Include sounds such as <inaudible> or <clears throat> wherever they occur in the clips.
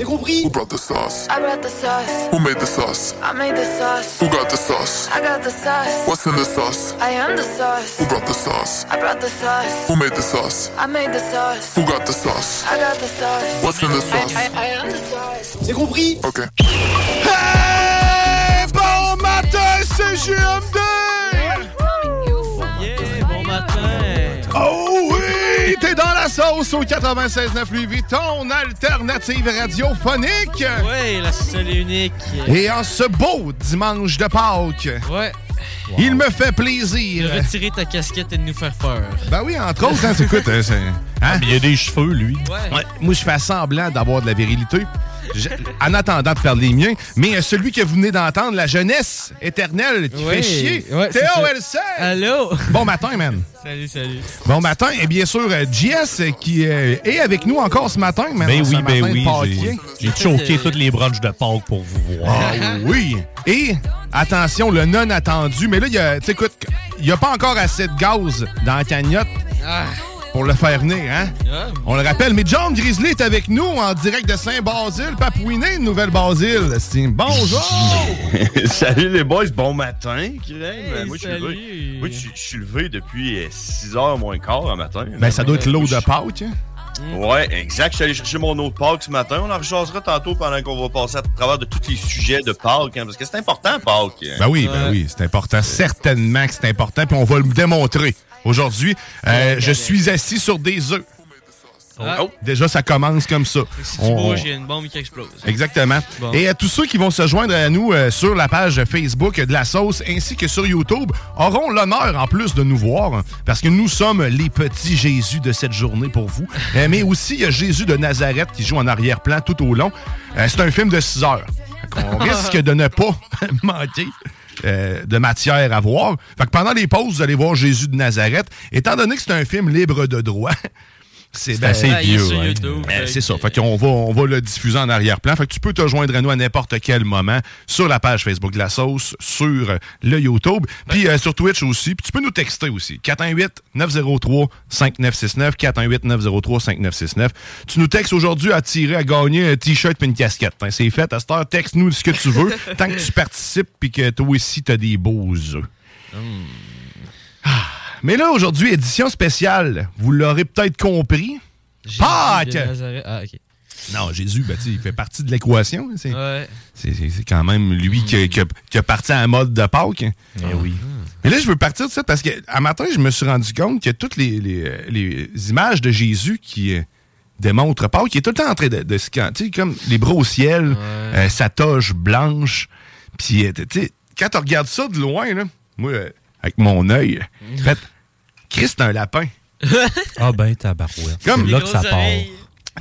C'est compris Who brought the sauce? I brought the sauce. Who made the sauce? I made the sauce. Who got the sauce? I got the sauce. What's in the sauce? I am the sauce. Who brought the sauce? I brought the sauce. Who made the sauce? I made the sauce. Who got the sauce? I got the sauce. What's in the sauce? I, I, I am the sauce. C'est compris Okay. Hey! Bon matin, c'est GMD! Yeah, bon matin. Oh oui! T'es dans la sauce au 96.9 Louis Vuitton, alternative radiophonique! Ouais, la seule et unique. Et en ce beau dimanche de Pâques, Ouais. il me fait De plaisir. retirer ta casquette et de nous faire peur. Ben oui, entre autres, hein, écoute, hein, c'est- hein? Il y a des cheveux, lui. Ouais. Ouais, moi, je fais semblant d'avoir de la virilité. En attendant de perdre les miens. Mais euh, celui que vous venez d'entendre, la jeunesse éternelle qui fait chier, ouais, c'est Théo. LC! Allô? Bon matin, man. Salut, salut. Bon matin. Et bien sûr, euh, JS euh, qui euh, est avec nous encore ce matin, man. Ben Ce oui, ben matin oui. J'ai choqué toutes les brunchs de Pâques pour vous voir. Ah oui! Et, attention, le non attendu. Mais là, il y a, tu sais, écoute, il n'y a pas encore assez de gaz dans la cagnotte Ah, pour le faire venir, hein? On le rappelle, mais John Grizzly est avec nous en direct de Saint-Basile, Papouiné, Nouvelle-Basile. C'est- Bonjour! <laughs> Salut les boys, bon matin, Crème. Hey, moi, je suis levé. salut. Moi, je suis- levé depuis 6h moins quart un matin. Ben, ça doit être l'eau de Pâques. hein? Ouais, exact. Je suis allé chercher mon eau de Pâques ce matin. On en rechasera tantôt pendant qu'on va passer à travers de tous les sujets de Pâques. hein, parce que c'est important, Pâques. Ben oui, ben oui, c'est important. Certainement que c'est important, puis on va le démontrer. Aujourd'hui, euh, je suis assis sur des œufs. Ah. Oh, déjà, ça commence comme ça. Si tu On- bouges, il y a une bombe qui explose. Exactement. Bon. Et à tous ceux qui vont se joindre à nous euh, sur la page Facebook de la sauce ainsi que sur YouTube auront l'honneur en plus de nous voir hein, parce que nous sommes les petits Jésus de cette journée pour vous. Euh, mais aussi, il y a Jésus de Nazareth qui joue en arrière-plan tout au long. Euh, c'est un film de 6 heures. On <laughs> risque de ne pas <laughs> manquer. Euh, de matière à voir. Fait que pendant les pauses, vous allez voir Jésus de Nazareth. Étant donné que c'est un film libre de droit, <laughs> c'est ben, assez vieux, hein. Euh, fait c'est ça. Fait qu'on va, on va le diffuser en arrière-plan. Fait que tu peux te joindre à nous à n'importe quel moment sur la page Facebook de la sauce, sur euh, le YouTube, puis euh, sur Twitch aussi. Puis tu peux nous texter aussi. 418-903-5969. 418-903-5969. Tu nous textes aujourd'hui à tirer, à gagner un T-shirt puis une casquette. Hein, c'est fait. À cette heure, texte-nous ce que tu veux, <laughs> tant que tu participes puis que toi aussi, t'as des beaux œufs. Ah. Mais là, aujourd'hui, édition spéciale. Vous l'aurez peut-être compris. Pâques! Ah, ok. Non, Jésus, ben, tu sais, il fait partie de l'équation. hein, C'est Ouais. quand même lui qui, a- qui a, qui a parti à un mode de Pâques. Eh oui. Mais là, je veux partir de ça parce que à matin, je me suis rendu compte que toutes les, les, les images de Jésus qui euh, démontrent Pâques, il est tout le temps en train de, de se can- tu sais, comme les bras au ciel, euh, sa toge blanche. Puis, euh, quand tu regardes ça de loin, là, moi, euh, avec mon œil, en fait, Christ, c'est un lapin. <laughs> Ah ben, tabarouette. Comme- là que ça part.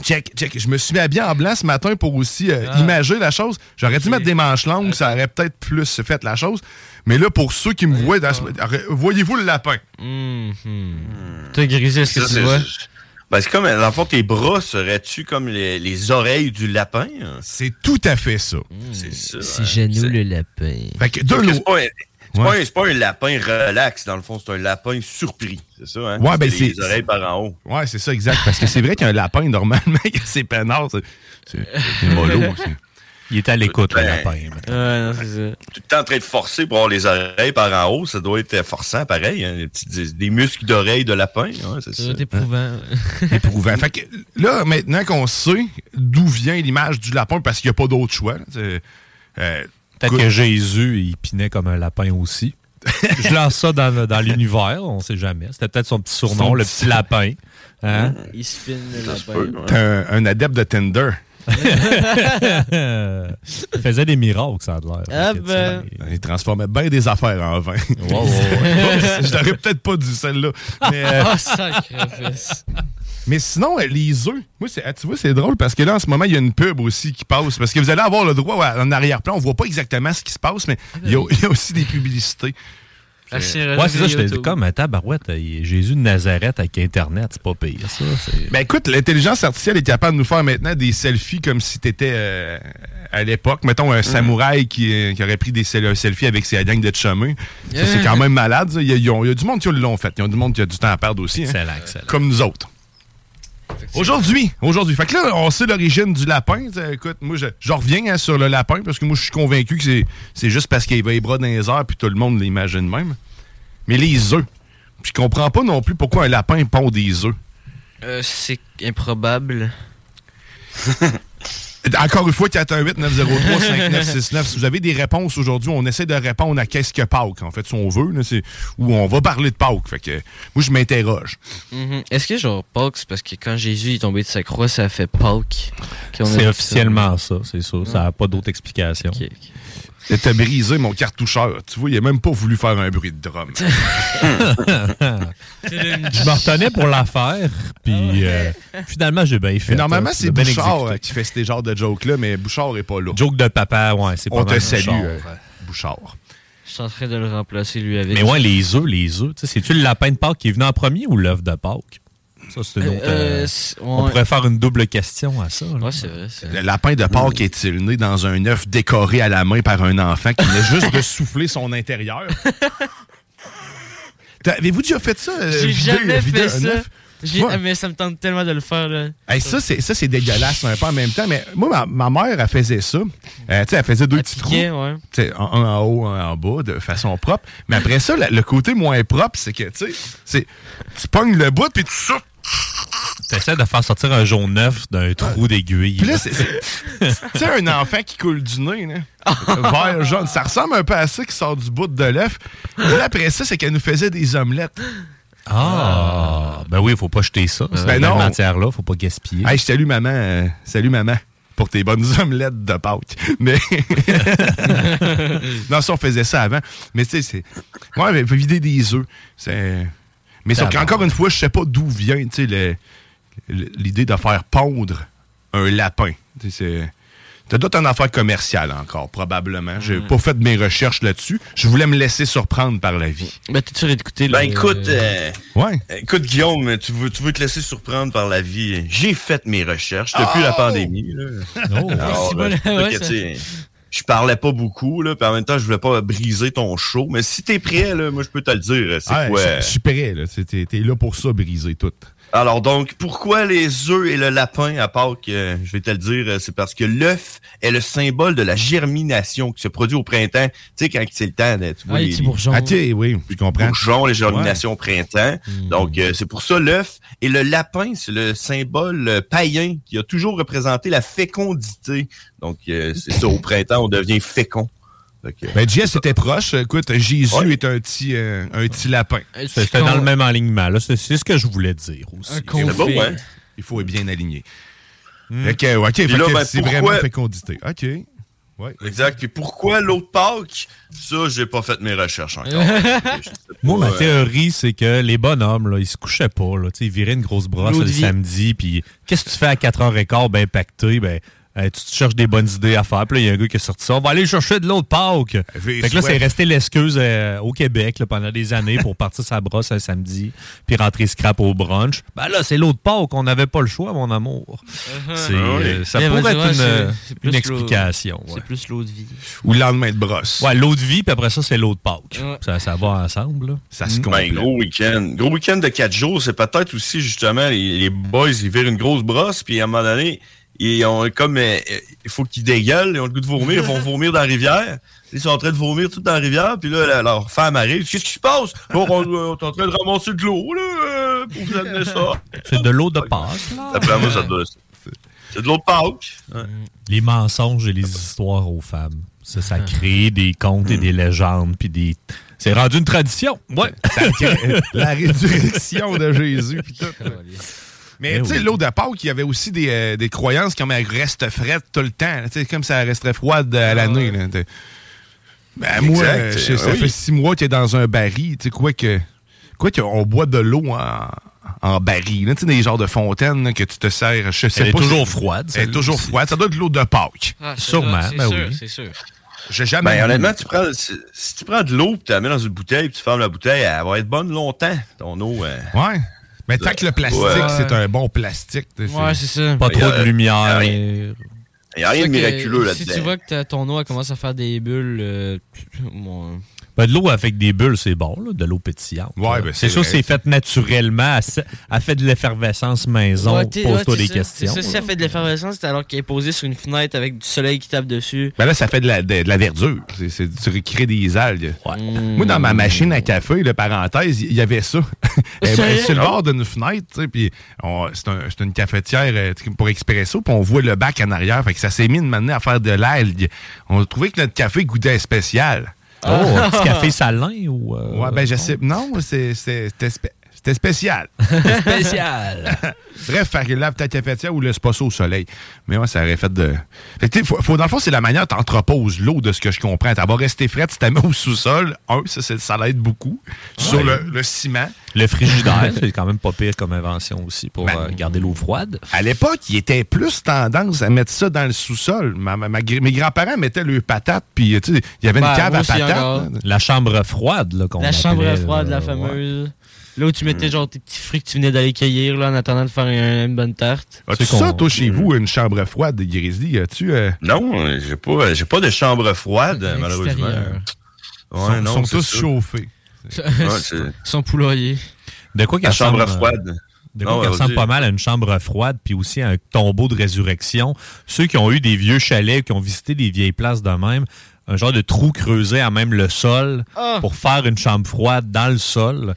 Check, check. Je me suis mis habillé en blanc ce matin pour aussi euh, Ah. imager la chose. J'aurais dû mettre des manches longues, ça aurait peut-être plus fait la chose. Mais là, pour ceux qui me voient, dans ce- voyez-vous le lapin? Mhm. Toi, Grisé, est-ce que Ça, tu vois? Ben, c'est comme, dans le fond, tes bras seraient-tu comme les, les oreilles du lapin? hein? C'est tout à fait ça. C'est ça. C'est hein? Le lapin. Fait que de l'eau. C'est pas, un- c'est Ouais. pas un- c'est pas un lapin relax, dans le fond, c'est un lapin surpris. C'est ça, hein? Ouais, ben, C'est les oreilles par en haut. Ouais, c'est ça, exact. Parce que c'est vrai qu'un lapin, normalement, <laughs> il a ses peinards. C'est c'est- c'est mollo. <laughs> Il est à l'écoute, le Ben, lapin. maintenant. Ouais, non, c'est ça. Tout le temps en train de forcer pour avoir les oreilles par en haut, ça doit être forçant pareil. Hein? Des, petits, des- des muscles d'oreilles de lapin. Ouais, c'est Ça éprouvant. <laughs> éprouvant. Fait que là, maintenant qu'on sait d'où vient l'image du lapin, parce qu'il n'y a pas d'autre choix, là, euh, Peut-être que Jésus, il pinait comme un lapin aussi. <laughs> Je lance ça dans, dans l'univers, on sait jamais. C'était peut-être son petit surnom, Son le petit- petit lapin. Hein? Il spin le lapin. T'es un, un adepte de Tinder. <laughs> Il faisait des miracles, ça a l'air. Ah ben. Il transformait bien des affaires en vin. <laughs> Je l'aurais peut-être pas dit celle-là. Mais, Oh, sacrifice. Mais sinon, euh, les œufs, moi, c'est- ah, tu vois, c'est drôle parce que là, en ce moment, il y a une pub aussi qui passe. Parce que vous allez avoir le droit ouais, en arrière-plan. On voit pas exactement ce qui se passe, mais il y, a- <laughs> il y a aussi des publicités. Ouais, c'est ça, je te dis comme un tabarouette. Jésus de Nazareth avec Internet, c'est pas pire, ça. Ben écoute, l'intelligence artificielle est capable de nous faire maintenant des selfies comme si t'étais euh, à l'époque. Mettons un samouraï qui, euh, qui aurait pris des sel- un selfie avec ses gangs de chemin. Ça, c'est quand même malade. Il y, a, ils ont- il y a du monde qui l'ont fait. Il y a du monde qui a du temps à perdre aussi. hein. Excellent, excellent. Comme nous autres. Aujourd'hui, aujourd'hui. Fait que là, on sait l'origine du lapin. T'sais, Écoute, moi, je, je reviens hein, sur le lapin parce que moi, je suis convaincu que c'est, c'est juste parce qu'il va les bras dans les airs puis tout le monde l'imagine même. Mais les œufs. Je comprends pas non plus pourquoi un lapin pond des œufs. Euh, c'est improbable. <laughs> Encore une fois, 418-903-5969. Si vous avez des réponses aujourd'hui, on essaie de répondre à qu'est-ce que Pâques, en fait, si on veut, là, ou on va parler de Pâques. Fait que, moi, je m'interroge. Mhm. Est-ce que genre Pâques, c'est parce que quand Jésus est tombé de sa croix, ça a fait Pâques? C'est dit ça? officiellement ça, c'est ça. Ça n'a pas d'autre explication. T'as brisé mon cartoucheur. Tu vois, il a même pas voulu faire un bruit de drum. <laughs> Je me retenais pour la faire, puis euh, finalement, j'ai bien fait. Mais normalement, hein. c'est bien Bouchard exécuté. euh, qui fait ces genres de jokes-là, mais Bouchard est pas là. Joke de papa, ouais, c'est pas On te salue, Bouchard. euh, Bouchard. Je suis en train de le remplacer lui avec. Mais ouais, les œufs, les œufs. tu sais, C'est-tu le lapin de Pâques qui est venu en premier ou l'œuf de Pâques? Ça, c'est une Euh, autre. euh, euh, On ouais. pourrait faire une double question à ça. Ouais, c'est vrai. c'est vrai. Le lapin de Pâques est-il né dans un œuf décoré à la main par un enfant qui venait juste de souffler son intérieur? <laughs> Avez-vous déjà fait ça? J'ai vider- jamais vider fait ça. J'ai- Ouais. mais ça me tente tellement de le faire, là. Hey, ça, c'est, ça, c'est dégueulasse un peu en même temps. Mais moi, ma, ma mère, elle faisait ça. Euh, tu sais, elle faisait deux petits trous. ouais. Un, un en haut, un en bas, de façon propre. Mais après ça, la- le côté moins propre, c'est que, tu pognes le bout, puis tu souffles. T'essaies de faire sortir un jaune neuf d'un trou d'aiguille. Tu sais, <laughs> un enfant qui coule du nez, là. <laughs> Vert, jaune. Ça ressemble un peu à ça qui sort du bout de l'œuf. Après ça, c'est qu'elle nous faisait des omelettes. Ah, ben oui, il faut pas jeter ça. Cette Ben non. matière-là, faut pas gaspiller. Hey, je salue maman. euh, salut maman. Pour tes bonnes <laughs> omelettes de Pâques. Mais. non, ça, on faisait ça avant. Mais tu sais, c'est. Ouais, mais vider des œufs. C'est. Mais sauf qu'encore une fois, je sais pas d'où vient, l'idée de faire pondre un lapin. C'est. T'as d'autres en affaire commerciale encore, probablement. J'ai pas fait de mes recherches là-dessus. Je voulais me laisser surprendre par la vie. Ben, t'es sûr d'écouter Ben écoute, euh, Ouais. écoute Guillaume, tu veux, tu veux te laisser surprendre par la vie. J'ai fait mes recherches depuis la pandémie. Là. Oh. Alors, bon, euh, ouais, ça- je parlais pas beaucoup, là, puis en même temps, je voulais pas briser ton show. Mais si t'es prêt, là, moi, je peux te le dire. C'est Ouais, quoi? je- suis prêt, là. T'es là pour ça, briser tout. Alors donc, pourquoi les œufs et le lapin à Pâques? euh, je vais te le dire, euh, c'est parce que l'œuf est le symbole de la germination qui se produit au printemps. Tu sais, quand c'est le temps, de- tu vois, Ah, les les, petits bourgeons. Ok, oui, je comprends. bourgeons, les germinations au printemps. Hmm. Donc, euh, c'est pour ça l'œuf. Et le lapin, c'est le symbole euh, païen qui a toujours représenté la fécondité. Donc, euh, c'est ça, au printemps, on devient fécond. Que- Ben, Jess était proche. Écoute, Jésus Ouais. est un petit, euh, un petit lapin. C'était dans le même alignement. là. C'est c'est ce que je voulais dire aussi. Un beau, hein? Il faut être bien aligné. Ok, ouais, ok, ben, c'est pourquoi- vraiment fécondité. Ok. Ouais. Exact. Puis pourquoi l'autre Pâques? Ça, j'ai pas fait mes recherches encore. <laughs> Moi, ma euh, théorie, c'est que les bonhommes, là, ils se couchaient pas. Là. Tu sais, Ils viraient une grosse brosse le vie. samedi. Puis qu'est-ce que tu fais à 4h15, ben pacté? Ben, euh, tu te cherches des bonnes idées à faire. Puis là, il y a un gars qui a sorti ça. On va aller chercher de l'eau de Pâques. Fait que là, c'est resté l'excuse euh, au Québec là, pendant des années pour partir sa brosse un samedi puis rentrer scrap au brunch. Ben là, c'est l'eau de Pâques. On n'avait pas le choix, mon amour. C'est, euh, ça Mais pourrait être ouais, une, c'est- euh, une explication. ouais. C'est plus l'eau de vie. Ou le lendemain de brosse. Ouais, l'eau de vie, puis après ça, c'est l'eau de Pâques. Ouais. Ça, ça va ensemble. là. Ça se Ben, complète. gros week-end. Gros week-end de quatre jours, c'est peut-être aussi justement les, les boys, ils virent une grosse brosse, puis à un moment donné, ils ont comme euh, euh, il faut qu'ils dégueulent, ils ont le goût de vomir, ils vont vomir dans la rivière. Ils sont en train de vomir tout dans la rivière, puis là, la- leur femme arrive. Qu'est-ce qui se passe? Bon, on, on est en train de ramasser de l'eau, là, euh, pour vous amener ça. C'est de l'eau de Pâques. là. D'après moi, ça doit. C'est de l'eau de Pâques. Ouais. Les mensonges et les histoires aux femmes. Ça, ça crée des contes et des légendes, puis des, C'est rendu une tradition. Ouais. <laughs> la résurrection de Jésus. puis tout. Mais Eh tu sais, oui. l'eau de Pâques, il y avait aussi des, euh, des croyances comme elle reste frette tout le temps. Tu sais, comme ça resterait froide à l'année. là. T'es- Ben, moi, Exact, euh, je ça oui. fait six mois qu'il est dans un baril. Tu sais, quoi que. Quoi qu'on boit de l'eau en, en baril. là. Tu sais, des genres de fontaines là, que tu te sers. Je sais Elle est toujours froide, Elle est toujours froide. Ça doit être de l'eau de Pâques. Ah, Sûrement, c'est ben sûr, oui. C'est sûr. J'ai jamais. Ben, honnêtement, tu prends, si, si tu prends de l'eau et tu la mets dans une bouteille puis tu fermes la bouteille, elle va être bonne longtemps, ton eau. euh. Ouais. Mais tant que le plastique, Ouais. c'est un bon plastique. tu sais, Ouais, c'est ça. Pas trop a- de lumière. il n'y a rien de miraculeux Si tu là-dedans. vois que ton eau commence à faire des bulles, euh, bon, Ben, de l'eau avec des bulles, c'est bon, là, de l'eau pétillante. Ouais, ben, c'est c'est sûr, vrai. c'est fait naturellement. Elle fait de l'effervescence maison. Ouais, Pose-toi ouais, des c'est ça. questions. C'est ça, si ça fait de l'effervescence, c'est alors qu'elle est posée sur une fenêtre avec du soleil qui tape dessus. Ben là, ça fait de la, de, de la verdure. C'est, c'est- tu recrées des algues. Moi, dans ma machine à café, le parenthèse, il y avait ça. <laughs> Est sur le bord d'une fenêtre, puis c'est, un- c'est une cafetière euh, pour expresso, puis on voit le bac en arrière. Fait que ça s'est mis de manière à faire de l'algue. On a trouvé que notre café goûtait spécial. Oh, un petit <laughs> café salin ou. euh, Ouais, ben je sais. Non, c'est, c'est- c'était, spé- c'était spécial. <laughs> Spécial. <laughs> Bref, faire lave ta cafetière ou le spasso au soleil. Mais ouais, ça aurait fait de. Fait que, tu sais, faut, faut- dans le fond, c'est la manière dont tu entreposes l'eau de ce que je comprends. Elle va rester frette si tu la mets au sous-sol. Un, ça, ça l'aide beaucoup. Sur le, le ciment. Le frigidaire, <laughs> c'est quand même pas pire comme invention aussi pour Ben, euh, garder l'eau froide. À l'époque, il était plus tendance à mettre ça dans le sous-sol. Ma- ma- ma- mes grands-parents mettaient leurs patates, puis tu sais, il y avait une Ouais, cave à patates. là. La chambre froide, là, qu'on La chambre froide, la ouais. Là où tu mettais genre tes petits fruits que tu venais d'aller cueillir là, en attendant de faire une, une bonne tarte. As-tu ça, toi, chez vous, une chambre froide, Grizzly? As-tu. euh, Non, euh, j'ai pas, j'ai pas de chambre froide, malheureusement. Ouais, sont, non, sont tous ça. chauffés. Ouais, c'est Son poulailler. De quoi qu'elle chambre ressemble, euh, froide. De quoi Non, qu'elle vas-y. ressemble pas mal à une chambre froide, puis aussi à un tombeau de résurrection. Ceux qui ont eu des vieux chalets, qui ont visité des vieilles places de même, un genre de trou creusé à même le sol Ah! pour faire une chambre froide dans le sol.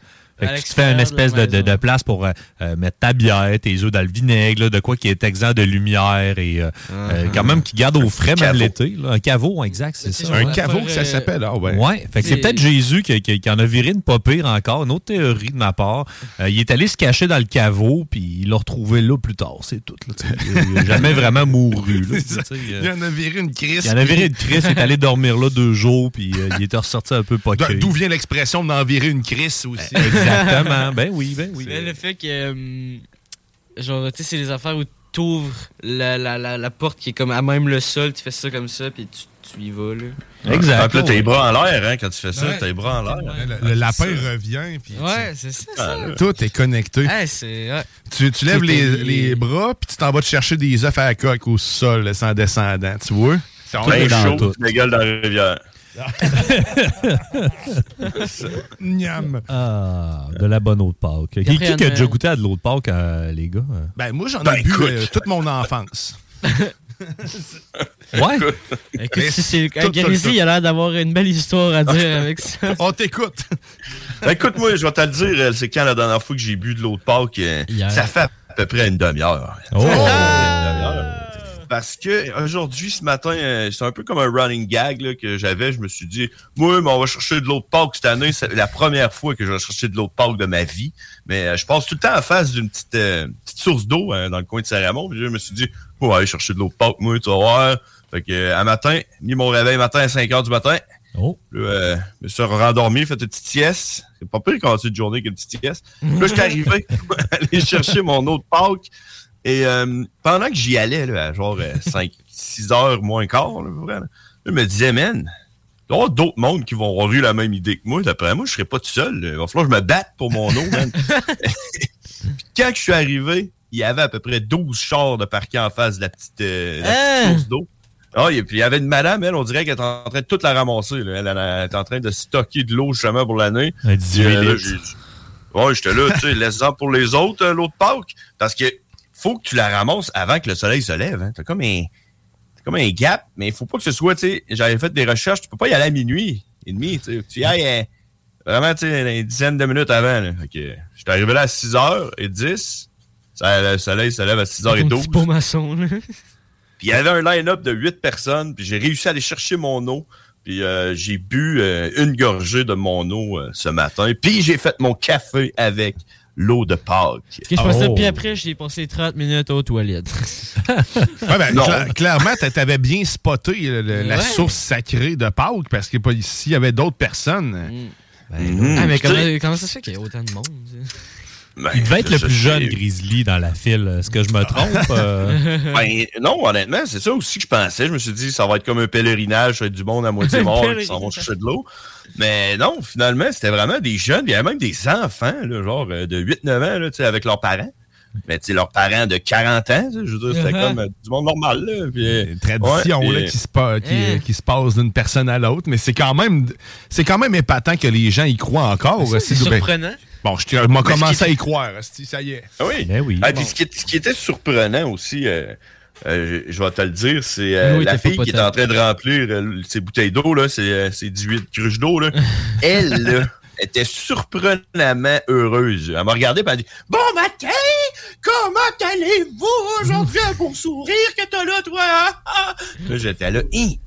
Fait que tu te fais une espèce de de, de- place pour euh, euh, mettre ta bière, tes œufs dans le vinaigre, là, de quoi qui est exempt de lumière et euh, euh, quand même qui garde au frais même l'été. là. Un caveau, exact, c'est ça. Un caveau que ça s'appelle. Ah, ouais. Ouais, fait que c'est peut-être Jésus qui, qui- qui en a viré une pas pire encore, une autre théorie de ma part. Euh, il est allé se cacher dans le caveau, puis il l'a retrouvé là plus tard, c'est tout. là, il n'a jamais vraiment mouru. là, Il euh, en a viré une crise. il en a viré une crise, il est allé dormir là deux jours, puis euh, il était ressorti un peu poqué. D'où vient l'expression d'en virer une crise aussi? Exactement, ben oui, ben oui. Le fait que. euh, genre, tu sais, c'est les affaires où tu ouvres la, la, la, la porte qui est comme à même le sol, tu fais ça comme ça, puis tu, tu y vas, là. Exact. Puis là, t'as les bras en l'air, hein, quand tu fais ça, Ouais. t'as les bras en l'air. Le, le lapin revient, puis Ouais, c'est ça. Ah, là. tout est connecté. Ouais, c'est. Ouais. Tu, tu lèves les, les bras, puis tu t'en vas te chercher des œufs à la coque au sol, là, sans descendant, tu vois? Tout est dans chaud, tu les gueules dans la rivière. <laughs> Niam. Ah, de la bonne eau de Pâques. Qui, qui a déjà goûté à de l'eau de Pâques, euh, les gars? Ben, moi, j'en ai Ben, bu écoute. euh, toute mon enfance. <laughs> Ouais? Écoute, Mais si c'est. il a l'air d'avoir une belle histoire à dire avec ça. <laughs> On t'écoute. Ben, écoute, moi, je vais te le dire, euh, c'est quand la dernière fois que j'ai bu de l'eau de Pâques, Hier. ça fait à peu près une demi-heure. Oh! Une demi-heure. Parce que aujourd'hui, ce matin, euh, c'est un peu comme un running gag là, que j'avais. Je me suis dit, moi, mais on va chercher de l'eau de Pâques cette année. C'est la première fois que je vais chercher de l'eau de Pâques de ma vie. Mais euh, je passe tout le temps en face d'une petite, euh, petite source d'eau hein, dans le coin de Saramon. Je me suis dit, on va aller chercher de l'eau de Pâques, moi, tu vas voir. Fait que, à matin, mis mon réveil matin à 5 heures du matin. Oh! Là, euh, je me suis rendormi, fait une petite sieste. C'est pas pire commencer une journée qu'une petite sieste. Puis là, j'étais arrivé <laughs> aller chercher mon eau de Pâques. Et euh, pendant que j'y allais, là, à genre <laughs> 5, 6 heures moins quart, là, je me disais, man, il y d'autres mondes qui vont avoir eu la même idée que moi. D'après moi, je serais pas tout seul. là. Il va falloir que je me batte pour mon eau, man. <laughs> Quand je suis arrivé, il y avait à peu près 12 chars de parquet en face de la petite, euh, la petite Hein? source d'eau. Ah, et puis il y avait une madame, elle, on dirait qu'elle était en train de toute la ramasser. Là. Elle, elle était en train de stocker de l'eau justement pour l'année. Un 18 Puis, euh, là, litres. j'ai dit, Ouais, j'étais là, tu sais, laisse-en pour les autres, euh, l'autre Pâques. Parce que faut que tu la ramasses avant que le soleil se lève. Hein. T'as comme un. t'as comme un gap, mais il faut pas que ce soit, tu sais, j'avais fait des recherches, tu peux pas y aller à minuit et demi, tu y ailles euh, vraiment, tu sais, une dizaine de minutes avant. Là. Que j'étais arrivé là à 6h10. Ça, le soleil se lève à Ton 6h12. petit beau maçon, là. <laughs> Puis il y avait un line-up de 8 personnes, puis j'ai réussi à aller chercher mon eau Puis euh, j'ai bu euh, une gorgée de mon eau euh, ce matin. Puis j'ai fait mon café avec l'eau de Pâques. Ok, je pense ça, Oh. puis après, j'ai passé 30 minutes aux toilettes. <laughs> Ouais, ben, clairement, t'a- t'avais bien spoté le- le- la source sacrée de Pâques parce que s'il y avait d'autres personnes. Mhm. ah, mais Tu sais, comment, comment ça se fait qu'il y a autant de monde? Ben, Il devait être le plus jeune Grizzly dans la file. Est-ce que je me trompe? Euh, <laughs> Ben, non, honnêtement, c'est ça aussi que je pensais. Je me suis dit, ça va être comme un pèlerinage, ça va être du monde à moitié <laughs> mort qui s'en vont chercher de l'eau. Mais non, finalement, c'était vraiment des jeunes. Il y avait même des enfants, là, genre euh, de 8-9 ans, là, avec leurs parents. Mais tu sais, leurs parents de 40 ans, je veux dire, c'était Uh-huh. comme euh, du monde normal. Là, puis, Une tradition ouais, là, puis, qui, se pa- qui, Hein? qui se passe d'une personne à l'autre, mais c'est quand même c'est quand même épatant que les gens y croient encore. C'est ben, surprenant. Bon, je ce commencé qui- à y croire, ça y est. Ah oui. Ben oui. Ah, puis ce, qui, est- ce qui était surprenant aussi, euh, euh, je, je vais te le dire, c'est euh, Oui, la fille qui est en train de remplir euh, ses bouteilles d'eau, là, ses, euh, ses 18 cruches d'eau. là. <laughs> Elle, là, était surprenamment heureuse. Elle m'a regardé et elle a dit Bon matin, comment allez-vous aujourd'hui? Un beau sourire que t'as là, toi? hein? Ah! Là, j'étais là, Hi!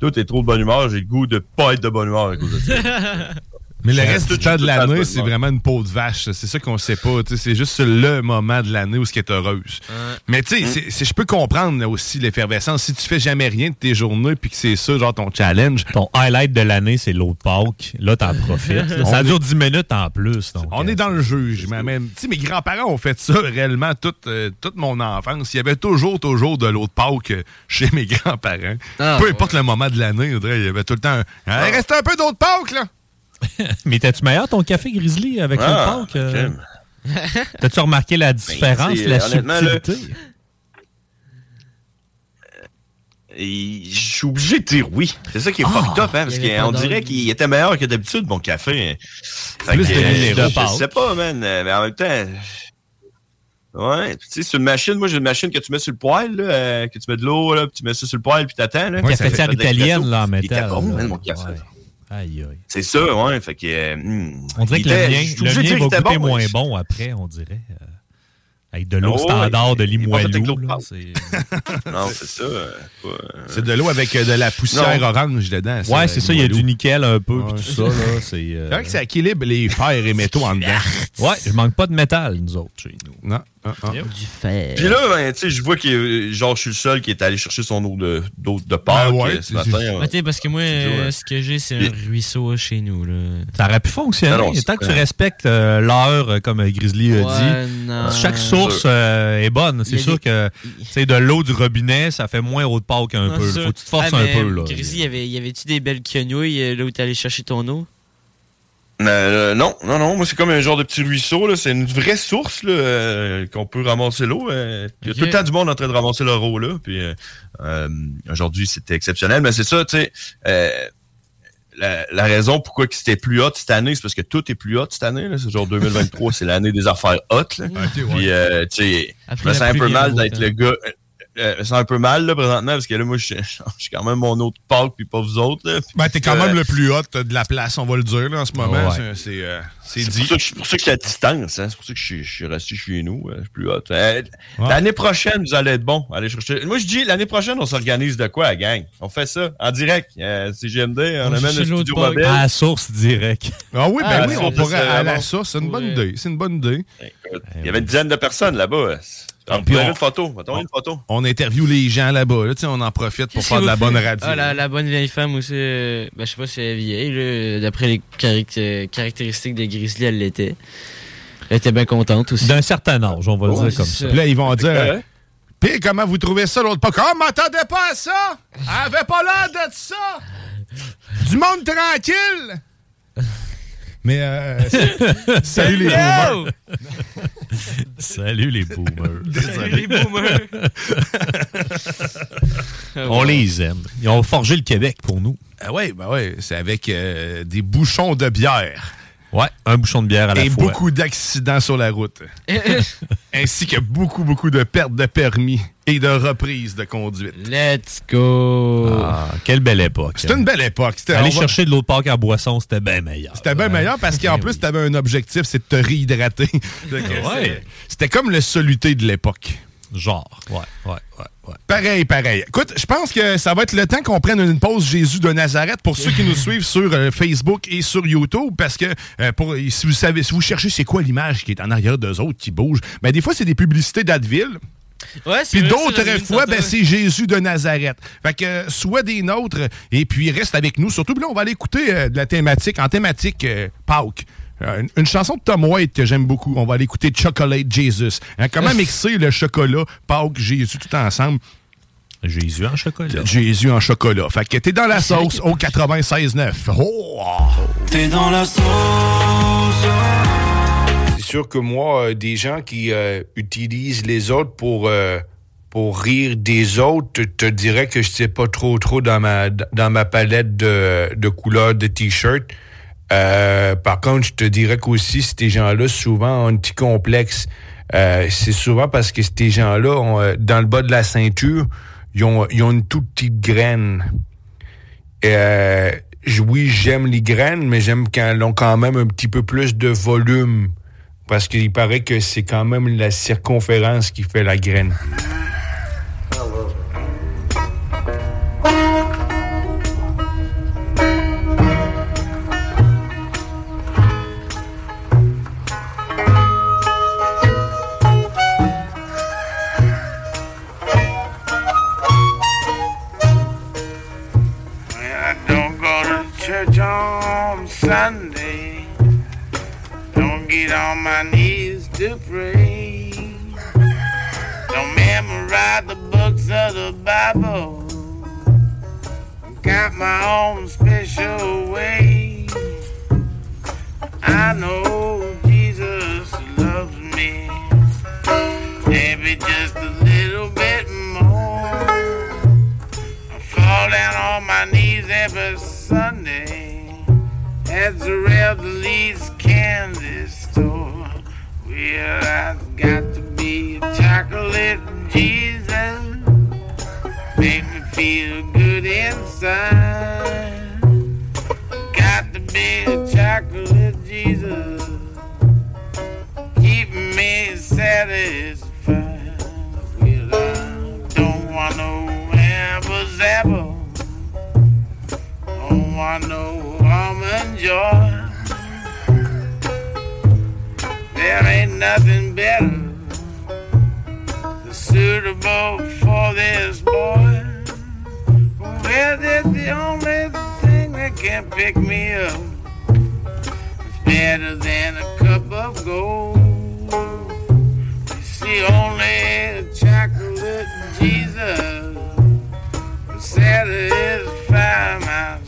Toi, t'es trop de bonne humeur, j'ai le goût de pas être de bonne humeur à cause de ça. <laughs> Mais le reste du temps de l'année, c'est vraiment une peau de vache. C'est ça qu'on sait pas. C'est juste le moment de l'année où ce qui est heureuse. Mais tu sais, je peux comprendre là, aussi l'effervescence. Si tu fais jamais rien de tes journées puis que c'est ça, genre ton challenge, Ton highlight de l'année, c'est l'eau de Pâques. Là, t'en profites. là. <laughs> Ça dure 10 minutes en plus. donc, On euh, est dans le jugement. Même, tu sais, mes grands-parents ont fait ça <laughs> réellement toute, euh, toute mon enfance. Il y avait toujours, toujours de l'eau de Pâques euh, chez mes grands-parents. Ah, Peu importe le moment de l'année, il y avait tout le temps. un- Ah. Il reste un peu d'eau de Pâques, là. <laughs> Mais t'as-tu meilleur ton café Grizzly avec l'eau Ah, Pâques? euh? <laughs> T'as-tu remarqué la différence, c'est, la euh, subtilité? Et je suis obligé de dire oui. C'est ça qui est fucked up, hein, parce il qu'on dirait qu'il était meilleur que d'habitude, mon café. Fait Plus que, de euh. Je sais pas, man, euh, mais en même temps... Ouais, tu sais, c'est une machine. Moi, j'ai une machine que tu mets sur le poêle, là, euh, que tu mets de l'eau, là, puis tu mets ça sur le poêle, puis t'attends. Là, Ouais, Cafetière italienne, là, en Il était métal. bon, là. man, mon café. Ouais. Aïe, aïe. C'est ça, ouais. Fait que, euh, hmm. On dirait que le mien, le mien va goûter bon, moins bon après, on dirait. euh, avec de l'eau Oh, standard de Limoilou. <laughs> Non, c'est ça. euh, C'est de l'eau avec de la poussière Non. orange dedans. Ouais, c'est ça, il y a du nickel un peu, Ouais. puis tout ça. là, C'est euh, C'est vrai que ça équilibre les fers et <laughs> métaux en dedans. Ouais, je manque pas de métal, nous autres, chez nous. Non. Ah, ah. Du fer. Puis là, ben, tu sais, je vois que euh, genre, je suis le seul qui est allé chercher son eau de, d'eau de Pâques Ben ouais, euh, ce c'est- matin. ouais. Ah, t'sais, parce que moi, euh, hein. ce que j'ai, c'est Et- un ruisseau chez nous. Là. Ça aurait pu fonctionner, Non, non, c'est tant que tu respectes euh, l'heure, euh, comme euh, Grizzly a dit. Non. Chaque source euh, est bonne. C'est sûr des- que tu de l'eau du robinet, ça fait moins eau de Pâques un Non, peu. c'est Faut que tu te forces Ah, un peu. Là. Grizzly, y avait- y avait-tu des belles quenouilles euh, là où t'allais chercher ton eau? Euh, non, non, non. Moi, c'est comme un genre de petit ruisseau. Là. C'est une vraie source là, euh, qu'on peut ramasser l'eau. euh. Il y a tout le temps du monde en train de ramasser leur eau. Là. Puis, euh, euh, aujourd'hui, c'était exceptionnel. Mais c'est ça, tu sais. euh, la, la raison pourquoi que c'était plus hot cette année, c'est parce que tout est plus hot cette année. Là. C'est genre 2023, c'est l'année des affaires hot. Là. Ok, ouais. Puis, euh, tu sais, je me sens un peu mal d'être beau le gars. Euh, euh, un peu mal là présentement parce que là moi je <laughs> suis quand même mon autre Pâques puis pas vous autres là. Ben, t'es quand Euh, même le plus hot de la place, on va le dire, là, en ce moment. Ouais. C'est- C'est euh, c'est C'est dit. pour ça, que je, pour ça que je suis à distance, hein. c'est pour ça que je suis, resté chez nous, je suis plus hot. Euh, Ouais. L'année prochaine, vous allez être bon. Allez chercher. Moi, je dis, l'année prochaine, on s'organise de quoi, gang? On fait ça, en direct. Euh, c'est GMD, on, On amène le studio mobile. À la source direct. Ah oui, ben Ah, oui, on pourrait c'est à la source. C'est une bonne idée. C'est une bonne idée. Écoute, Il y avait une dizaine de personnes là-bas. On puis peut on- une photo. Une photo. On interviewe les gens là-bas. Là, tu sais, on en profite pour faire de la bonne radio. Ah, la, la bonne vieille femme aussi, euh, ben, je sais pas si elle est vieille, là, d'après les caract- euh, caractéristiques de Grizzly, elle l'était. Elle était bien contente aussi. D'un certain âge, on va le dire comme ça. Puis là, ils vont dire. Pis comment vous trouvez ça l'autre pas? Comment? M'attendais pas à ça? Elle avait pas l'air de ça! Du monde tranquille! Mais euh, <laughs> salut les! <laughs> <laughs> Salut les boomers. <laughs> Salut les boomers! <laughs> on les aime. Ils ont forgé le Québec pour nous. Ah ouais, ben ouais, c'est avec euh, des bouchons de bière Ouais, un bouchon de bière à la et fois. beaucoup d'accidents sur la route. <laughs> Ainsi que beaucoup, beaucoup de pertes de permis et de reprises de conduite. Let's go! Ah, quelle belle époque. C'était une belle époque. Aller va- chercher de l'eau de Pâques à boisson, c'était bien meilleur. C'était bien meilleur parce qu'en Eh plus, oui. tu avais un objectif, c'est de te réhydrater. <laughs> Ouais. C'était comme le soluté de l'époque. Genre, ouais, ouais, ouais, ouais. Pareil, pareil. Écoute, je pense que ça va être le temps qu'on prenne une pause Jésus de Nazareth pour ceux qui nous <laughs> suivent sur euh, Facebook et sur YouTube, parce que euh, pour, si vous savez, si vous cherchez c'est quoi l'image qui est en arrière d'eux autres qui bouge, ben des fois c'est des publicités d'Adville. Ouais, c'est Puis d'autres fois, ben, c'est Jésus de Nazareth. Fait que euh, sois des nôtres et puis reste avec nous. Surtout, là, on va aller écouter euh, de la thématique, en thématique euh, Pâques. Euh, une, une chanson de Tom White que j'aime beaucoup. On va aller écouter Chocolate Jesus. Hein, comment mixer le chocolat, Pâques, Jésus, tout ensemble? Jésus en chocolat. Jésus en chocolat. Fait que t'es dans la sauce au 96.9. Oh! T'es dans la sauce. C'est sûr que moi, euh, des gens qui euh, utilisent les autres pour, euh, pour rire des autres, te, te dirais que je sais pas trop trop dans ma dans ma palette de, de couleurs de t-shirt. Euh, par contre, je te dirais qu'aussi, ces gens-là, souvent, ont un petit complexe. Euh, c'est souvent parce que ces gens-là, euh, dans le bas de la ceinture, ils ont, une toute petite graine. Oui, j'aime les graines, mais j'aime quand elles ont quand même un petit peu plus de volume. Parce qu'il paraît que c'est quand même la circonférence qui fait la graine. Sunday. Don't get on my knees to pray. Don't memorize the books of the Bible. Got my own special way. I know Jesus loves me. Maybe just a little bit more. I fall down on my knees every Sunday at the Revelries candy store. Well, I've got to be a chocolate Jesus. Make me feel good inside. Got to be a chocolate Jesus. Keep me satisfied. Well, I don't want no apple zapple. Don't want no almond joy. There ain't nothing better suitable for this boy. Well, that's the only thing that can pick me up. It's better than a cup of gold. See, only chocolate Jesus will satisfy my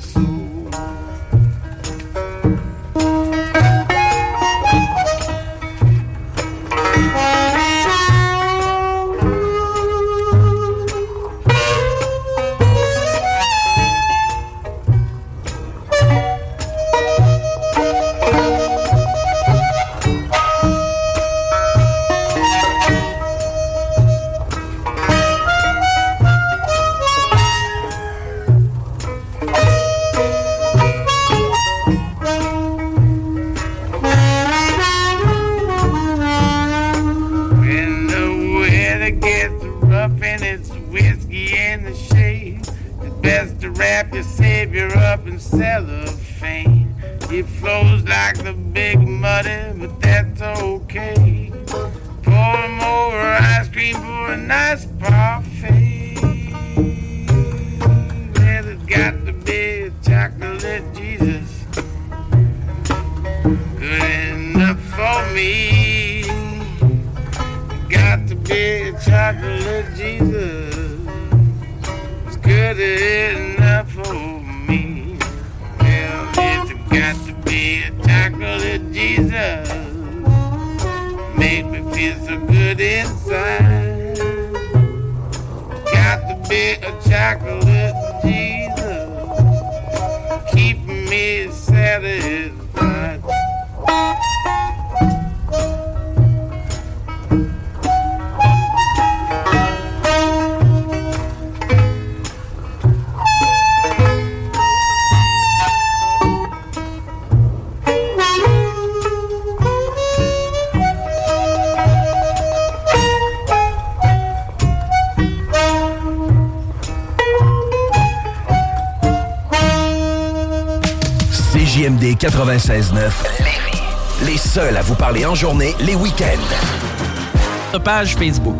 journée, les week-ends. Page Facebook.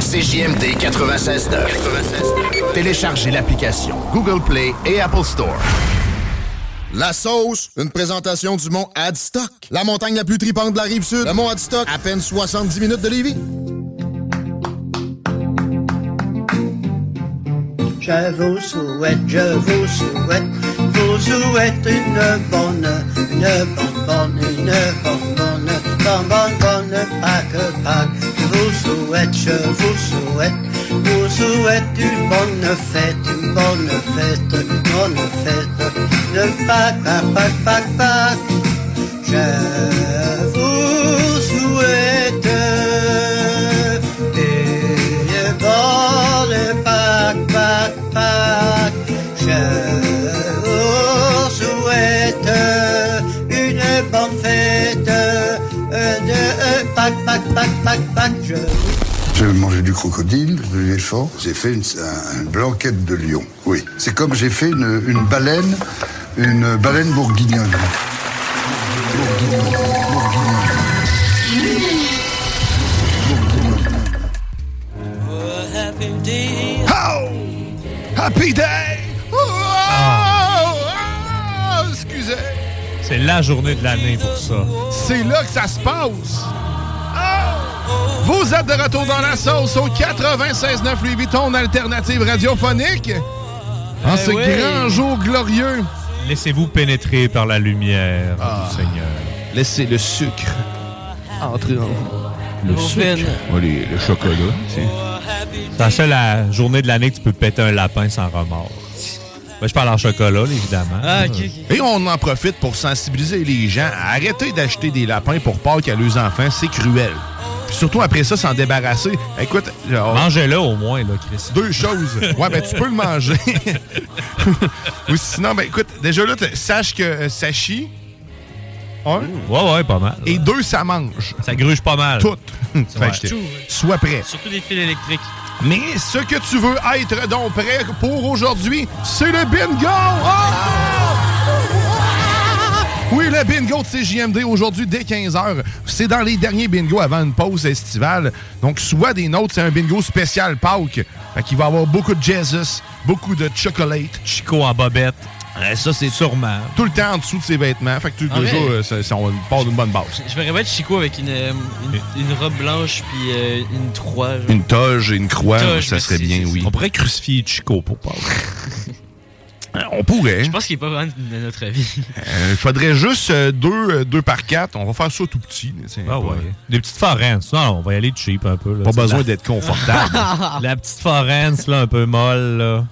CJMD 96.9. Téléchargez l'application Google Play et Apple Store. La sauce, une présentation du mont Adstock. La montagne la plus tripante de la rive sud. Le mont Adstock, à peine 70 minutes de Lévis. Je vous souhaite, je vous souhaite, vous souhaite une bonne, une bonne, bonne, bonne, bonne, bonne, bonne, bonne. Je vous souhaite, je vous souhaite, vous souhaite une bonne fête, une bonne fête, une bonne fête, une Pâques, Pâques, Pâques, Pâques, Pâques. Je vous souhaite J'ai mangé du crocodile, de l'éléphant. J'ai fait une, un- une blanquette de lion. Oui. C'est comme j'ai fait une, une baleine, une baleine bourguignonne. Oh! Happy Day! Oh! Oh! Excusez! C'est la journée de l'année pour ça. C'est là que ça se passe! Oh! Vous êtes de retour dans la sauce au 96.9 Louis Vuitton, alternative radiophonique. En Eh ce oui. grand jour glorieux. Laissez-vous pénétrer par la lumière Ah. du Seigneur. Laissez le sucre entrer en vous. Le sucre? Oui, le chocolat. c'est- C'est la seule euh, journée de l'année que tu peux péter un lapin sans remords. Ben, je parle en chocolat, évidemment. Ah, Et on en profite pour sensibiliser les gens à arrêter d'acheter des lapins pour Pâques à leurs enfants. C'est cruel. Puis surtout après ça, s'en débarrasser. Écoute, on- Mangez-le au moins, là, Chris. deux choses. Ouais, ben tu peux le manger. <laughs> Ou sinon, ben écoute, déjà là, sache que euh, ça chie. Un. Ouais, ouais, pas mal. Et deux, ça mange. Ça gruge pas mal. Tout. Fait <laughs> Ouais. que, Sois prêt. Surtout des fils électriques. Mais ce que tu veux être donc prêt pour aujourd'hui, c'est le bingo! Ah! Oui, le bingo de CJMD aujourd'hui dès 15h. C'est dans les derniers bingos avant une pause estivale. Donc, soit des nôtres, c'est un bingo spécial Pâques. Fait qu'il va y avoir beaucoup de Jesus, beaucoup de chocolate. Chico en bobette. ça, c'est sûrement. Tout le temps en dessous de ses vêtements. Fait que tout, Ah, déjà, euh, ça, ça, on part d'une bonne base. Je bien être Chico avec une, euh, une, une robe blanche puis euh, une croix. genre. Une toge et une croix, Toge, ça serait bien, oui. On pourrait crucifier Chico pour pas. <laughs> On pourrait. Je pense qu'il est pas vraiment de notre avis. Il faudrait juste euh, deux, euh, deux par quatre. On va faire ça tout petit. Ah ouais. Des petites forenses. Non, on va y aller cheap un peu. Là, Pas besoin la- d'être confortable. <laughs> la petite forence, là, un peu molle, là.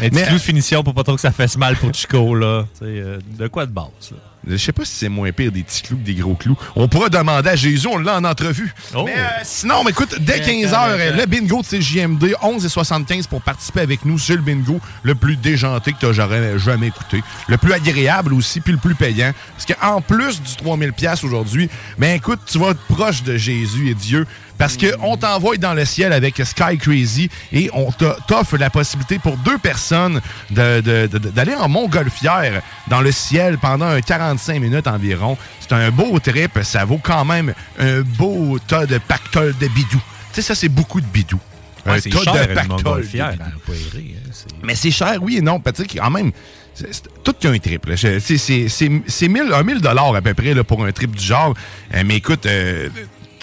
Un petit Mais- clou de finition pour pas trop que ça fasse mal pour Chico, là. Tu sais, euh, de quoi de base, là? Je sais pas si c'est moins pire des petits clous que des gros clous. On pourra demander à Jésus, on l'a en entrevue. Oh. Mais euh, sinon, mais écoute, dès Attends, 15h, attends. le bingo de CJMD, 11 et 75 pour participer avec nous. C'est le bingo le plus déjanté que tu jamais, jamais écouté. Le plus agréable aussi, puis le plus payant. Parce qu'en plus du 3000 pièces aujourd'hui, ben écoute, tu vas être proche de Jésus et Dieu. Parce que on t'envoie dans le ciel avec Sky Crazy et on t'offre la possibilité pour deux personnes de- de- de- d'aller en montgolfière dans le ciel pendant un 45 minutes environ. C'est un beau trip. Ça vaut quand même un beau tas de pactole de bidou. Tu sais, ça, c'est beaucoup de bidou. Ouais, un c'est tas cher, de une pactole. montgolfière, de bidou. hein, hein, Mais c'est cher, oui et non. Sais, quand même, c'est c'est tout qu'un trip. C'est c'est- c'est- c'est 1000 un 1000 dollars à peu près là, pour un trip du genre. Euh, mais écoute, euh,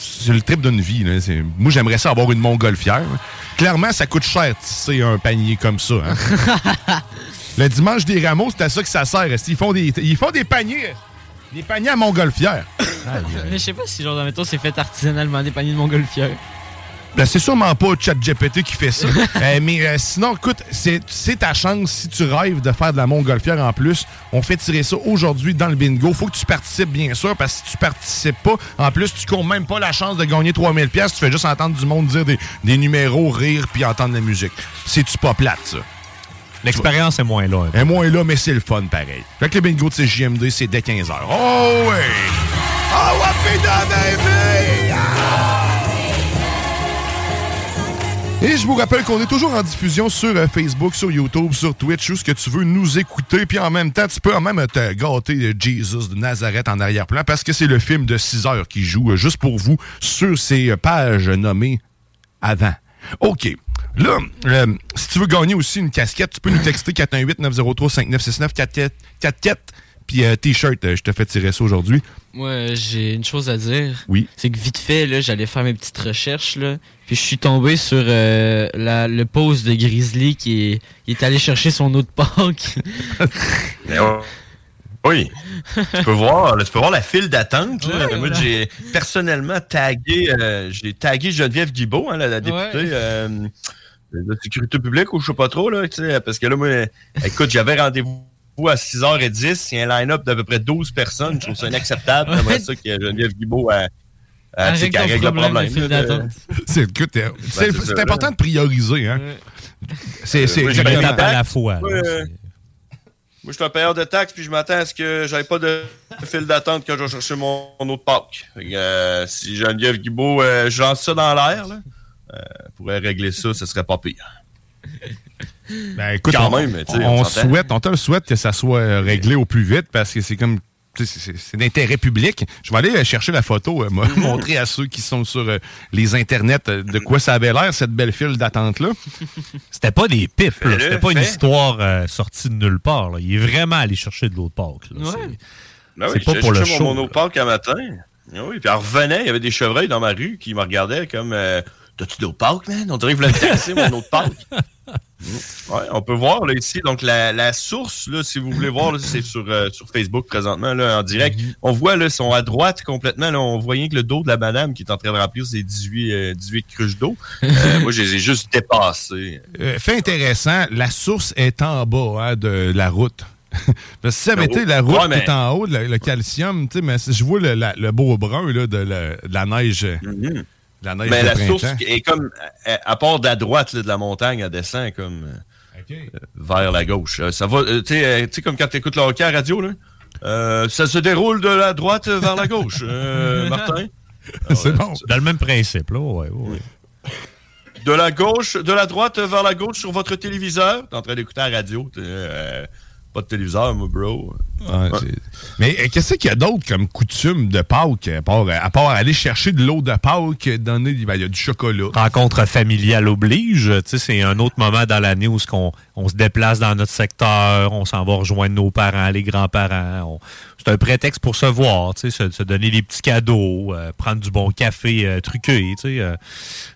c'est le trip d'une vie. là. Moi, j'aimerais ça avoir une montgolfière. Clairement, ça coûte cher tisser un panier comme ça. hein. <laughs> le dimanche des rameaux, c'est à ça que ça sert. Ils font des, ils font des paniers. Des paniers à montgolfière? <laughs> Mais je sais pas si, genre, mettons, c'est fait artisanalement des paniers de montgolfière. Ben, c'est sûrement pas ChatGPT qui fait ça. <laughs> Euh, mais euh, sinon, écoute, c'est ta chance si tu rêves de faire de la montgolfière en plus. On fait tirer ça aujourd'hui dans le bingo. Faut que tu participes, bien sûr, parce que si tu participes pas, en plus, tu cours même pas la chance de gagner 3000 pièces. Tu fais juste entendre du monde dire des, des numéros, rire, puis entendre la musique. C'est-tu pas plate, ça? L'expérience est moins là. Elle est moins là, mais c'est le fun pareil. Fait que le bingo de CJMD, c'est dès 15h. Oh oui! Oh! Et je vous rappelle qu'on est toujours en diffusion sur euh, Facebook, sur YouTube, sur Twitch, où ce que tu veux nous écouter. Puis en même temps, tu peux en même te gâter de Jesus de Nazareth en arrière-plan parce que c'est le film de 6 heures qui joue euh, juste pour vous sur ces euh, pages nommées avant. OK. Là, euh, si tu veux gagner aussi une casquette, tu peux nous texter 418-903-5969 44 puis euh, T-shirt, euh, je te fais tirer ça aujourd'hui. Moi, j'ai une chose à dire. Oui. C'est que vite fait, là, j'allais faire mes petites recherches, là. Puis je suis tombé sur euh, la, le post de Grizzly qui est, allé chercher son autre. <laughs> Mais ouais. Oui. tu peux voir, là, tu peux voir la file d'attente. Moi, j'ai personnellement tagué, euh, j'ai tagué Geneviève Guibault, hein, la, la députée Ouais. euh, de la sécurité publique, ou je sais pas trop, là, tu sais, parce que là, moi, écoute, j'avais rendez-vous à 6h10, il y a un line-up d'à peu près 12 personnes. Je trouve ça inacceptable. <laughs> J'aimerais ça que Geneviève Guibault Règle ton règle le problème. C'est c'est- c'est c'est important là. de prioriser. Hein? C'est c'est- c'est ma à la fois. là, Moi, euh, moi, je suis un payeur de taxes, puis je m'attends à ce que j'aille pas de file d'attente quand je vais chercher mon, mon autre que, euh, si Geneviève Guibault, euh, je lance ça dans l'air, euh, pourrait régler ça, ce serait pas pire. Ben, écoute, Quand on, même, on souhaite, on te le souhaite que ça soit réglé au plus vite parce que c'est comme tu sais, c'est- d'intérêt public. Je vais aller euh, chercher la photo, euh, <laughs> montrer à ceux qui sont sur euh, les internets euh, de quoi ça avait l'air cette belle file d'attente là. C'était pas des pipes, c'était pas une histoire euh, sortie de nulle part. là. Il est vraiment allé chercher de l'autre Pâques. là. C'est- Ben oui, C'est pas j'ai pour le show. mon, mon autre Pâques un matin. Ah oui, puis elle revenait, il y avait des chevreuils dans ma rue qui me regardaient comme euh, T'as-tu d'autres Pâques, man? On dirait voulaient me tasser mon autre Pâques. <laughs> Ouais, on peut voir là, ici. Donc, la, la source, là, si vous voulez voir, c'est sur, euh, sur Facebook présentement, là, en direct. On voit, là, sont à droite complètement. Là, on voit rien que le dos de la madame qui est en train de remplir ses 18, euh, 18 cruches d'eau. Euh, <laughs> moi, je les ai juste dépassés. Euh, fait intéressant, la source est en bas hein, de la route. <laughs> Parce que si ça haut. la route Ouais, mais- qui est en haut, le, le calcium, tu sais, mais je vois le, la- le beau brun là, de, la- de la neige. de La neige Mais la printemps. source est comme, à, à part de la droite là, de la montagne, elle descend comme euh, euh, vers la gauche. Euh, ça va, euh, tu sais, euh, comme quand tu écoutes le hockey à la radio, là? Euh, ça se déroule de la droite vers la gauche, euh, <laughs> Martin? C'est bon. Dans le même principe, là. Ouais, ouais. De la gauche, de la droite vers la gauche sur votre téléviseur? T'es en train d'écouter la radio. euh, pas de téléviseur, moi, bro. Ouais, c'est- Mais euh, qu'est-ce qu'il y a d'autre comme coutume de Pâques, à part, à part aller chercher de l'eau de Pâques, donner, ben, y a du chocolat. Rencontre familiale oblige. C'est un autre moment dans l'année où ce qu'on- on se déplace dans notre secteur, on s'en va rejoindre nos parents, les grands-parents. On- C'est un prétexte pour se voir, se, se donner des petits cadeaux, euh, prendre du bon café euh, truqué, euh,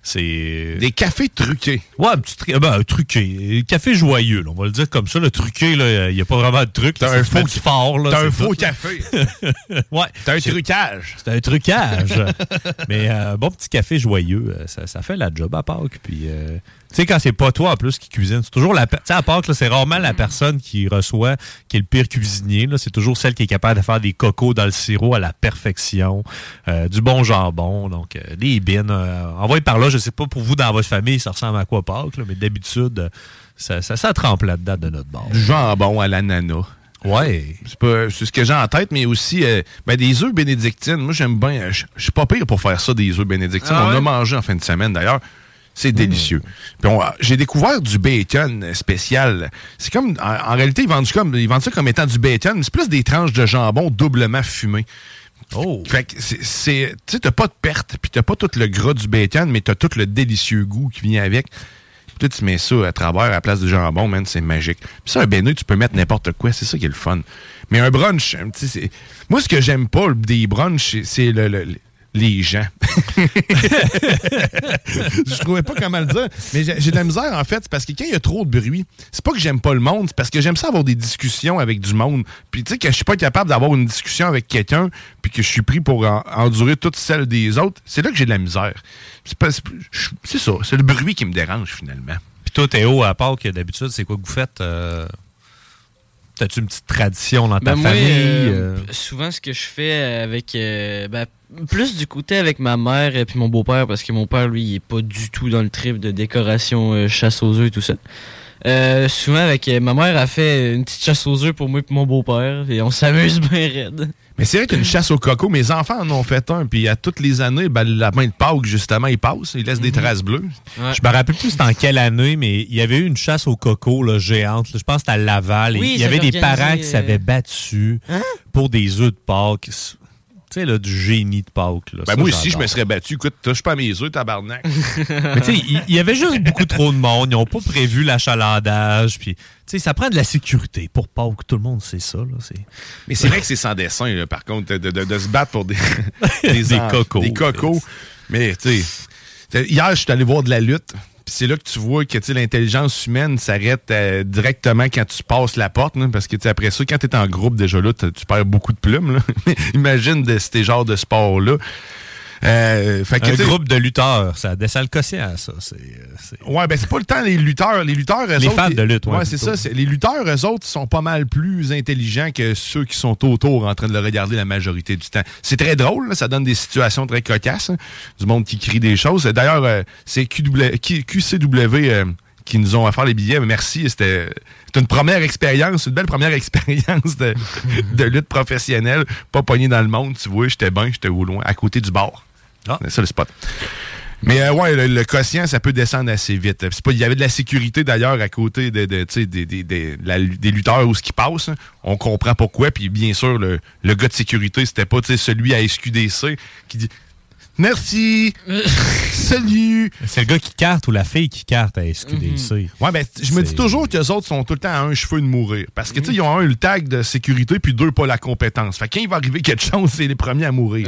c'est... Des cafés truqués. Ouais, un petit ben, un truqué. Café joyeux, là, on va le dire comme ça. Le truqué, il n'y a pas vraiment de truc. Là, un faux- du là. t'as un c'est faux tout, café. <laughs> ouais. T'as un C'est- trucage. C'est un trucage. <laughs> Mais euh, un bon petit café joyeux, euh, ça, ça fait la job à Pâques. Puis, euh, tu sais, quand c'est pas toi en plus qui cuisine, c'est toujours la. Tu sais, à Pâques, c'est rarement la personne qui reçoit qui est le pire cuisinier. là. C'est toujours celle qui est capable de faire des cocos dans le sirop à la perfection, euh, du bon jambon, donc euh, des bines. Euh, envoyez par là, je sais pas pour vous dans votre famille, ça ressemble à quoi Pâques, là, mais d'habitude, ça, ça, ça trempe là-dedans de notre bord. Du jambon à l'ananas. Ouais. C'est pas- c'est ce que j'ai en tête, mais aussi euh, ben, des œufs bénédictines. Moi, j'aime bien. euh, Je suis pas pire pour faire ça, des œufs bénédictines. Ah On ouais? a mangé en fin de semaine, d'ailleurs. C'est délicieux. Puis on- j'ai découvert du bacon spécial. C'est comme, en, en réalité, ils vendent, comme, ils vendent ça comme étant du bacon, mais c'est plus des tranches de jambon doublement fumées. Oh. Fait que c'est-. Tu sais, t'as pas de perte, puis t'as pas tout le gras du bacon, mais t'as tout le délicieux goût qui vient avec. Puis tu mets ça à travers à la place du jambon, man, c'est magique. Puis ça, un béneux, tu peux mettre n'importe quoi, c'est ça qui est le fun. Mais un brunch, sais, c'est- moi, ce que j'aime pas des brunchs, c'est- le- les gens. <laughs> je trouvais pas comment le dire, mais j'ai de la misère, en fait, c'est parce que quand il y a trop de bruit, c'est pas que j'aime pas le monde, c'est parce que j'aime ça avoir des discussions avec du monde. Puis tu sais, que je suis pas capable d'avoir une discussion avec quelqu'un, puis que je suis pris pour en- endurer toutes celles des autres, c'est là que j'ai de la misère. C'est ça, c'est le bruit qui me dérange, finalement. Puis toi, Théo, à Pâques, d'habitude, c'est quoi que vous faites? Euh, T'as-tu une petite tradition dans ta Ben, moi, famille? euh, euh? souvent, ce que je fais avec. euh, ben, plus du côté avec ma mère et puis mon beau-père, parce que mon père, lui, il est pas du tout dans le trip de décoration chasse aux œufs et tout ça. Euh, souvent, avec ma mère, a fait une petite chasse aux œufs pour moi et pour mon beau-père, et on s'amuse <laughs> bien raide. Mais c'est vrai qu'une chasse au coco, mes enfants en ont fait un, puis à toutes les années, ben, la main de Pâques, justement, il passe, il laisse des traces bleues. Je me rappelle plus c'était en quelle année, mais il y avait eu une chasse au coco là, géante. là. Je pense que c'était à Laval. et Oui, il y avait des parents qui euh, s'avaient battus pour des œufs de Pâques. Sais, là, du génie de Pâques. là. Ben, Ça, moi aussi, je me serais battu. Écoute, touche pas à mes œufs, tabarnak. <laughs> Mais tu sais, il y, avait juste beaucoup trop de monde. Ils n'ont pas prévu l'achalandage. Puis, tu sais, ça prend de la sécurité pour Pâques. Tout le monde sait ça. Là. Mais c'est vrai que c'est sans dessin, là, par contre, de, de- de se battre pour des, <laughs> Des en- cocos. Des cocos. Mais, tu sais, hier, je suis allé voir de la lutte. C'est là que tu vois que l'intelligence humaine s'arrête euh, directement quand tu passes la porte. parce que après ça, quand tu en groupe, déjà là, tu perds beaucoup de plumes. <laughs> Imagine de ces genres de sports-là. Euh, fait que, Un groupe de lutteurs, ça descend le quotient, ça. C'est, euh, c'est- Ouais, ben c'est pas le temps les lutteurs. Les lutteurs, Les autres, fans de lutte, ouais, Ouais, c'est ça. c'est- Les lutteurs, eux autres, sont pas mal plus intelligents que ceux qui sont autour en train de le regarder la majorité du temps. C'est très drôle, là, ça donne des situations très cocasses. hein, du monde qui crie des choses. D'ailleurs, euh, c'est QW, QCW euh, qui nous ont offert les billets. Mais merci, c'était une première expérience, une belle première <laughs> expérience de, de lutte professionnelle. Pas pogné dans le monde, tu vois, j'étais bien, j'étais au loin, à côté du bar. C'est ça le spot. Mais euh, ouais, le, le quotient, ça peut descendre assez vite. C'est pas- Il y avait de la sécurité d'ailleurs à côté de, de, des, des, des- la- des lutteurs où ce qui passe. hein. On comprend pourquoi. Puis bien sûr, le, le gars de sécurité, c'était pas celui à SQDC qui dit Merci, <laughs> salut. C'est le gars qui carte ou la fille qui carte à SQDC. Ouais, ben, je me dis toujours que les autres sont tout le temps à un cheveu de mourir. Parce que, tu sais, ils ont un, le tag de sécurité, puis deux, pas la compétence. Fait que quand il va arriver quelque chose, c'est les premiers à mourir.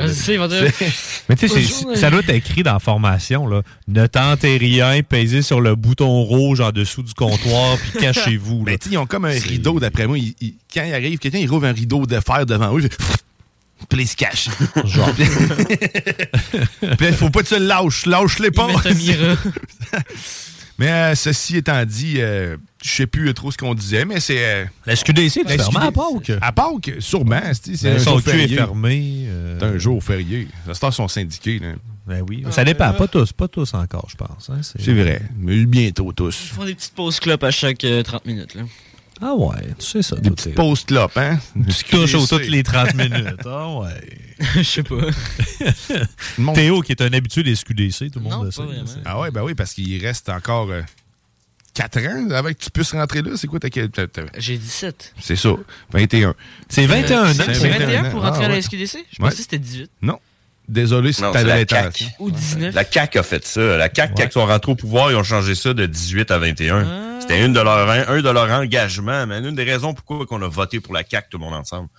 Mais tu sais, c'est- ça doit être écrit dans la formation. Là. Ne tentez rien, pesez sur le bouton rouge en dessous du comptoir, puis <laughs> cachez-vous. là. Ben, tu sais, ils ont comme un rideau, d'après moi. Ils- ils- quand il arrive, quelqu'un, il rouvre un rideau de fer devant eux. il fait Puis il se cache. <laughs> Genre. Puis là, il faut pas que tu le lâches. Lâche-les pas. <laughs> Mais euh, ceci étant dit, euh, je sais plus trop ce qu'on disait, mais c'est. euh, La SQDC, tu la fermes à Pâques? À Pâques, sûrement. c'est- Ben, un son cul est férié. fermé. euh, C'est un jour férié. Les stars sont syndiqués. là. Ben oui. Ça dépend. Pas tous. Pas tous encore, je pense. hein. C'est vrai. Mais bientôt tous. Ils font des petites pauses clopes à chaque euh, 30 minutes. Là. Ah ouais, tu sais ça. Des petites post-clopes, hein? Tu touches aux toutes les 30 minutes. Ah <laughs> ouais. Je sais pas. Théo, qui est un habitué des SQDC, tout le monde le sait. Ah ouais, ben oui, parce qu'il reste encore 4 ans avant que tu puisses rentrer là. C'est quoi ta... J'ai 17. C'est ça, 21. C'est 21 ans. C'est C'est 21 pour rentrer Ah à la. SQDC? Je Ouais. pensais que c'était 18. Non. Désolé si t'avais c'est la l'intention. CAQ. Ou 19. La CAQ a fait ça. La CAQ, quand ils sont rentrés au pouvoir, ils ont changé ça de 18 à 21. C'était une de leurs un de leur engagement, mais une des raisons pourquoi on a voté pour la CAQ tout le monde ensemble.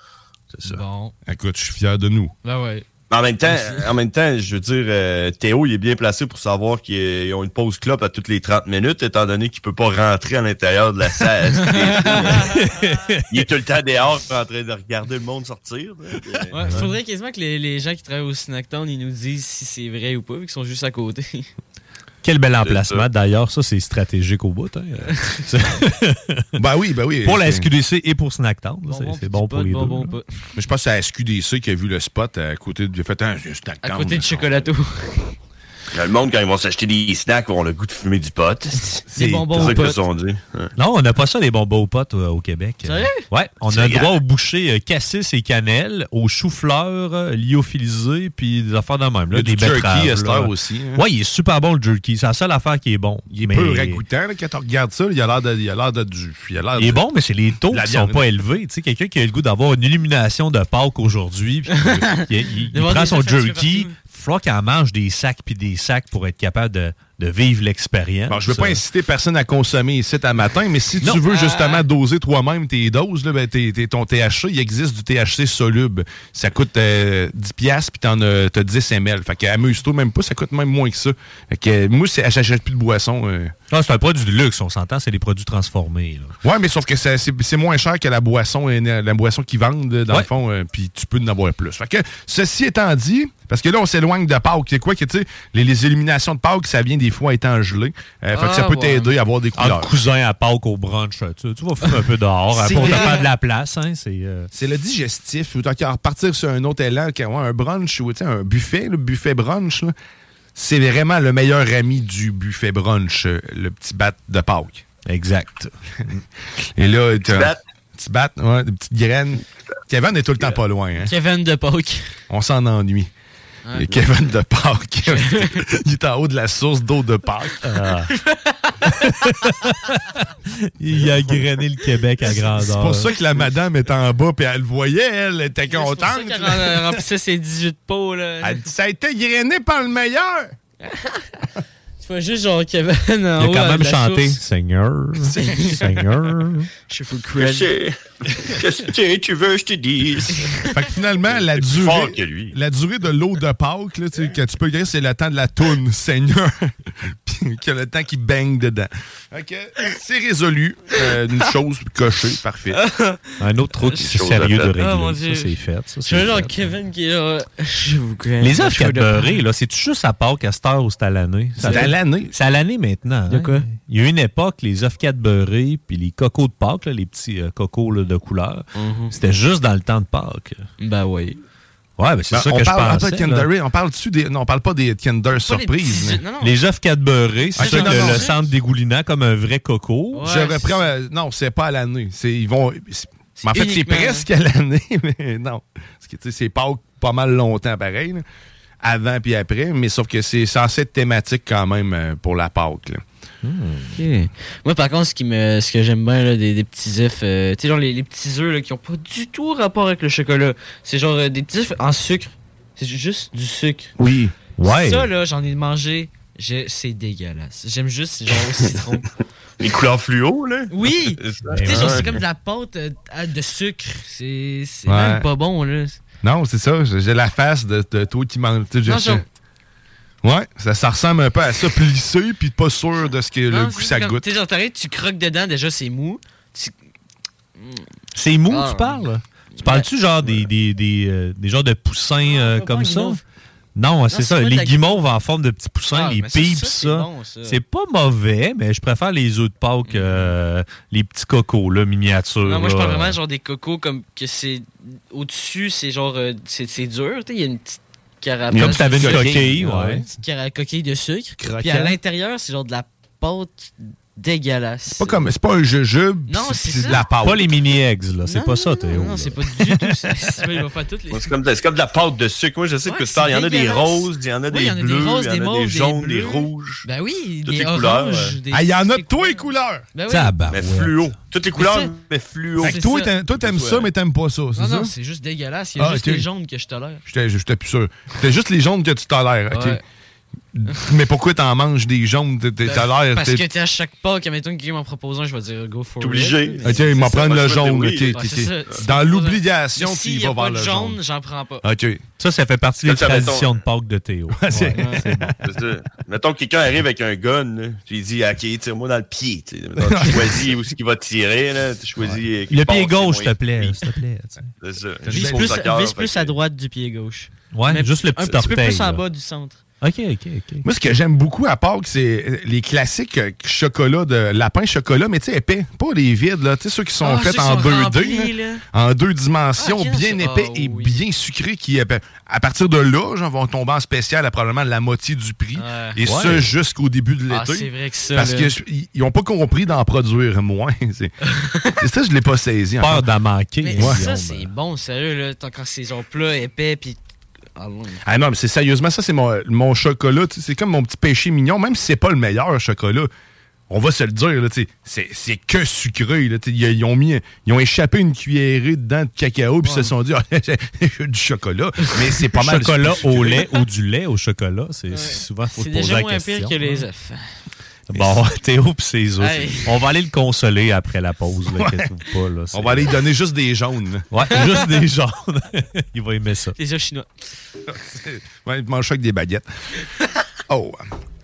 C'est ça. Bon. Écoute, je suis fier de nous. Ben ouais. Mais En même temps, en même temps, je veux dire, euh, Théo, il est bien placé pour savoir qu'ils ont une pause clope à toutes les 30 minutes, étant donné qu'il peut pas rentrer à l'intérieur de la salle. <laughs> il est tout le temps dehors en train de regarder le monde sortir. là. Ouais, faudrait quasiment que les, les gens qui travaillent au Snacktown ils nous disent si c'est vrai ou pas, vu qu'ils sont juste à côté. Quel bel emplacement. D'ailleurs, ça, c'est stratégique au bout. hein. <laughs> Ben oui, ben oui. pour la SQDC et pour Snacktown. c'est- bon pour les deux. Mais je pense que c'est la SQDC qui a vu le spot à côté de. Il a fait un À côté de Chocolato. <laughs> Le monde, quand ils vont s'acheter des snacks, vont le goût de fumer du pot. Des bonbons C'est ça au se sont dit. Ouais. Non, on n'a pas ça, les bonbons aux potes euh, au Québec. Sérieux? Ouais, on C'est a le droit au boucher euh, cassis et cannelle, aux choux-fleurs euh, lyophilisés, puis des affaires de même. Là, des du jerky à aussi, hein. Ouais, il est super bon le jerky. C'est la seule affaire qui est bon. Il est Mais- peu ragoûtant. là, quand on regarde ça, il a l'air de, il a l'air de du. Il, a l'air Il est bon, mais c'est les taux qui sont viande. pas élevés. Tu sais, quelqu'un qui a le goût d'avoir une illumination de Pâques aujourd'hui, puis il, <laughs> il- prend son jerky, qu'il en mange des sacs puis des sacs pour être capable de, de vivre l'expérience. Bon, je veux pas inciter personne à consommer ici à matin, mais si Non. tu veux Ah. justement doser toi-même tes doses, là, ben, tes- tes- ton THC, il existe du THC soluble. Ça coûte euh, 10 piastres, puis t'en as, t'as 10 ml. Fait que amuse-toi même pas, ça coûte même moins que ça. Fait que euh, moi, c'est, j'achète plus de boisson. euh. Ah, c'est un produit de luxe, on s'entend, c'est des produits transformés. là. Ouais, mais sauf que c'est, c'est moins cher que la boisson, euh, la boisson qu'ils vendent, dans Ouais. le fond, euh, puis tu peux en avoir plus. Fait que, ceci étant dit, parce que là, on s'éloigne de Pâques. C'est quoi que, tu sais, les, les illuminations de Pâques, ça vient des fois étant gelé. Euh, fait que ça Ah, peut ouais. t'aider à avoir des couleurs. Entre cousins à Pâques au brunch, tu, tu vas fumer un peu dehors hein, pour te faire de la place. Hein, c'est, euh, le digestif. Ou qu'à repartir sur un autre élan, un brunch ou tu sais, un buffet, le buffet brunch, c'est vraiment le meilleur ami du buffet brunch, euh, le petit bat de Pâques. Exact. <laughs> Et là, bat. Petit bat, ouais, des petites graines. Kevin est tout le temps pas loin. Hein? Kevin de Pâques. On s'en ennuie. Et Kevin de Pâques. <laughs> il est en haut de la source d'eau de Pâques. Ah. Il a grainé le Québec à grandeur. C'est pour ça que la madame est en bas, puis elle le voyait, elle était C'est pour ça contente. qu'elle rem- remplissait ses 18 pots, là. Elle dit, ça a été grainé par le meilleur. <laughs> Vois juste genre Kevin en Il a quand euh, même chanté. Seigneur, <laughs> Seigneur. Je fais cred. Qu'est-ce que tu veux, je te dise? Fait que finalement, la durée, fort que lui. la durée de l'eau de Pâques, là, tu sais, que tu peux griller, c'est le temps de la toune, Seigneur. <laughs> Puis que le temps qui baigne dedans. Que c'est résolu. Euh, une chose cochée, parfait. <laughs> Un autre truc sérieux de régler. Mon Dieu. ça, c'est fait. Ça, Je c'est vois genre. Kevin qui est là. Je vous cred. Les œufs beurrés, là, c'est juste à Pâques à cette heure ou c'est à l'année? C'est à l'année. C'est à l'année maintenant. Hein? quoi? Il y a eu une époque, les œufs beurrés puis les cocos de Pâques, là, les petits euh, cocos là, de couleur, Mhm. c'était juste dans le temps de Pâques. Ben oui. Ouais, ben c'est Ben, ça que je parle, pensais. attends, là. Kinder, on parle dessus des. Non, on parle pas des Kinder Pas surprises. les mais- petits- non, non. Les œufs beurrés, c'est Ok, ça que non, le centre dégoulinant comme un vrai coco. Ouais, Je reprends. euh, non, c'est pas à l'année. C'est ils vont. mais en fait, c'est presque à l'année, <laughs> mais non. Parce que tu sais, c'est pas pas mal longtemps pareil. là. Avant puis après, mais sauf que c'est censé être thématique quand même euh, pour la Pâques. là. Ok. Moi, par contre, ce, qui me, ce que j'aime bien là, des, des petits œufs, euh, tu sais, genre les, les petits œufs là, qui ont pas du tout rapport avec le chocolat. C'est genre euh, des petits œufs en sucre. C'est juste du sucre. Oui. Ouais. Ça, là, j'en ai mangé. C'est dégueulasse. J'aime juste genre au citron. <laughs> Les couleurs fluo, là? Oui! <laughs> C'est ça. Tu sais, genre, Ouais. c'est comme de la pâte euh, de sucre. C'est c'est Ouais. même pas bon, là. Non, c'est ça. J'ai la face de, de toi qui mange. Ouais, ça, ça ressemble un peu à ça, plissé, puis pas sûr de ce que le goût ça comme- goûte. Tu sais, genre, tu croques dedans, déjà, c'est mou. Tu- C'est mou, Ah. tu parles? Tu parles-tu genre des, des, des, euh, des genres de poussins euh, comme ça? Non, c'est c'est ça. Les la- guimauves en forme de petits poussins, Ah, les pipes, ça, c'est bon, pas mauvais, mais je préfère les œufs de Pâques, euh, les petits cocos, là, miniatures. Non, moi, je parle vraiment genre des cocos comme que c'est. Au-dessus, c'est genre. euh, c'est dur, tu sais, il y a une petite carapace. Comme t'avais une coquille, ouais. Une petite coquille de sucre. Croquant. Puis à l'intérieur, c'est genre de la pâte dégueulasse. C'est pas comme, c'est pas un jujube, Non, c'est de la pâte. Pas les mini-eggs, là. C'est Non, pas ça, Théo. Non, c'est pas du tout ça. <laughs> C'est- Il va faire toutes les. Moi, C'est comme, de- c'est comme de la pâte de sucre. Moi, je sais Ouais, que tu parles. Il y en a des roses, il y en a Oui, des il y en a des bleus, il y en des a mauves, des jaunes, des rouges. Ben oui, Toutes des les couleurs, oranges. ouais. des- Ah, il y en a des de toi, les couleurs. Ben. Mais fluo. Toutes les couleurs, mais fluo. Fait que c'est toi, ça. t'aimes- toi, t'aimes Ouais. ça, mais t'aimes pas ça, c'est Non, ça? non, c'est juste dégueulasse. Il y a Ah, juste les jaunes que je tolère. J'étais j'étais plus sûr. C'était juste les jaunes que tu tolères, OK? Ouais. Mais pourquoi t'en manges des jaunes? Ben, tolères. Parce que t'es à chaque pas, que mettons quelqu'un m'en propose un, je vais dire go for T'es obligé. it. OK, il prendre moi, le jaune. me OK, dis oui. t'es- Ouais, c'est ça. Dans l'obligation, Mais tu s'il y y a vas pas vers de le jaune, jaune. j'en prends pas. OK. Ça, ça fait partie des traditions de Pâques de Théo. <laughs> C'est- Ouais, bon. Ça. Mettons que quelqu'un arrive avec un gun, là, tu lui dis, OK, tire-moi dans le pied. tu <laughs> choisis où est-ce qu'il va tirer. Là. Tu choisis Le pied gauche, s'il te plaît. S'il te plaît. tu sais. C'est ça. Vise plus, à droite du pied gauche. Ouais, juste le un petit petit peu orteil. plus en bas du centre. OK, OK, OK. Moi, ce que j'aime beaucoup à Pâques, c'est euh, les classiques euh, chocolat de lapin chocolat, mais tu sais, épais. Pas les vides, là. Tu sais, ceux qui sont Ah, faits en sont 2D, remplis, là. là. en deux dimensions, Ah, bien épais ah, et oui. bien sucrés, qui, à partir de là, genre, vont tomber en spécial à probablement la moitié du prix. Ouais. Et Ouais. ça, jusqu'au début de Ah, l'été. c'est vrai que ça. Parce qu'ils n'ont pas compris d'en produire moins. <laughs> C'est ça, je l'ai pas saisi. Peur d'en manquer. Mais ça, c'est bon, sérieux, là. Tant quand plat, épais, pis. Ah, non. Ah non, mais c'est sérieusement, ça, c'est mon, mon chocolat. C'est comme mon petit péché mignon, même si c'est pas le meilleur chocolat. On va se le dire, là, c'est c'est que sucré. Là, ils, ils ont mis, ils ont échappé une cuillerée dedans de cacao puis ils se sont dit, Ah, <laughs> j'ai du chocolat. Mais c'est pas <laughs> mal. chocolat au lait ou du lait au chocolat, c'est souvent faut C'est se poser déjà la moins question. pire que les œufs. Bon, <laughs> Théo pis ses. Hey. On va aller le consoler après la pause, là, Ouais. pas, là, On va aller lui donner juste des jaunes. Ouais, juste des <laughs> jaunes. <laughs> Il va aimer ça. Les œufs chinois. Ouais, il mange ça avec des baguettes. Oh.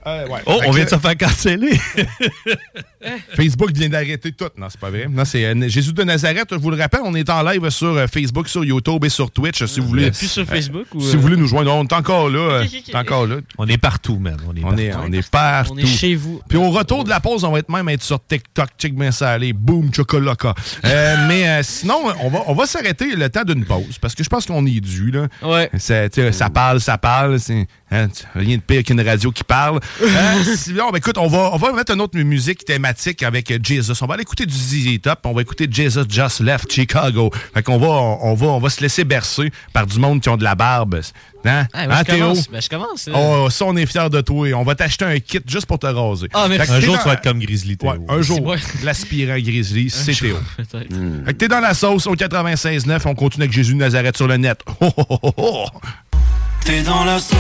Euh, ouais. Oh, Fait on vient de se faire canceller. <laughs> Facebook vient d'arrêter tout. Non, c'est pas vrai. Non, c'est euh, Jésus de Nazareth. Je vous le rappelle, on est en live sur euh, Facebook, sur YouTube et sur Twitch. Si vous voulez. Plus sur Facebook ou. Si vous voulez nous joindre, on est encore là. euh, <laughs> encore là. On est partout, man. On est On partout. est, on est partout. On est chez vous. Puis au retour de la pause, on va être même être sur TikTok. Check bien ça aller. Boom, chocolata. Euh, <laughs> mais euh, sinon, on va, on va s'arrêter le temps d'une pause parce que je pense qu'on est dû. Là. Ouais. Ça, ça parle, ça parle. C'est hein, rien de pire qu'une radio qui parle. <laughs> Euh, sinon, ben, écoute, on va, on va mettre une autre musique thématique avec euh, Jesus. On va aller écouter du ZZ Top. On va écouter Jesus Just Left Chicago. Fait qu'on va, on va, on va se laisser bercer par du monde qui ont de la barbe. Hein? Ah, moi, Hein, je Théo? commence. Ben, je commence. là. Oh, ça, on est fiers de toi. On va t'acheter un kit juste pour te raser. Ah, merci. Fait que Un jour, dans- tu vas être comme Grizzly Théo. Ouais, un jour, <laughs> l'aspirant Grizzly, c'est Théo. peut-être. Fait que t'es dans la sauce au 96.9. On continue avec Jésus de Nazareth sur le net. Oh, oh, oh, oh, oh. T'es dans la sauce.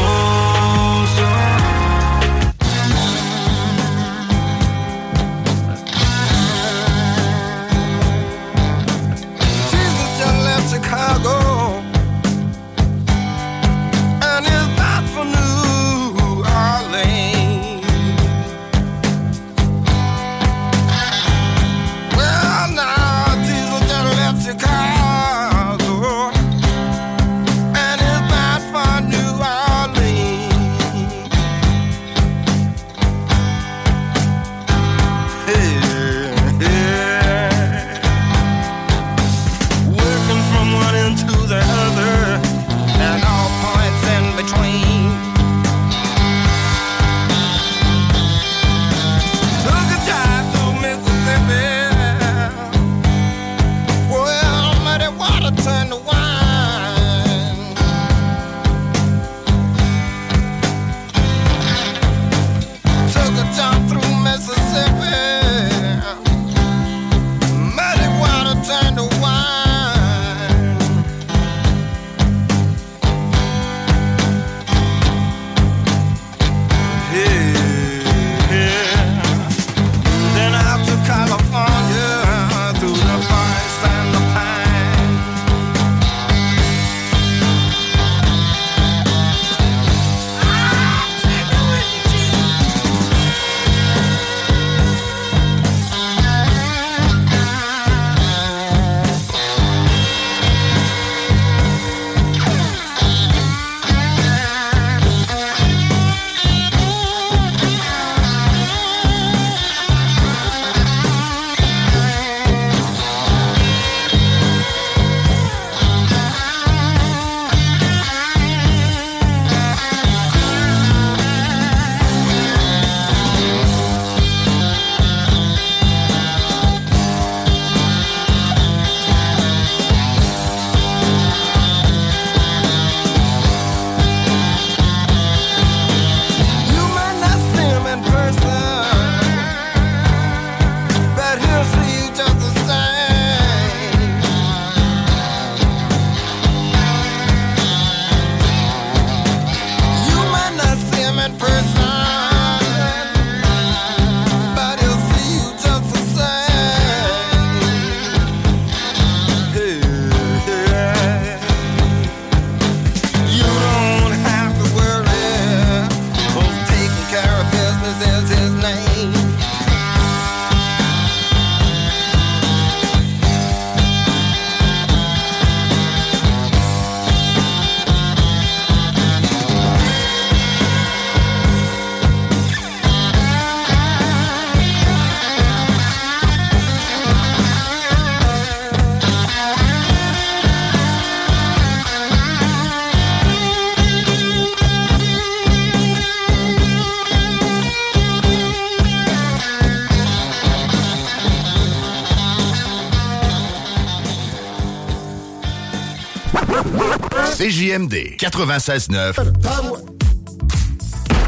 CJMD 96.9.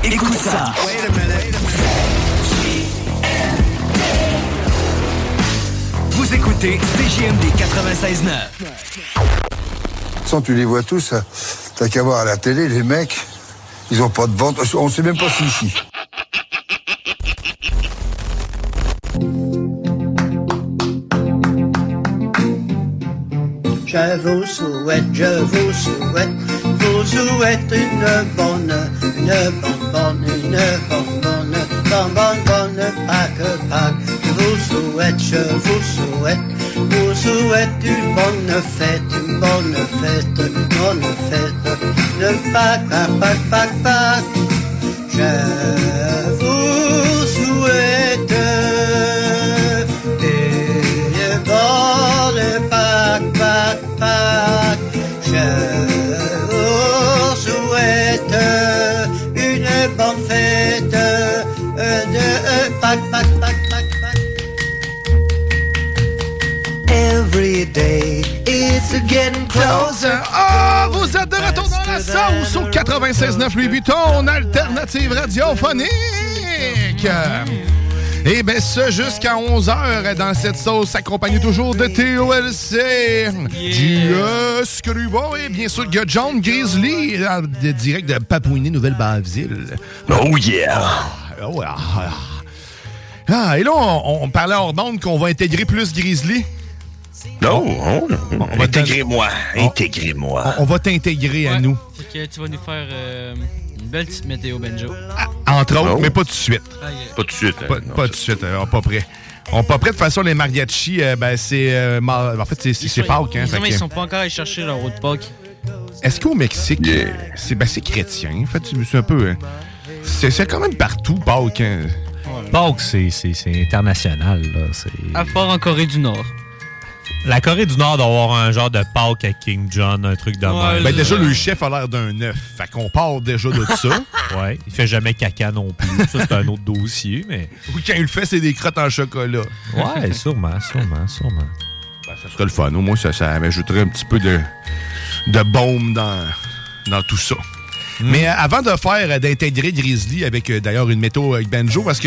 Écoute ça. Vous écoutez CJMD 96.9. Sans tu les vois tous, euh, t'as qu'à voir à la télé, les mecs, ils ont pas de ventre. On sait même pas si ici. Je vous souhaite, je vous souhaite, vous souhaite une bonne, une bonne, bonne, une bonne, bonne, bonne, bonne, bonne Pâques, Pâques. Je vous souhaite, je vous souhaite, vous souhaite une bonne fête, une bonne fête, une bonne fête, Pâques, Pâques, Pâques, Pâques, Pâques. Je closer. Ah, vous êtes de retour dans la sauce au 96.9 Louis Vuitton, alternative radiophonique. Et bien, ça, jusqu'à 11h dans cette sauce, accompagné toujours de TOLC, du Scrubo et bien sûr de John Grizzly, direct de Papouinie, Nouvelle-Baviille. Oh yeah! Oh, ah, ah. Ah, et là, on, on parlait hors d'onde qu'on va intégrer plus Grizzly. Non, on, va intégrez-moi, intégrez-moi. On, on va t'intégrer à nous. Fait que tu vas nous faire euh, une belle petite météo banjo. Entre autres, Oh. mais pas tout de suite. Pas tout de suite. Pas, hein, non, pas tout de suite, euh, pas prêt. On pas prêt. De toute façon, les mariachis, euh, ben, c'est. euh, mar- en fait, c'est- c'est c'est Pâques. Hein, Ils, que- sont pas encore allés chercher leur de Pâques. Est-ce qu'au Mexique, c'est ben, c'est chrétien? En fait, c'est un peu. hein, C'est c'est quand même partout, Pâques. hein. Pâques, c'est- c'est c'est international. Là. C'est- À part en Corée du Nord. La Corée du Nord doit avoir un genre de Pâques à King John, un truc de même. Ben, déjà, le chef a l'air d'un œuf. Fait qu'on part déjà de ça. <laughs> ouais, il fait jamais caca non plus. Ça, c'est un autre dossier, mais. Oui, quand il le fait, c'est des crottes en chocolat. Ouais, sûrement, sûrement, sûrement. Ça serait le fun. Au moins, ça, ça m'ajouterait un petit peu de, de baume dans, dans tout ça. Mais euh, avant de faire, euh, d'intégrer Grizzly avec euh, d'ailleurs une métaux avec Banjo, parce que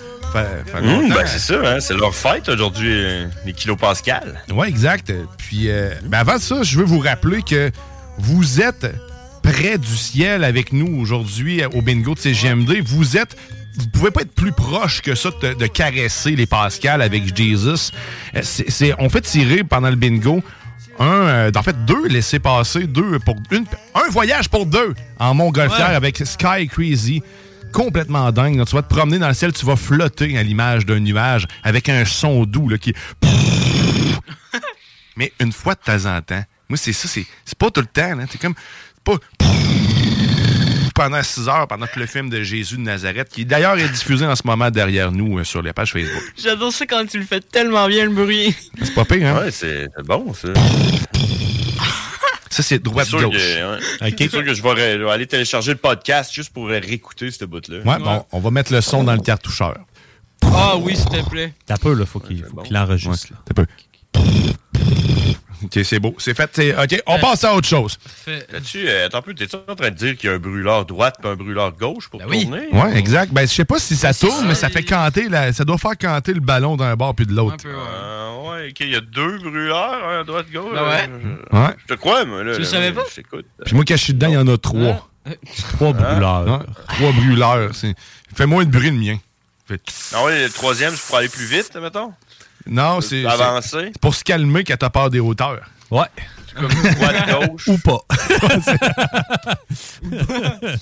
Longtemps. ben c'est ça, hein, c'est leur fête aujourd'hui, euh, les kilos Pascal. Oui, exact. Puis, euh, ben avant ça, je veux vous rappeler que vous êtes près du ciel avec nous aujourd'hui euh, au bingo de CGMD. Vous êtes. Vous pouvez pas être plus proche que ça de, de caresser les Pascal avec Jesus. Euh, c'est- c'est- on fait tirer pendant le bingo un, euh, en fait deux laissés passer, deux pour une, un voyage pour deux en Montgolfière Ouais. avec Sky Crazy. Complètement dingue. Donc, tu vas te promener dans le ciel, tu vas flotter à l'image d'un nuage avec un son doux là, qui <laughs> mais une fois de temps en temps. Moi, c'est ça, c'est c'est pas tout le temps. C'est comme. c'est pas <laughs> pendant 6 heures, pendant que le film de Jésus de Nazareth, qui d'ailleurs est diffusé en ce moment derrière nous euh, sur les pages Facebook. J'adore ça quand tu le fais tellement bien le bruit. C'est pas pire, hein? Ouais, c'est c'est bon, ça. Ça, c'est droite C'est ouais. C'est sûr que je vais, ré- je vais aller télécharger le podcast juste pour réécouter ce bout-là. Ouais, bon, on va mettre le son dans le cartoucheur. Ah oui, s'il te plaît. T'as peu, là, faut qu'il faut qu'il enregistre. là. T'as peu. OK, c'est beau. C'est fait. c'est- OK, on passe à autre chose. Là-dessus, euh, attends peu, t'es-tu en train de dire qu'il y a un brûleur droite et un brûleur gauche pour tourner? Ouais, exact. Ben, je sais pas si ça tourne, mais ça fait canter, la- ça doit faire canter le ballon d'un bord puis de l'autre. Euh, ouais, ok, il y a deux brûleurs, un à droite, gauche. Ben ouais. Euh, Ouais. Je te crois, moi. Là, Tu le savais pas? Je t'écoute. Puis moi, quand je suis dedans, il y en a trois. <laughs> Trois brûleurs. Ouais, trois brûleurs. C'est- Fait moins de bruit le mien. Fait- Ah ouais, le troisième, c'est pour aller plus vite, mettons? Non, c'est. Pour c'est- avancer? c'est pour se calmer quand t'as peur des hauteurs. Ouais. Comme droite, <laughs> gauche. Ou pas. <laughs> <laughs>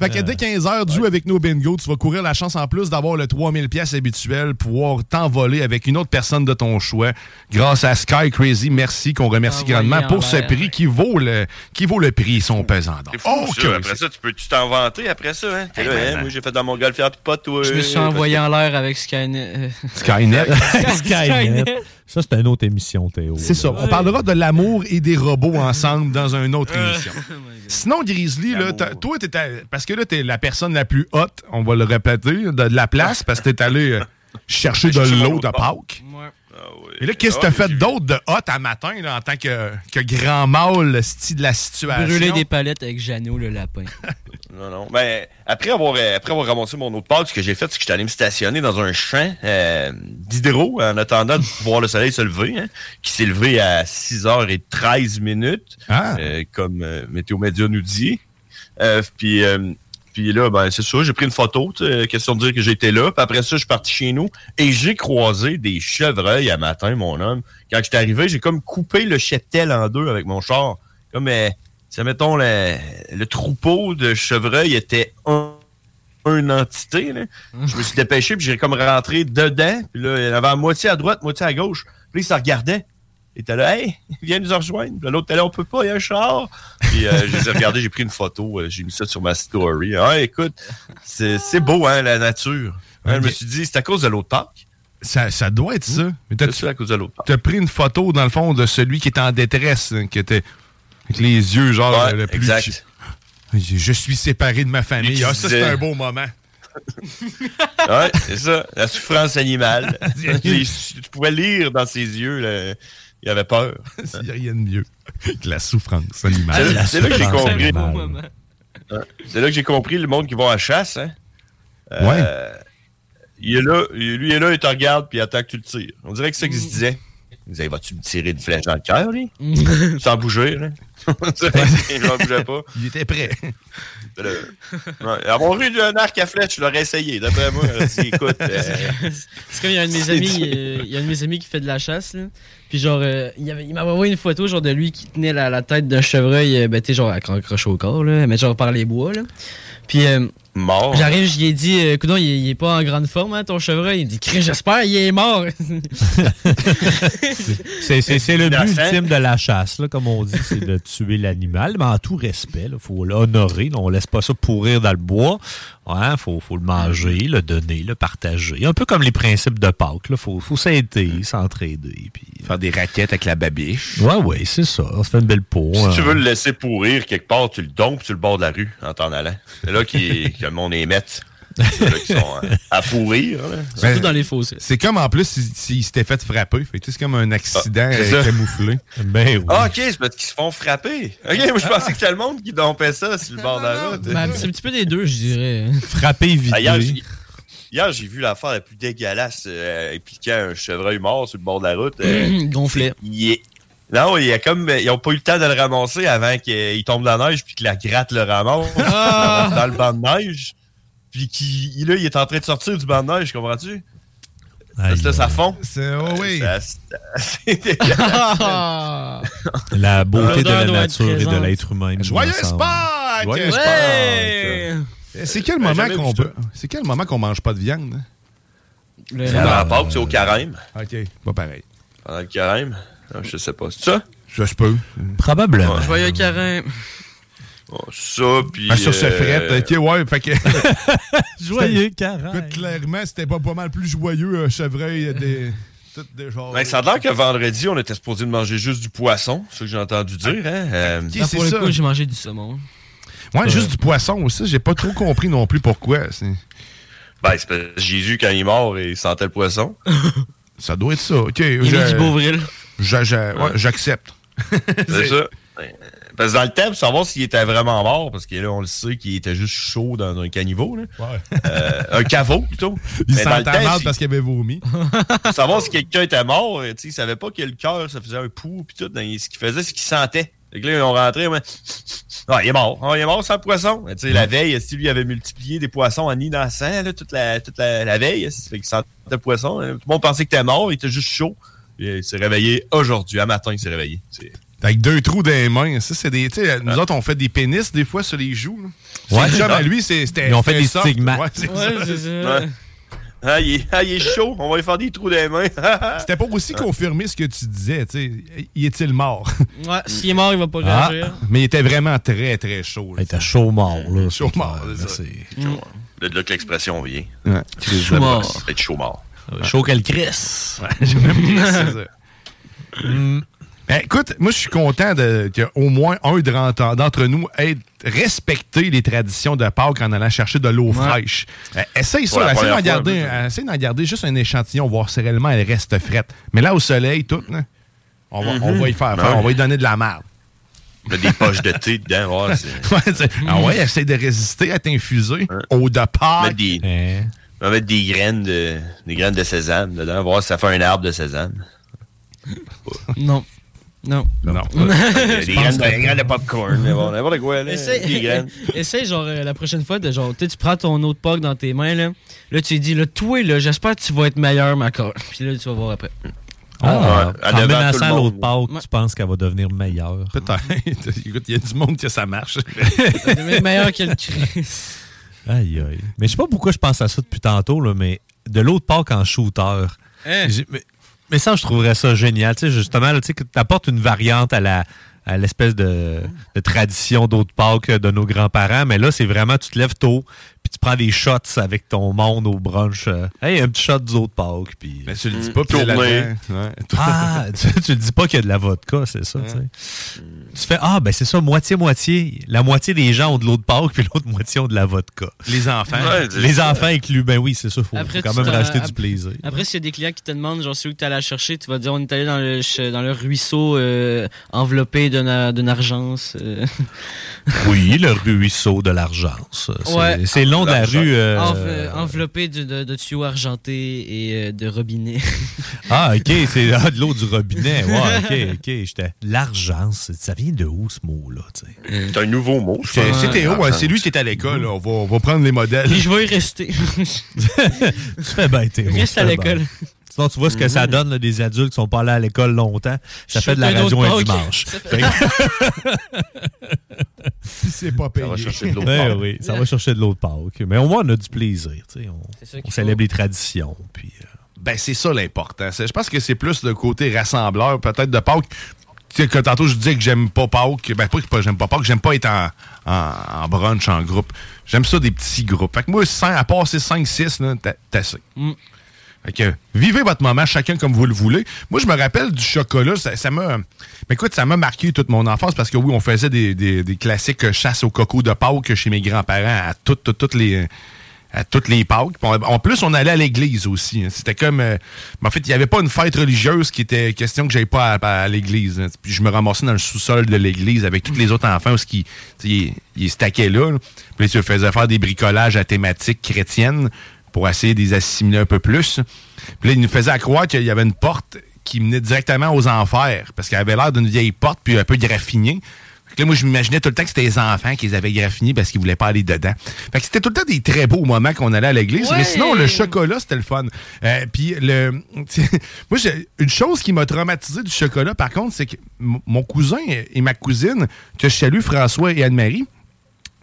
Fait que dès 15h, joue avec nous au bingo, tu vas courir la chance en plus d'avoir le 3000 pièces habituel, pouvoir t'envoler avec une autre personne de ton choix grâce à Sky Crazy. Merci, qu'on remercie grandement en pour ce prix qui vaut le, qui vaut le prix, son pesant. fou, Oh, ça. oui, Après ça, tu peux-tu t'en vanter après ça, hein? T'es là, hein, ben. Moi, j'ai fait dans mon golfière pis pas toi. Je me suis envoyé en l'air avec Skynet. Skynet. <laughs> Skynet. Ça, c'est une autre émission, Théo. C'est ça. On parlera de l'amour et des robots <laughs> ensemble dans une autre Euh. émission. <laughs> Sinon, Grizzly, là, toi, t'es parce que là, t'es la personne la plus haute, on va le répéter, de, de la place, parce que t'es allé euh, chercher de Chercher mon l'eau de. Pâques. Ah oui. Et là, qu'est-ce que t'as fait d'autre de hot à matin, là, en tant que, que grand mâle, style de la situation? Brûler des palettes avec Jeannot le lapin. <laughs> non, non. Ben, après avoir, euh, après avoir ramassé mon autre part, ce que j'ai fait, c'est que j'étais allé me stationner dans un champ euh, d'hydro en attendant de voir le soleil se lever, hein, qui s'est levé à 6h13 minutes, Ah. euh, comme euh, Météo Média nous dit. Euh, puis, euh, puis là, ben, c'est ça, j'ai pris une photo, question de dire que j'étais là. Puis après ça, je suis parti chez nous et j'ai croisé des chevreuils à matin, mon homme. Quand j'étais arrivé, j'ai comme coupé le cheptel en deux avec mon char. Comme, euh, ça, mettons, le, troupeau de chevreuils était un, une entité. là. Je me suis dépêché, puis j'ai comme rentré dedans. Puis là, il y en avait moitié à droite, moitié à gauche. Puis là, il se regardait. Il était là, hey, viens nous rejoindre. L'autre était là, on peut pas, il y a un char. Puis euh, je les ai regardés, j'ai pris une photo, euh, j'ai mis ça sur ma story. Ah, écoute, c'est c'est beau, hein, la nature. Hein, Je me suis dit, c'est à cause de l'autre parc. Ça, ça doit être ça. Mais t'as- C'est à cause de l'autre parc. T'as pris une photo, dans le fond, de celui qui était en détresse, hein, qui était avec les yeux, genre, Ouais, le plus... exact. Je, je suis séparé de ma famille. Ah, ça, c'est un beau moment. <laughs> Ouais, c'est ça, la souffrance animale. <laughs> Tu pouvais lire dans ses yeux, là, il avait peur. Il n'y a rien de mieux que la souffrance animale. C'est là- que j'ai souffrance compris. Ouais. C'est là que j'ai compris le monde qui va à la chasse. Hein? Euh, Il est là, lui il est là, il te regarde puis il attend que tu le tires. On dirait que c'est ça qu'il se disait. Il disait, vas-tu me tirer une flèche dans le cœur, lui? <laughs> Sans bouger, là. <laughs> il n'en bougeait pas. Il était prêt. <laughs> Ouais, avoir eu un arc à flèche, je l'aurais essayé. D'après moi, écoute. euh, C'est comme il y a un de mes amis, euh, il y a un de mes amis qui fait de la chasse, là. Puis genre, euh, il il m'a envoyé une photo genre de lui qui tenait la, la tête d'un chevreuil, ben tu sais, genre accroché au corps, là, mais genre par les bois, là. Puis euh, mort. J'arrive, j'y ai dit, euh, coudonc, il, est- il est pas en grande forme, hein, ton chevreuil. Il dit, j'espère, il est mort. <laughs> <laughs> C'est, c'est- c'est le but ultime de la chasse, là, comme on dit, c'est de tuer l'animal, mais en tout respect. Il faut l'honorer. là. On laisse pas ça pourrir dans le bois. Il faut, faut le manger, le donner, le partager. Un peu comme les principes de Pâques. Il faut, faut s'aider, s'entraider. Puis... Faire des raquettes avec la babiche. Ouais, ouais, c'est ça. On se fait une belle peau. Si hein. tu veux le laisser pourrir quelque part, tu le dompes sur le bord de la rue en t'en allant. C'est là qu'il- que le monde émette. C'est là qu'ils sont euh, à pourrir. là. Ben, C'est comme en plus s'il s'il s'était fait frapper. C'est comme un accident Ah, euh, camouflé. <laughs> Ben oui. Ah, ok, c'est parce qu'ils se font frapper. Ok, moi je pensais que c'était le monde qui dompait ça sur le bord de la route. Ben, c'est un petit peu des deux, je dirais. Frapper vite. Ah, hier, j'ai- hier, j'ai vu l'affaire la plus dégueulasse euh, impliquant un chevreuil mort sur le bord de la route. euh, <clears throat> Gonflé. il est- Non, il y a comme, ils n'ont pas eu le temps de le ramasser avant qu'il tombe dans la neige puis que la gratte le ramasse Ah! dans le banc de neige. Puis qu'il, là, il est en train de sortir du banc de neige, comprends-tu? Parce que là, ça fond. C'est, oh oui. Ça- c'est. La beauté de la nature et de l'être humain. Joyeux. Pâques! Joyeux Ouais! C'est quel moment qu'on peut. C'est quel moment qu'on mange pas de viande? hein? C'est avant Pâques, c'est au carême. Ok, pas pareil. Pendant le carême. Je sais pas. C'est ça? Je se peux. Probablement. Joyeux carême. Ça, puis. Ah, sur ce euh, fret, ok, ouais, fait que. <laughs> Joyeux. Écoute, clairement, c'était pas, pas mal plus joyeux, un chevreuil euh, des. <laughs> Tout des genres. Ben, ça a l'air que vendredi, on était supposé de manger juste du poisson. C'est ce que j'ai entendu dire. Hein? Euh, Ah, c'est pour le ça. coup, j'ai mangé du saumon. Ouais, juste du poisson aussi. J'ai pas trop compris non plus pourquoi. Ben, c'est parce que Jésus, quand il est mort, il sentait le poisson. <laughs> Ça doit être ça. Ok. Il je- du Beauvril. ouais, J'accepte. C'est ça. Parce que dans le temps, pour savoir s'il était vraiment mort, parce que là, on le sait qu'il était juste chaud dans un caniveau. Là. Euh, un caveau, plutôt. Il si- parce qu'il avait vomi. pour savoir si quelqu'un était mort, il savait pas que le cœur, ça faisait un pouls, puis tout. ce qu'il faisait, c'est qu'il sentait. Fait que là, ils ont rentré, mais... Ah, il est mort. Ah, il est mort sans poisson. Tu sais, la veille, si lui avait multiplié des poissons en nid dans le sang, là, toute la, toute la, la veille, fait qu'il sentait le poisson? Tout le monde pensait que t'es mort, il était juste chaud. Il s'est réveillé aujourd'hui, à matin, il s'est réveillé. C'est- Avec deux trous dans les mains. Ça, c'est des. Nous autres, on fait des pénis des fois sur les joues. Ouais. C'est job à lui, c'est- c'était. Ils ont fait des soft. stigmates. Ouais, c'est Ouais, ça. c'est ça. Ouais. Ah, il est, ah, il est chaud, on va lui faire des trous dans les mains. <laughs> C'était pas aussi confirmé ce que tu disais. tu sais. Y est-il mort? <laughs> Ouais, s'il est mort, il va pas Ah, réagir. mais il était vraiment très, très chaud. Il était chaud mort, là. <laughs> Chaud mort, c'est ça. c'est- C'est de là que l'expression vient. Ouais. Chaud mort. C'est chaud mort. Chaud qu'elle crisse. J'ai même dit ça, ça. Ben, écoute, moi, je suis content de- qu'au moins un d'entre d'entre nous ait respecté les traditions de Pâques en allant chercher de l'eau fraîche. Euh, essaye ça, essaye d'en garder, essaye garder juste un échantillon, voir si réellement elle reste frette. Mais là, au soleil, tout, là, on, va, on va y faire Ben faire, oui. on va y donner de la merde. Il y a des poches de thé dedans. <laughs> Ah ouais, essaie de résister à t'infuser au départ. des, on va mettre des graines de, des graines de sésame dedans, voir si ça fait un arbre de sésame. Non. Non. Non. <laughs> des graines de, des graines de popcorn, mais bon, n'importe quoi, là. Essaye, <laughs> essaye, genre, euh, la prochaine fois, de genre, tu prends ton autre Pâques dans tes mains, là. Là, tu lui dis, là, toi, là, j'espère que tu vas être meilleur, ma cœur. <laughs> Puis là, tu vas voir après. Ah, Ouais, en menaçant l'autre Pâques, tu penses qu'elle va devenir meilleure? Peut-être. Écoute, il y a du monde que ça marche. Même meilleur que le Christ. Aïe, aïe. Mais je sais pas pourquoi je pense à ça depuis tantôt, là, mais de l'autre Pâques en shooter. Hein? Mais, ça, je trouverais ça génial. Tu sais, justement, là, tu sais, que apportes une variante à la à l'espèce de, de tradition d'autres Pâques de nos grands-parents. Mais là, c'est vraiment, tu te lèves tôt, puis tu prends des shots avec ton monde au brunch. euh, hey, un petit shot des autres Pâques. Puis... Mais tu le dis pas, puis là-dedans. Ouais. Ah, <laughs> tu, tu le dis pas qu'il y a de la vodka, c'est ça, tu sais. Tu fais, ah, ben c'est ça, moitié-moitié. La moitié des gens ont de l'eau de Pâques, puis l'autre moitié ont de la vodka. Les enfants. Les enfants inclus, ben oui, c'est ça, faut, faut quand même te- racheter du plaisir. Après, s'il y a des clients qui te demandent, genre, celui que tu allé chercher, tu vas dire, on est allé dans le, dans le ruisseau euh, enveloppé d'une argence. euh. <laughs> Oui, le ruisseau de l'argence. C'est Ouais. c'est le nom de la rue. euh, Enve- enveloppé de, de, de tuyaux argentés et euh, de robinets. <laughs> Ah, OK, c'est ah, de l'eau du robinet. Ouais, OK, OK. J'étais... L'argence, ça vient de où, ce mot-là, sais? C'est un nouveau mot. C'est Théo, ouais, c'est lui qui est à l'école. On va, on va prendre les modèles. Puis je vais y rester. <laughs> Tu fais bien, Théo. Reste tu à l'école. Sinon, tu vois ce que ça donne, là, des adultes qui sont pas allés à l'école longtemps. Ça Je fait de la radio un dimanche. Si c'est pas payé. Ça va chercher de l'eau. Ben oui, ça va chercher de l'autre Pâques. Mais au moins, on a du plaisir. On, célèbre les traditions. Puis, euh, Ben, c'est ça l'important. Je pense que c'est plus le côté rassembleur, peut-être de Pâques. Tu sais, que tantôt, je disais que j'aime pas Pâques. Ben, pas que j'aime pas Pâques, j'aime pas être en, en, en brunch, en groupe. J'aime ça des petits groupes. Fait que moi, cinq- à passer 5-6, là, t'as assez. Mm. Fait que, vivez votre moment, chacun comme vous le voulez. Moi, je me rappelle du chocolat, ça ça m'a. Mais écoute, ça m'a marqué toute mon enfance parce que oui, on faisait des, des, des classiques chasse au coco de Pâques chez mes grands-parents à toutes, toutes, toutes les. À toutes les Pâques. En plus, on allait à l'église aussi. hein. C'était comme. euh, mais en fait, il n'y avait pas une fête religieuse qui était question que j'aille pas à, l'église. hein. Puis je me ramassais dans le sous-sol de l'église avec tous les autres enfants qui, ils, ils stackaient là. Puis là, tu faisais faire des bricolages à thématique chrétienne pour essayer de les assimiler un peu plus. Puis là, ils nous faisaient croire qu'il y avait une porte qui menait directement aux enfers, parce qu'elle avait l'air d'une vieille porte, puis un peu graffinée. Là, moi, je m'imaginais tout le temps que c'était les enfants qui les avaient graffinés parce qu'ils voulaient pas aller dedans. Fait que c'était tout le temps des très beaux moments qu'on allait à l'église. Ouais. Mais sinon, le chocolat, c'était le fun. Euh, puis, le, <laughs> moi, une chose qui m'a traumatisé du chocolat, par contre, c'est que mon cousin et ma cousine, que je salue, François et Anne-Marie,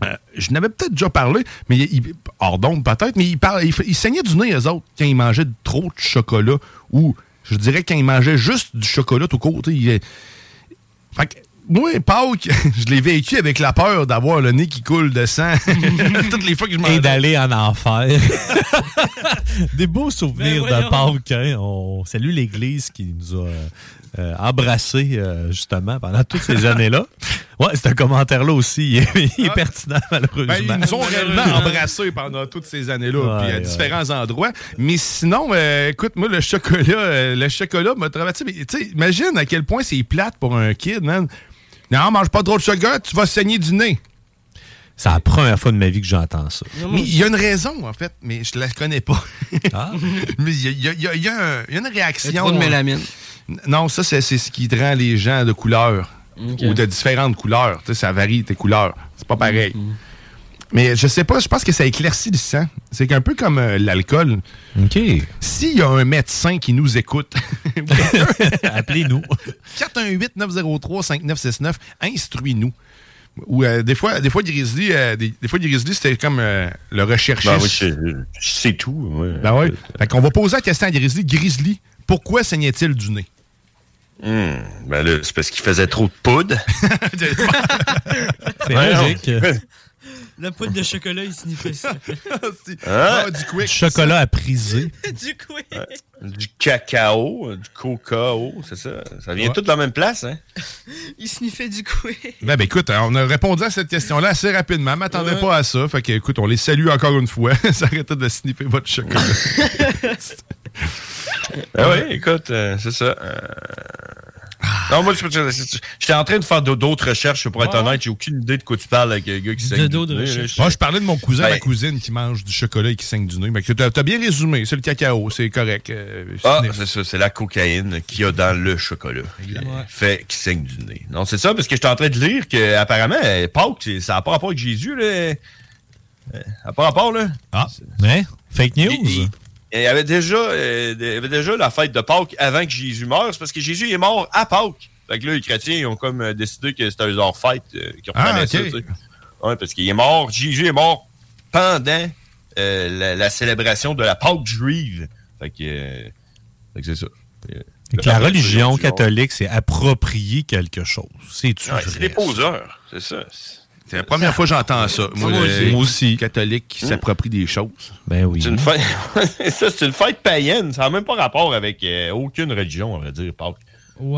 euh, je n'avais peut-être déjà parlé, mais il, il- hors d'onde peut-être, mais ils il, il saignaient du nez, eux autres, quand ils mangeaient trop de chocolat, ou je dirais quand ils mangeaient juste du chocolat tout court. il- Fait que, moi, Pâques, <laughs> je l'ai vécu avec la peur d'avoir le nez qui coule de sang <laughs> toutes les fois que je Et mangeais. d'aller en enfer. <laughs> Des beaux souvenirs de. Pâques. hein. On salue l'Église qui nous a euh, embrassés, euh, justement, pendant toutes ces années-là. Ouais, c'est un commentaire-là aussi. Il est, il est pertinent, malheureusement. Ben, ils nous ont réellement embrassés pendant toutes ces années-là, Ouais, puis à ouais. différents endroits. Mais sinon, euh, écoute, moi, le chocolat, euh, le chocolat m'a. Mais, Tu sais, imagine à quel point c'est plate pour un kid, man. Non, mange pas trop de chocolat, tu vas saigner du nez. C'est la première fois de ma vie que j'entends ça. Mais il y a une raison, en fait, mais je la connais pas. <laughs> Ah. <laughs> mais il y a, il y a- il y a- il y a un- il y a une réaction. Trop de mélamine. Non, ça, c'est ce qui te rend les gens de couleur. Ou de différentes couleurs. Tu sais, ça varie tes couleurs. C'est pas pareil. Mm-hmm. Mais je sais pas, je pense que ça éclaircit le sang. C'est un peu comme euh, l'alcool. OK. S'il y a un médecin qui nous écoute, <laughs> <laughs> Appelez-nous. 418-903-5969, instruis-nous. Ou euh, des fois, des fois Grizzly, euh, des, des fois Grizzly, c'était comme euh, le recherchiste. Ben oui, je sais tout. ouais. Ben oui. Fait qu'on va poser la question à Grizzly. Grizzly, pourquoi saignait-il du nez? Hmm, ben là, c'est parce qu'il faisait trop de poudre. <laughs> C'est Ouais, logique. La poudre de chocolat, il sniffait ça. <laughs> Hein? Ah, du quick. Chocolat à priser. <laughs> du coup. Du cacao, du cacao, c'est ça. Ça vient Ouais. tout de la même place, hein? <laughs> Il sniffait du coué. Ben, ben, écoute, on a répondu à cette question-là assez rapidement. M'attendais Ouais. pas à ça. Fait que, écoute, on les salue encore une fois. Ça arrêtait de sniffer votre chocolat. Ah oui, écoute, euh, c'est ça. Euh, Non, moi, je- je- je- j'étais en train de faire d'autres recherches, pour être Ouais. honnête. J'ai aucune idée de quoi tu parles avec un gars qui saigne du nez. Moi, je parlais de mon cousin, Ben- ma cousine qui mange du chocolat et qui saigne du nez. Mais t'as t'as bien résumé, c'est le cacao, c'est correct. euh, Ah, c'est- ça, c'est la cocaïne qu'il y a dans le chocolat. Qui fait qui saigne du nez. Non, c'est ça, parce que j'étais en train de lire que apparemment, euh, Pâques, c'est- ça n'a pas rapport avec Jésus, là. Euh, Ça n'a pas rapport, là. Ah, mais fake news? Il, y avait déjà, euh, il y avait déjà la fête de Pâques avant que Jésus meure. C'est parce que Jésus est mort à Pâques. Fait que là, les chrétiens, ils ont comme euh, décidé que c'était leur fête euh, qui Ah, ça, tu sais. Ouais, parce qu'il est mort, Jésus est mort pendant euh, la, la célébration de la Pâque juive. Fait que, que c'est ça. Fait que la religion catholique, c'est approprier quelque chose. C'est-tu Ouais, vrai, c'est des poseurs, c'est ça. C'est la première fois que j'entends ça. Moi, Moi le- aussi. moi aussi. Catholique qui Mm. s'approprie des choses. Ben oui. C'est une fête. <laughs> ça, c'est une fête païenne. Ça n'a même pas rapport avec euh, aucune religion, on va dire, Pâques. Wow.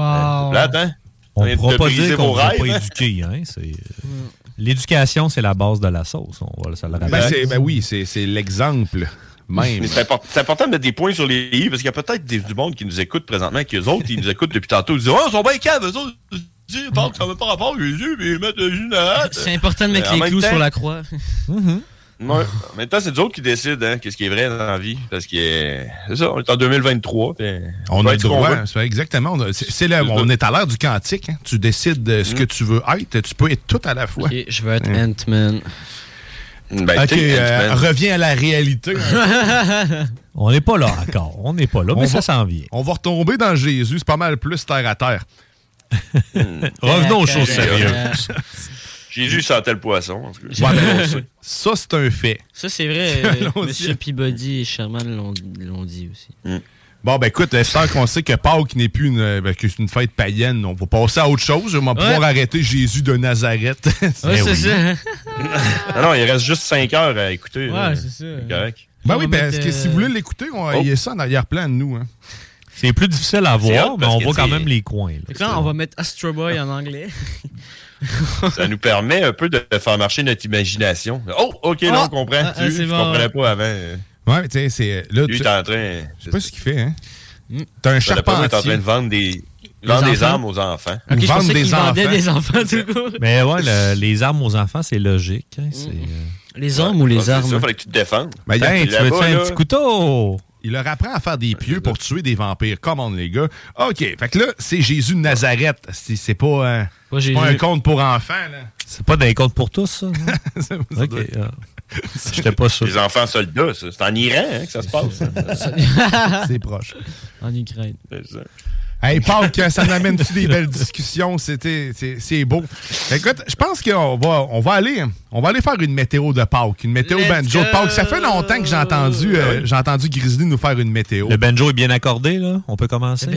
Attends. On ne pourra de pas dire qu'on ne pas hein? éduquer. Hein? C'est, euh, L'éducation, c'est la base de la sauce. On va se le. Ben, ben oui, c'est l'exemple même. Mais c'est import- c'est important de mettre des points sur les i parce qu'il y a peut-être du monde qui nous écoute présentement, qui eux autres, ils nous écoutent depuis tantôt. Ils disent Oh, ils sont bien caves, eux autres. Ça n'a pas rapport à Jésus, mais ils mettent Jésus dans la hâte. C'est important de mettre les clous temps- sur la croix. Ouais. En même temps, c'est nous autres qui décident hein, qu'est-ce qui est vrai dans la vie. Parce que euh, c'est ça, on est en 2023. puis On a le ce droit, exactement. on a- c'est- c'est là, on est à l'ère du quantique. hein. Tu décides de Mm. ce que tu veux être. Tu peux être tout à la fois. Ok, je veux être Hein. Ant-Man. Ben, ok, euh, reviens à la réalité. <laughs> On n'est pas là encore. On n'est pas là, mais On ça s'en vient. On va retomber dans Jésus. C'est pas mal plus terre à terre. Revenons aux choses sérieuses. <laughs> Jésus sentait le poisson. en tout cas. Ouais, <laughs> ben, ça, c'est un fait. Ça, c'est vrai. <laughs> euh. Monsieur Peabody et Sherman l'ont dit aussi. Bon, ben écoute, j'espère qu'on sait que Pâques n'est plus une, ben, que c'est une fête païenne. On va passer à autre chose. On va pouvoir arrêter Jésus de Nazareth. Ouais, c'est ça. Ah non, il reste juste 5 heures à écouter. Ouais, c'est ça. correct. Ben On oui, va parce mettre, que euh, si vous voulez l'écouter, on- il y a ça en arrière-plan de nous. Hein. C'est plus difficile à voir, hot mais on voit quand même les coins. là. On va mettre Astro Boy en anglais. <laughs> Ça nous permet un peu de faire marcher notre imagination. Oh, ok, là, Ah, on comprend. ah, ah, Tu- je bon, comprenais ouais. pas avant. Ouais, tu sais, c'est. Là, Lui, tu il est en train. je sais pas ce qu'il fait, hein. T'as un il est en train charpentier. de vendre des, vendre des armes aux enfants. Ou Ok, je vendre des enfants. des enfants tout court. <laughs> Mais ouais, le- les armes aux enfants, c'est logique. hein, c'est, euh, Les armes ou les Ah, c'est armes? ça, fallait que tu te défendes. Ben, a- Hey, tu veux-tu un là- petit couteau? Il leur apprend à faire des pieux pour tuer des vampires. Come on, les gars. OK. Fait que là, c'est Jésus de Nazareth. C'est c'est pas, euh, Pas un conte pour enfants, là. C'est pas d'un compte pour tous, ça? <laughs> Ça ok. ah. J'étais pas sûr. Les enfants soldats, ça. c'est en Iran hein, que ça se passe. <laughs> c'est proche. En Ukraine. Hey, Pâques, ça nous amène-tu des belles discussions? C'était, c'est, c'est beau. Écoute, je pense qu'on va, on va aller, on va aller faire une météo de Pâques, une météo Let's banjo de! Pâques. Ça fait longtemps que j'ai entendu, euh, j'ai entendu Grizzly nous faire une météo. Le banjo est bien accordé, là? On peut commencer?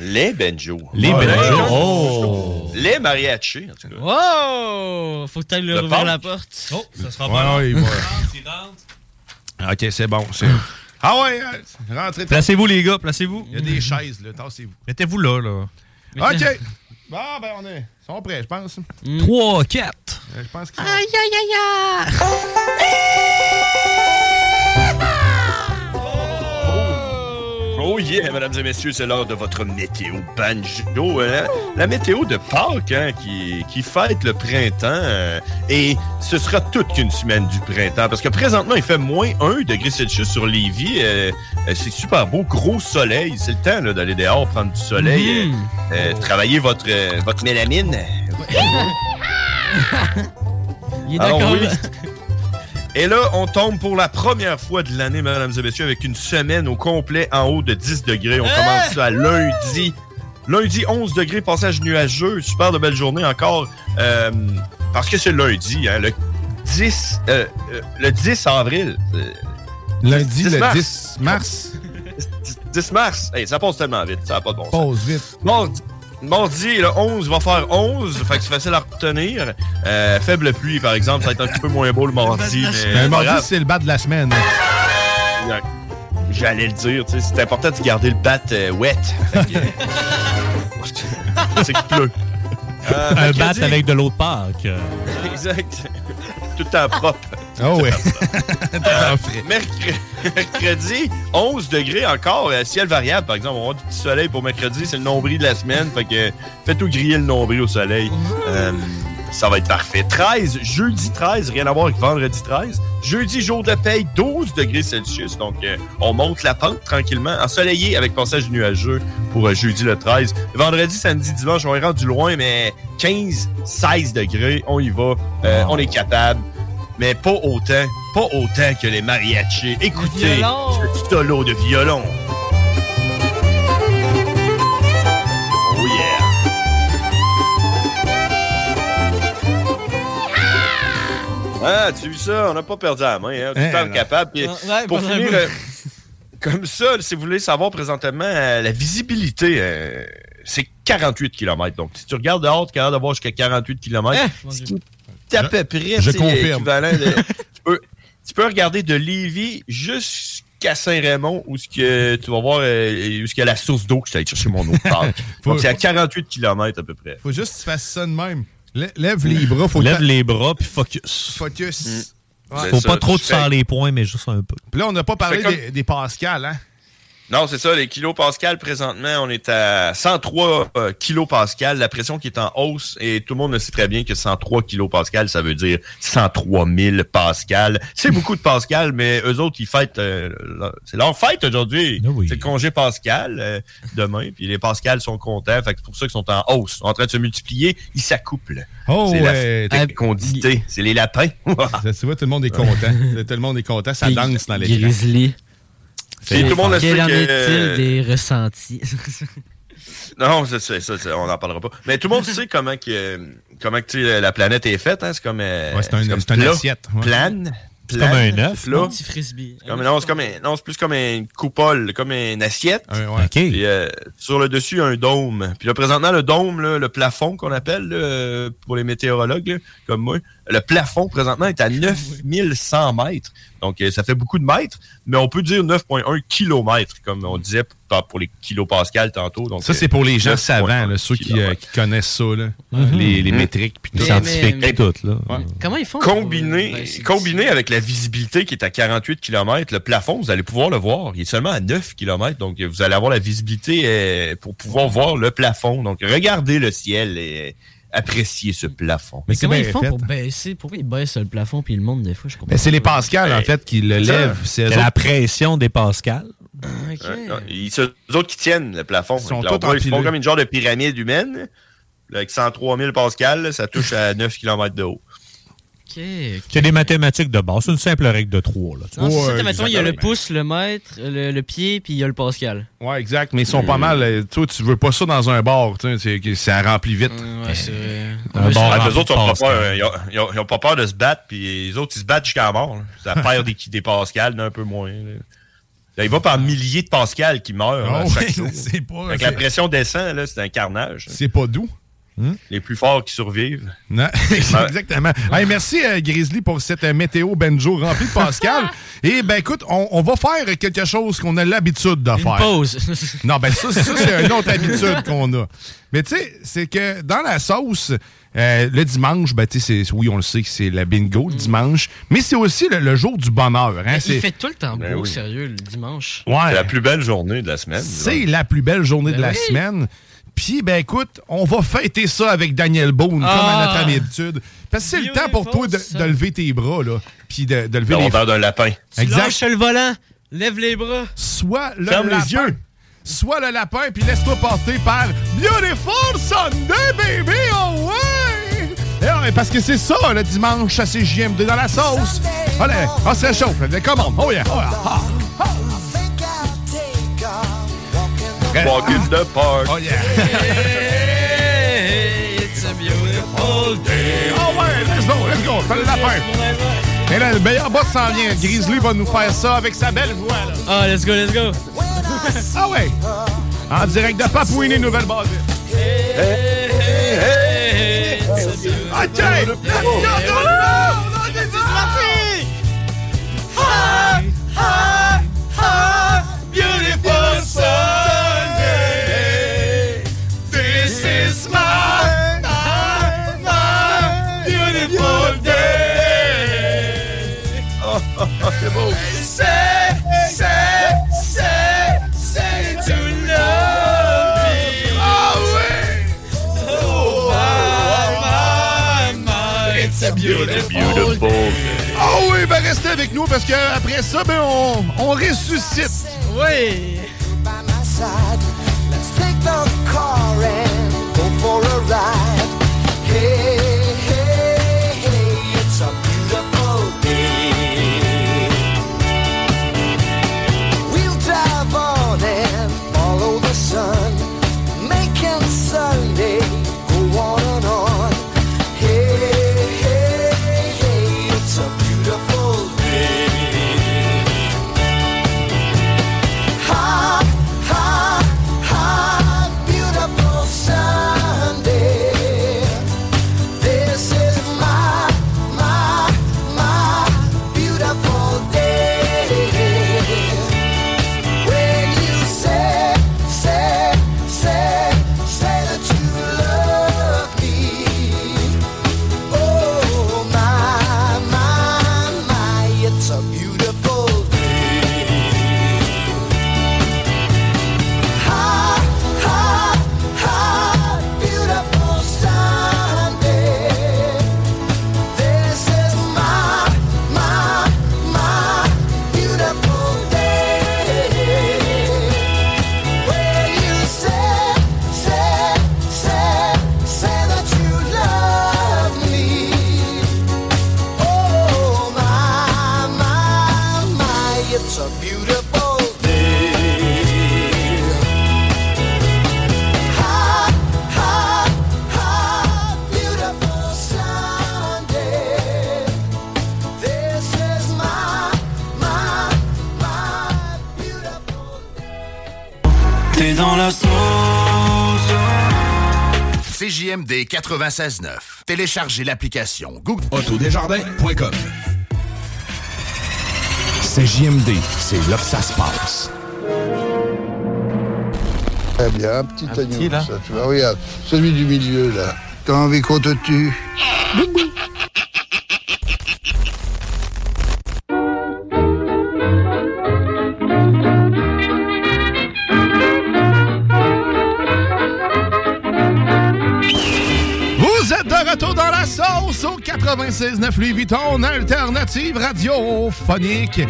Les banjos. Les Ouais. banjos. Oh! Les mariachis, en tout cas. Wow! Faut que t'ailles le Le ouvrir la porte. Oh, ça sera Ouais, ouais, il va- OK, c'est bon. c'est- <laughs> Ah ouais, euh, rentrez. Placez-vous, les gars, placez-vous. Il y a des chaises, là. Tassez-vous. Mettez-vous là, là. OK. Bon, ben, on est. Ils sont prêts, je pense. 3, 4. Euh, Je pense qu'ils Aïe, aïe, aïe, <laughs> Oh yeah, mesdames et messieurs, c'est l'heure de votre météo banjo. hein? La météo de Pâques hein, qui, qui fête le printemps. euh, et ce sera toute qu'une semaine du printemps. Parce que présentement, il fait moins 1 degré Celsius sur Lévis. euh, euh, c'est super beau, gros soleil. C'est le temps là, d'aller dehors prendre du soleil. Euh, travailler votre, votre mélamine. <laughs> Il est Alors d'accord. oui. <laughs> Et là, on tombe pour la première fois de l'année, mesdames et messieurs, avec une semaine au complet en haut de 10 degrés. On commence ça lundi. Lundi, 11 degrés, passage nuageux. Super de belle journée encore. euh, parce que c'est lundi, hein, le 10, euh, euh, le 10 avril. euh, Lundi, 10 le mars. 10 mars. 10 mars. Hey, ça passe tellement vite, ça n'a pas de bon sens. Pause vite. Mardi, mardi, le 11 va faire 11, fait que c'est facile à retenir. Euh, faible pluie, par exemple, ça va être un petit peu moins beau le mardi. Mais Ben, mardi, c'est le bas de la semaine. Exact. J'allais le dire, tu sais, c'est important de garder le bat euh, wet. Fait que- <laughs> c'est qu'il pleut. Euh, Un bat avec de l'eau de Pâques. euh. Exact. Tout le temps propre. Ah ouais. <laughs> Euh, <laughs> mercredi, mercredi, 11 degrés encore, euh, ciel variable par exemple. On va avoir du petit soleil pour mercredi, c'est le nombril de la semaine. Fait que faites-tout griller le nombril au soleil. Euh, ça va être parfait. 13, jeudi 13, rien à voir avec vendredi 13. Jeudi, jour de paye, 12 degrés Celsius. Donc, euh, on monte la pente tranquillement, ensoleillé avec passage nuageux pour euh, jeudi le 13. Vendredi, samedi, dimanche, on est rendu loin, mais 15, 16 degrés, on y va. Euh, On est capable. Mais pas autant, pas autant que les mariachis. Écoutez, violon. ce solo de violon. Oh yeah. Ah, tu as vu ça? On n'a pas perdu la main. Hein? Tout le temps capable. Puis, Ouais, ouais, pour finir, euh, comme ça, si vous voulez savoir présentement, euh, la visibilité, euh, c'est 48 km. Donc, si tu regardes dehors, tu es capable d'avoir jusqu'à 48 km. ce qui est à peu près je tu sais, confirme. équivalent de- <laughs> tu, peux, tu peux regarder de Lévis jusqu'à Saint-Raymond où ce que tu vas voir euh, où ce qu'il y a la source d'eau que je suis allé chercher mon eau de <laughs> parc. C'est à 48 km à peu près. Faut juste que tu fasses ça de même. Lè- Lève les bras. Faut Lève les bras puis focus. Focus. Ouais. Faut pas trop te serrer les poings, mais juste un peu. Puis là, on n'a pas parlé comme- des, des Pascal, hein? Non, c'est ça, les kilopascals, présentement, on est à 103 euh, kilopascals, la pression qui est en hausse, et tout le monde le sait très bien que 103 kilopascals, ça veut dire 103 000 pascal. C'est beaucoup de pascal, mais eux autres, ils fêtent, euh, c'est leur fête aujourd'hui. C'est le congé pascal, euh, demain, puis les pascals sont contents, fait que c'est pour ça qu'ils sont en hausse, en train de se multiplier, ils s'accouplent. Oh, c'est ouais. la fécondité, c'est les lapins. Ça, tu vois, tout le monde est content. <laughs> tout le monde est content. Ça danse dans l'écran. Grizzly. Tout le monde Quel sait en que- est-il des ressentis? <laughs> Non, ça, c'est- ça, c'est- on n'en parlera pas. Mais tout le monde sait comment que comment que la planète est faite. Hein? C'est comme, euh, Ouais, c'est un- comme une plat, assiette, ouais. Plane. C'est plane, comme un œuf. Un petit frisbee. Comme- non, c'est comme un- non, c'est plus comme une coupole, comme une assiette. Puis, euh, sur le dessus, il y a un dôme. Puis là, présentement, le dôme, là, le plafond qu'on appelle là, euh, pour les météorologues, là, comme moi, le plafond présentement est à <laughs> 9100 mètres. Donc, euh, ça fait beaucoup de mètres, mais on peut dire 9,1 kilomètres, comme on disait pour, les kilopascals tantôt. Donc, Ça, euh, c'est pour les gens 9,1 savants, là, ceux qui, euh, qui connaissent ça, là. Mhm. les, les Mhm. métriques. Puis tout. Les scientifiques, Mais- tout, là. Comment ils font? Combiné, Ben, c'est- combiné avec la visibilité qui est à 48 km, le plafond, vous allez pouvoir le voir. Il est seulement à 9 km, donc vous allez avoir la visibilité euh, pour pouvoir voir le plafond. Donc regardez le ciel et appréciez ce plafond. Mais comment ils font pour baisser? Pourquoi ils baissent le plafond puis le monde des fois? Je comprends Ben, c'est les pas. Pascal, en fait, qui le lèvent. C'est la autres- pression des pascals. Ouais, non, ils, c'est eux autres qui tiennent le plafond. Ils sont tous ils font comme une genre de pyramide humaine. Là, avec 103 000 pascal, là, ça touche à 9 km de haut. Ok. C'est des mathématiques de base. C'est une simple règle de 3. Là, tu Non, ça, mettons, il y a le pouce, le mètre, le, le pied, puis il y a le Pascal. Ouais, exact. Mais ils sont pas mal. euh, Toi, tu veux pas ça dans un bar. tu sais, c'est que Ça remplit vite. Ouais, c'est vrai. Un bar Ah, rempli eux autres, ils ont, pas Pascal. pas peur de se battre, puis les autres, ils se battent jusqu'à mort. là. Ça perd des, des pascals, un peu moins. là. Là, il va par milliers de pascal qui meurent Ah oui, jour. <laughs> c'est pas- la pression descend, là, c'est un carnage. C'est pas doux. Les plus forts qui survivent. Non, <laughs> exactement. Hey, merci euh, Grizzly pour cette euh, météo Benjo remplie de Pascal. <laughs> Et ben écoute, on, on va faire quelque chose qu'on a l'habitude de faire. pause. <laughs> non, ben ça, ça c'est une autre habitude qu'on a. Mais tu sais, c'est que dans la sauce, euh, le dimanche, ben tu sais, c'est- oui, on le sait que c'est la bingo le dimanche, mais c'est aussi le, le jour du bonheur. Hein, il c'est fait tout le temps beau, Ben oui. sérieux, le dimanche. Ouais. C'est la plus belle journée de la semaine. c'est la plus belle journée de Ben la oui. semaine. Puis, ben écoute, on va fêter ça avec Daniel Boone, comme à Ah. notre habitude. Parce que c'est le temps pour toi de, de lever tes bras, là. Puis de, de lever les d'un lapin. Tu Exact. lâches le volant, lève les bras. Soit le Ferme les yeux. Soit le lapin, puis laisse-toi porter par Beautiful Sunday, baby! Oh ouais! Et ouais, parce que c'est ça, le dimanche, à CJMD dans la sauce. Allez, on se réchauffe. Commande. Oh yeah! Oh yeah. Ah, ah. Walk in the park. Oh yeah! it's a beautiful day. Oh ouais, let's go, let's go. Fais le lapin. Et là, le meilleur boss s'en vient. Grizzly va nous faire ça avec sa belle voix, là. Ah, let's go, let's go. <laughs> Ah ouais! En direct de Papouinie, Nouvelle-Basile. OK! Let's restez avec nous parce que après ça, ben on, on ressuscite. Oui! by my side. Let's take the car and go for a ride. Hey, hey, CJMD 96.9. Téléchargez l'application Google. Autodesjardins.com CJMD, c'est là que ça se passe. Très bien, un petit agneau, ça, tu vois, regarde, celui du milieu, là. T'as envie qu'on te tue? 96.9 Louis Vuitton, alternative radiophonique.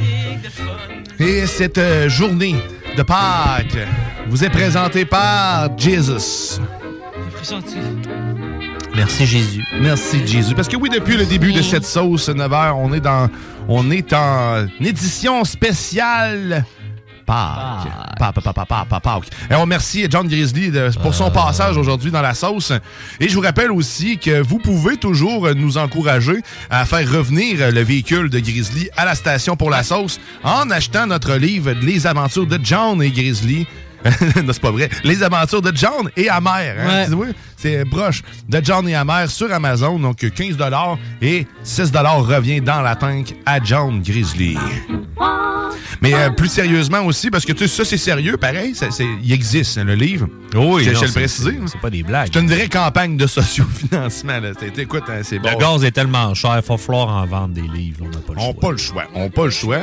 Et cette euh, journée de Pâques vous est présentée par Jesus. Merci Jésus. Merci Jésus. Parce que oui, depuis le début de cette sauce 9h, on est dans on est en édition spéciale Pâques. Pâques. Et on remercie John Grizzly de- pour son passage aujourd'hui dans la sauce. Et je vous rappelle aussi que vous pouvez toujours nous encourager à faire revenir le véhicule de Grizzly à la station pour la sauce en achetant notre livre Les aventures de John et Grizzly. <laughs> non, c'est pas vrai. Les aventures de John et Amer. Hein? Ouais. C'est broche de John et Amer sur Amazon. Donc 15 et 6 revient dans la tank à John Grizzly. Mais euh, plus sérieusement aussi, parce que tu sais, ça c'est sérieux, pareil, ça, il existe hein, le livre. Oui, je, non, je le c'est- préciser. c'est- c'est pas des blagues. C'est une vraie campagne de sociofinancement. Là. C'est- Écoute, hein, c'est bon. Le gaz est tellement cher, il va falloir en vendre des livres. On n'a pas le On choix. pas le choix. On pas le choix.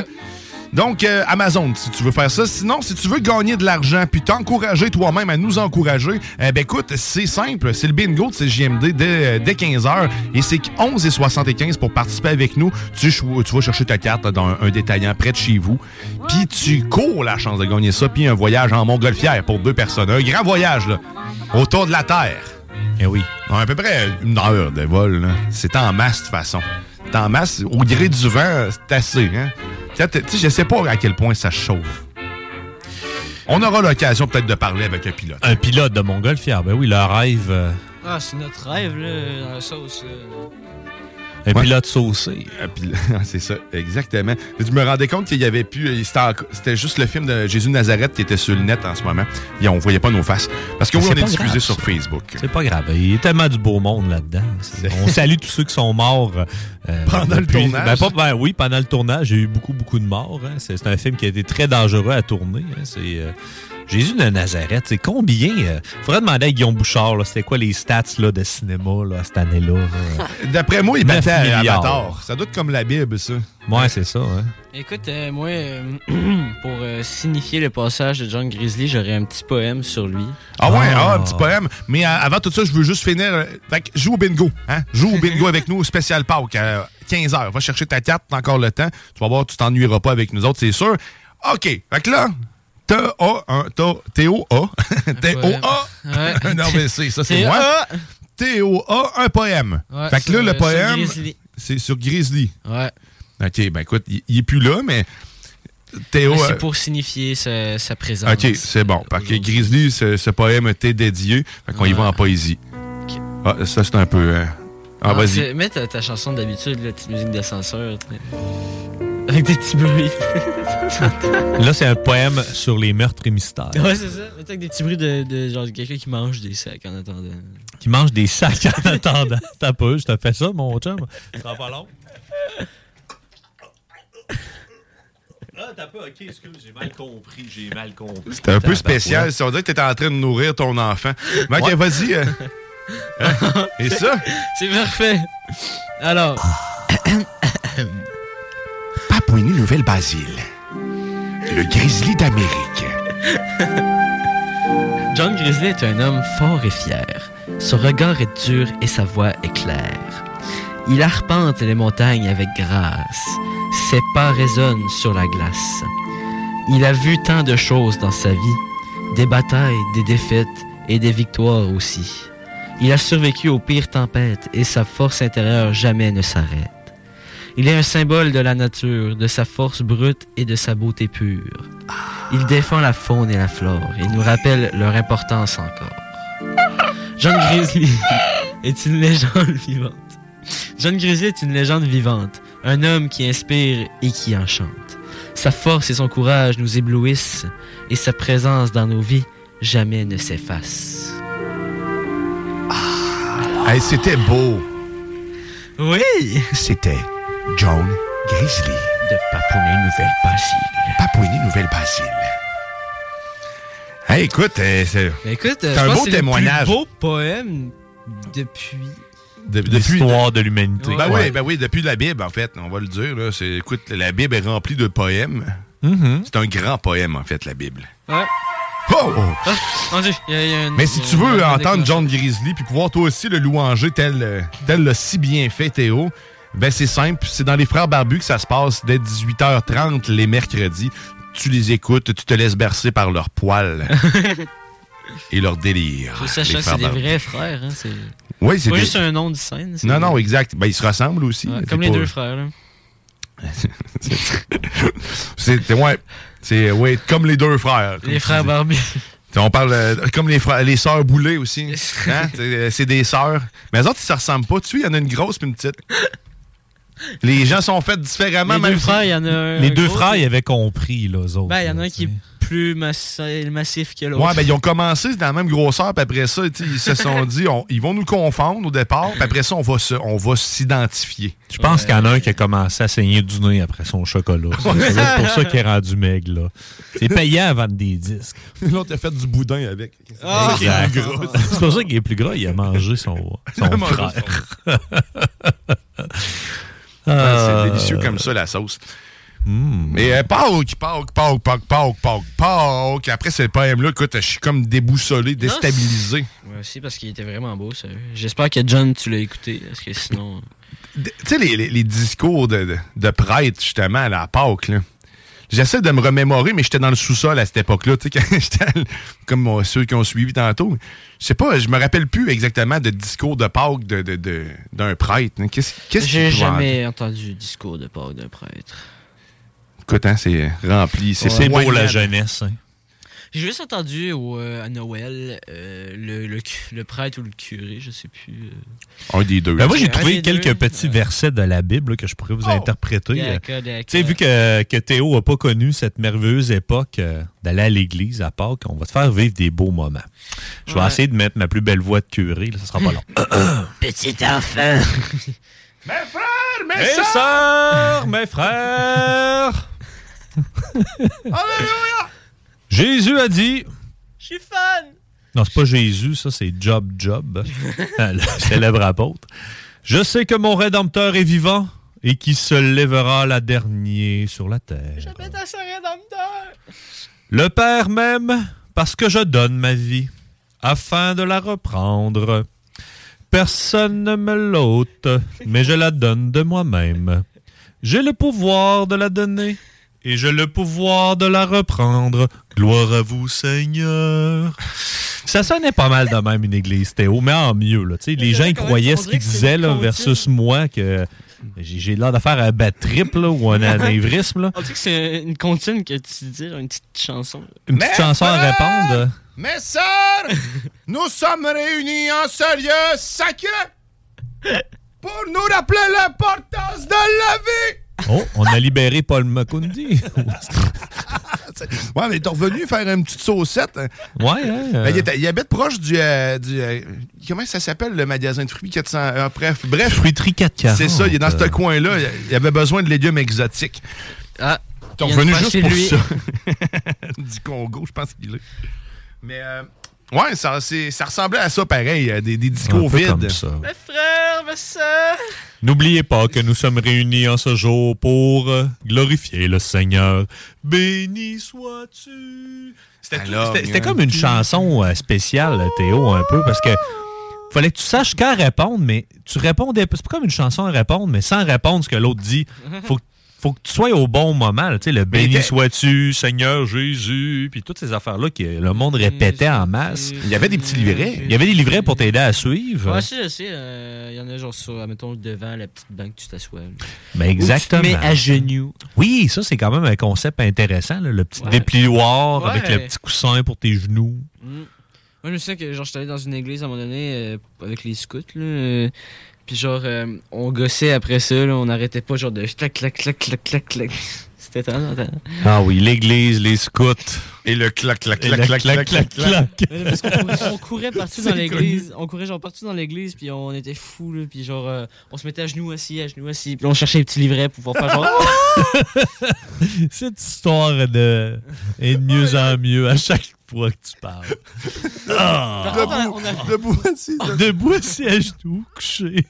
Donc, euh, Amazon, si tu veux faire ça. Sinon, si tu veux gagner de l'argent puis t'encourager toi-même à nous encourager, eh ben écoute, c'est simple. C'est le bingo de CJMD dès, dès 15h et c'est 11,75 pour participer avec nous. Tu, tu vas chercher ta carte dans un, détaillant près de chez vous. Puis tu cours la chance de gagner ça. Puis un voyage en Montgolfière pour deux personnes. Un grand voyage là, autour de la Terre. Eh oui. à peu près une heure de vol. C'est en masse de toute façon. C'est en masse. Au gré du vent, c'est assez. Hein? Tu je sais pas à quel point ça chauffe. On aura l'occasion peut-être de parler avec un pilote. Un pilote de Montgolfière, ben oui, le rêve. euh, Ah, c'est notre rêve, là, dans la sauce. euh. Un Ouais. pilote saucé. Pil- <laughs> C'est ça, exactement. Je me rendais compte qu'il y avait plus. C'était juste le film de Jésus de Nazareth qui était sur le net en ce moment. Et on voyait pas nos faces. Parce que oui, on est diffusé grave, sur ça. Facebook. C'est pas grave. Il y a tellement du beau monde là-dedans. On <laughs> salue tous ceux qui sont morts. euh, Pendant le tournage? Ben, pas- ben oui, pendant le tournage, j'ai eu beaucoup, beaucoup de morts. hein. C'est c'est un film qui a été très dangereux à tourner. hein. C'est, euh, Jésus de Nazareth, c'est combien euh, Faudrait demander à Guillaume Bouchard, c'était quoi les stats là, de cinéma là, cette année-là. là? <laughs> D'après moi, il battait à. Avatar. Ça doit être comme la Bible, ça. Ouais, c'est ça. hein. Écoute, euh, moi, euh, <clears throat> pour euh, signifier le passage de John Grizzly, j'aurais un petit poème sur lui. Ah ouais, ah, un petit poème. Mais euh, avant tout ça, je veux juste finir. euh, Fait que joue au bingo. Hein? Joue au bingo avec nous au spécial Pâques à 15h. Va chercher ta carte, t'as encore le temps. Tu vas voir, tu t'ennuieras pas avec nous autres, c'est sûr. OK. Fait que là, T-O-A. T-O-A. Non, mais c'est ça, c'est moi. T.O.A.. Un poème. Ouais, fait que là, le euh, poème, c'est sur Grizzly. Ouais. OK, ben écoute, il est plus là, mais Théo. Euh, C'est pour signifier sa, sa présence. OK, c'est bon. Parce que Grizzly, ce, ce poème t'est dédié. Fait qu'on y va en poésie. Ah, ça, c'est un peu. euh, Ah, Ah, vas-y. Mets ta, ta chanson d'habitude, la petite musique d'ascenseur. Avec des petits bruits. <laughs> Là, c'est un poème sur les meurtres et mystères. ouais, c'est ça. Avec des petits bruits de, de genre quelqu'un qui mange des sacs en attendant. Qui mange des sacs en attendant. <laughs> T'as pas, je te fais ça, mon chum. Ça sera pas long. Ah, t'as pas, ok, excuse, j'ai mal compris, j'ai mal compris. C'était un peu spécial. Si on dirait que t'étais en train de nourrir ton enfant. Ouais. vas-y. euh. <laughs> Hein? Et ça? C'est parfait. Alors. <clears throat> Papouinie-Nouvelle-Basile. Le grizzly d'Amérique. <laughs> John Grizzly est un homme fort et fier. Son regard est dur et sa voix est claire. Il arpente les montagnes avec grâce. Ses pas résonnent sur la glace. Il a vu tant de choses dans sa vie. Des batailles, des défaites et des victoires aussi. Il a survécu aux pires tempêtes et sa force intérieure jamais ne s'arrête. Il est un symbole de la nature, de sa force brute et de sa beauté pure. Il défend la faune et la flore et nous rappelle leur importance encore. John Grizzly <laughs> est une légende vivante. John Grizzly est une légende vivante, un homme qui inspire et qui enchante. Sa force et son courage nous éblouissent et sa présence dans nos vies jamais ne s'efface. Hey, C'était beau. Oui! C'était John Grizzly. De Papouanie-Nouvelle-Basile. Papouinie-Nouvelle-Basile. Hey, écoute, euh, c'est Ben écoute, c'est je un pense beau que c'est le témoignage. plus beau poème depuis. De- depuis L'histoire de l'humanité. Ben Ouais. oui, ben oui, depuis la Bible, en fait, on va le dire. Là, c'est, écoute, la Bible est remplie de poèmes. Mhm. C'est un grand poème, en fait, la Bible. Ouais. Oh, oh. Ah, mon Dieu, il y a- il y a une- Mais si tu veux entendre. John Grizzly puis pouvoir toi aussi le louanger tel, euh, tel le si bien fait Théo, ben c'est simple, c'est dans les Frères Barbus que ça se passe dès 18h30 les mercredis. Tu les écoutes, tu te laisses bercer par leurs poils <laughs> et leur délire. Faut sachant que c'est des Barbus. vrais frères. Hein, c'est Oui, c'est pas des- juste un nom de scène. Non, non, exact. Ben, ils se ressemblent aussi. Ouais, comme les pas- deux frères. <laughs> C'est ouais, c'est ouais, comme les deux frères. Les frères. T'sais, On parle euh, comme les frères, les sœurs Boulay aussi. <laughs> Hein? C'est c'est des sœurs. Mais les autres, ils se ressemblent pas. Tu sais, il y en a une grosse puis une petite. Les gens sont faits différemment. Les même deux si- frères, il y en a un. Les un deux gros, frères, ils avaient compris, là, eux autres. Ben, il y en a un qui est plus massi- massif que l'autre. Ouais, ben ils ont commencé dans la même grosseur, puis après ça, ils se <laughs> sont dit, on- ils vont nous confondre au départ, puis après ça, on va se- on va s'identifier. Je pense qu'il y en a un qui a commencé à saigner du nez après son chocolat. <laughs> Être pour ça qu'il est rendu maigre, là. C'est payant à vendre des disques. <laughs> L'autre a fait du boudin avec. Ah! Exact. C'est pour ça qu'il est plus gras, il a mangé son, son frère. Euh, c'est délicieux comme ça, la sauce. hmm. Mais euh, Pâques, Pâques, Pâques, Pâques, Pâques, Pâques, Pâques. Après ce poème-là, écoute, je suis comme déboussolé, déstabilisé. Moi aussi, parce qu'il était vraiment beau, ça. J'espère que John, tu l'as écouté, parce que sinon. <laughs> Tu sais, les, les- les discours de, de, de prêtres, justement, à Pâques, là. J'essaie de me remémorer, mais j'étais dans le sous-sol à cette époque-là, <laughs> comme ceux qui ont suivi tantôt. Je sais pas, je me rappelle plus exactement de discours de Pâques de- de- de- d'un prêtre. hein. Qu'est-ce qu'est-ce J'ai jamais entendu le discours de Pâques d'un prêtre. Écoute, hein, c'est rempli. C'est C'est beau, la jeunesse. hein. J'ai juste entendu au, euh, à Noël euh, le, le, prêtre ou le curé, je sais plus. euh. Un des deux. Ben moi, j'ai trouvé quelques deux. petits versets de la Bible là, que je pourrais vous interpréter. Euh, d'accord. Tu sais, vu que, que Théo n'a pas connu cette merveilleuse époque euh, d'aller à l'église à Pâques, on va te faire vivre des beaux moments. Je vais Ouais. essayer de mettre ma plus belle voix de curé, là, ça sera pas long. <coughs> Petit enfant. <laughs> Mes frères, mes, Mes sœurs, mes frères, <laughs> Alléluia! Jésus a dit Je suis fan! Non, c'est pas Jésus, ça, c'est Job Job, <laughs> le célèbre apôtre. Je sais que mon Rédempteur est vivant et qui se lèvera la dernière sur la terre. J'appelle à ce rédempteur! Le Père m'aime parce que je donne ma vie afin de la reprendre. Personne ne me l'ôte, mais je la donne de moi-même. J'ai le pouvoir de la donner et j'ai le pouvoir de la reprendre. Gloire à vous, Seigneur. Ça sonnait pas mal de même une église, Théo, mais en mieux. Là. Tu sais, Les gens ils croyaient ce qu'ils disaient là, versus moi que j'ai l'air de faire un bad trip là, ou un <laughs> anévrisme. Là. On dit que c'est une comptine que tu dis, une petite chanson. Une petite chanson à répondre. Mes sœurs, <laughs> nous sommes réunis en ce lieu sacré pour nous rappeler l'importance de la vie. Oh, on a libéré Paul Makundi. <laughs> Ouais, mais t'es revenu faire une petite saucette. hein. Ouais, hein, euh. Ben, il, était- il habite proche du. euh, du, euh, comment ça s'appelle le magasin de fruits 400. euh, bref, bref. Fruiterie 440. C'est ça, il est dans ce coin-là. Il avait besoin de légumes exotiques. Ah. T'es il vient revenu de juste pour lui. ça. <laughs> du Congo, je pense qu'il est. Mais, euh, ouais, ça, ressemblait à ça pareil, euh, des, des discours Un peu vides. comme ça. Mes frères, mes sœurs! N'oubliez pas que nous sommes réunis en ce jour pour euh, glorifier le Seigneur. Béni sois-tu. C'était comme une chanson euh, spéciale, Théo, un peu, parce que fallait que tu saches quand répondre, mais tu répondais. C'est pas comme une chanson à répondre, mais sans répondre ce que l'autre dit. Faut, faut que tu sois au bon moment. là, Tu sais, le béni sois-tu, Seigneur Jésus, puis toutes ces affaires-là que le monde répétait en masse. Il y avait des petits livrets. Il y avait des livrets pour t'aider à suivre. Si, je sais. euh, Il y en a genre sur, mettons, devant la petite banque, tu t'assois. Ben exactement. Ou tu te mets à genoux. Oui, ça, c'est quand même un concept intéressant, là, le petit Ouais. déplioir Ouais. avec le petit coussin pour tes genoux. Mm. Moi, je me souviens que genre, j'étais allé dans une église à un moment donné euh, avec les scouts. Là, euh, puis genre, euh, on gossait après ça. Là, on n'arrêtait pas genre de clac, clac, clac, clac, clac, clac. <laughs> C'était tellement. Ah oui, l'église, les scouts. Et le clac, clac, clac, clac, clac, clac, clac. Parce qu'on courait, on courait <laughs> partout dans l'église. On courait genre partout dans l'église, puis on était fous, là. Puis genre, euh, on se mettait à genoux assis, à genoux assis. Puis on cherchait les petits livrets pour pouvoir faire genre. <laughs> Cette histoire de... est de mieux en mieux à chaque fois que tu parles. <laughs> A- Debout assis. Debout assis à genoux, couché.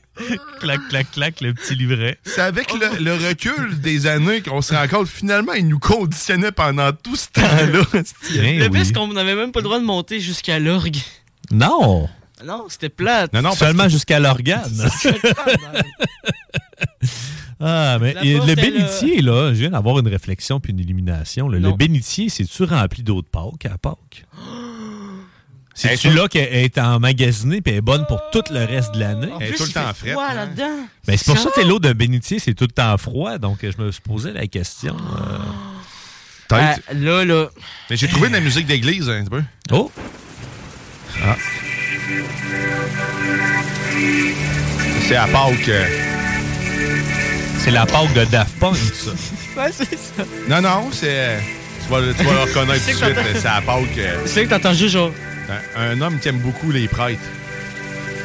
clac, clac, clac, le petit livret. C'est avec le, le recul des années qu'on se rend compte, finalement, ils nous conditionnaient pendant tout ce temps-là. <laughs> Ben Le pire, c'est qu'on n'avait même pas le droit de monter jusqu'à l'orgue? Non! Non, c'était plate. Non, non, Seulement que- jusqu'à l'organe. <laughs> Ah, mais et le est bénitier, là, je viens d'avoir une réflexion puis une illumination. là. Le bénitier, c'est-tu rempli d'eau de Pâques à Pâques? <gasps> C'est-tu là qu'elle est emmagasinée puis elle est bonne pour tout le reste de l'année? Elle est tout le temps frette, froid hein. là-dedans. Ben, c'est pour ça que l'eau de bénitier, c'est tout le temps froid. Donc, je me suis posé la question. euh, Ah, Peut-être. là, là. Mais j'ai trouvé de la musique d'église, un petit peu. Oh! Ah. C'est à Pâques. C'est la Pâques de Daft Punk, ça. Ouais, c'est ça. Non, non, c'est. Tu vas, le- tu vas le reconnaître <laughs> C'est tout de suite. C'est à Pâques. euh, C'est que t'entends juste genre. un, un homme qui aime beaucoup les prêtres.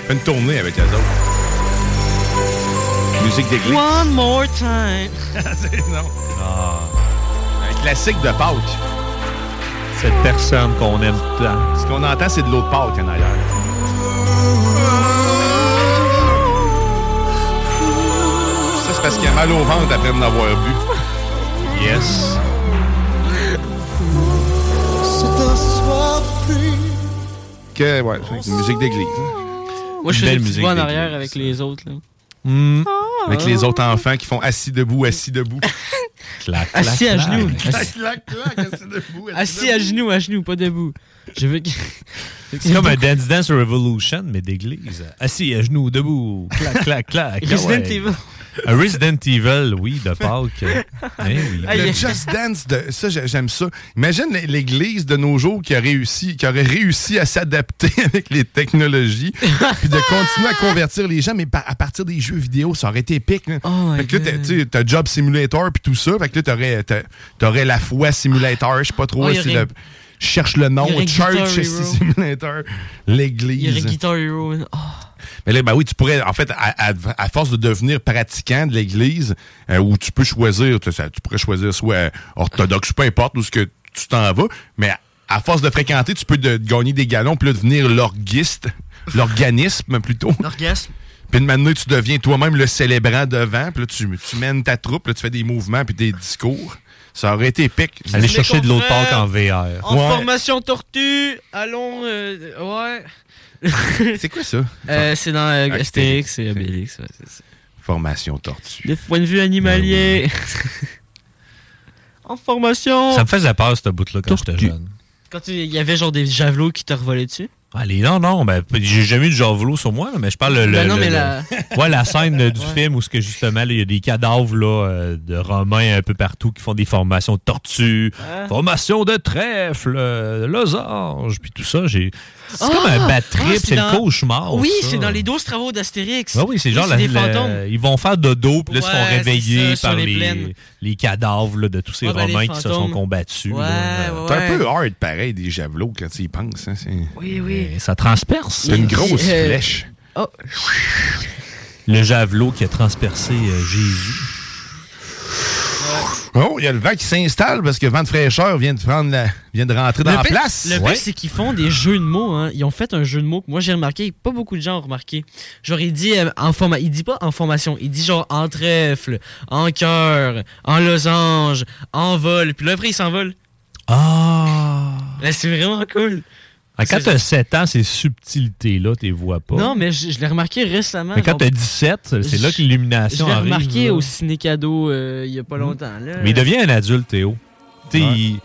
Fait une tournée avec eux autres. Musique d'église. One more time. <laughs> C'est- non. Ah, Un classique de Pâques. cette personne qu'on aime tant. Ce qu'on entend, c'est de l'eau de Pâques en arrière. A mal au ventre après en avoir bu. Yes. Que, ouais, c'est une musique d'église. hein. Moi, je une petite voix en arrière avec les autres. Là. Hmm. Avec les autres enfants qui font assis debout, assis debout. <laughs> Clac, clac, Assis à genoux. clac, Assis, clac, clac, assis debout. assis à genoux, à genoux, pas debout. Je veux que. <laughs> C'est comme un Dance Dance Revolution, mais d'église. Assis à genoux, debout. Clac, clac, clac. <laughs> Resident Ah ouais. <laughs> Resident Evil, oui, de Pâques. <laughs> Eh oui. Ah, Le Just Dance, de, ça j'ai- j'aime ça. Imagine l'Église de nos jours qui a réussi, qui aurait réussi à s'adapter <laughs> avec les technologies, puis de continuer à convertir les gens, mais à partir des jeux vidéo, ça aurait été épique. là. Oh my fait que là, t'as- Job Simulator puis tout ça, fait que là, t'aurais, t'aurais la foi Simulator, je sais pas trop Oh, y si le... Je cherche le nom, Church. Simulator, Il y aurait l'Église. Guitar Hero. Oh. Mais là, ben oui, tu pourrais, en fait, à, à- à force de devenir pratiquant de l'Église, euh, où tu peux choisir, tu, pourrais choisir soit orthodoxe, peu importe où ce que tu t'en vas, mais à, à force de fréquenter, tu peux de- gagner des galons, puis là, devenir l'orguiste, l'organisme plutôt. L'orgasme. Puis de maintenant, tu deviens toi-même le célébrant devant, puis là, tu, tu mènes ta troupe, là, tu fais des mouvements, puis des discours. Ça aurait été épique. Aller chercher de l'autre Pâques en VR. En Ouais. formation tortue, allons. euh, ouais. <laughs> C'est quoi ça? Euh, c'est dans euh, Astérix. Et Obélix. ouais, c'est ça. Formation tortue. De point de vue animalier. <laughs> en formation. Ça me faisait peur, ce bout-là, quand j'étais jeune. Quand il y avait genre des javelots qui te revolaient dessus? Allez, non, non, ben, j'ai jamais eu de javelot sur moi, là, mais je parle le, Ben le- non, le- mais le- la- <laughs> ouais, la scène du film où ce que justement, là, il y a des cadavres là, euh, de Romains un peu partout qui font des formations de tortues, Ah. formations de trèfle, euh, de losange, puis tout ça. J'ai... C'est Ah! comme un bad Ah, trip, c'est dans- le cauchemar. Oui, c'est dans les 12 travaux d'Astérix. Ah oui, c'est genre c'est la- des la- ils vont faire dodo, puis là, ils se Ouais, font réveiller ça, par les les, cadavres là, de tous ces Ouais, ben, Romains qui se sont combattus. Ouais, là. ouais, C'est un peu hard, pareil, des javelots, quand tu y penses. Hein, Oui, oui. Et ça transperce. C'est une grosse Euh, flèche. Oh. Le javelot qui a transpercé euh, Jésus. Oh, il y a le vent qui s'installe parce que vent de fraîcheur vient de, prendre la- vient de rentrer dans le la pire- place. Le pire, Ouais. c'est qu'ils font des jeux de mots. Hein. Ils ont fait un jeu de mots que moi j'ai remarqué, pas beaucoup de gens ont remarqué. Genre, il dit euh, en forma... il dit pas en formation, il dit genre en trèfle, en cœur, en losange, en vol. Puis là, après, il s'envole. Ah! Là, c'est vraiment cool. Ah, quand t'as 7 ans, ces subtilités-là, tu les vois pas. Non, mais je, je l'ai remarqué récemment. Mais quand genre- t'as 17, c'est là que l'illumination Je l'ai arrive. remarqué là. au ciné-cadeau euh, il y a pas longtemps. Là. Mais il devient un adulte, Théo. Tu sais, il-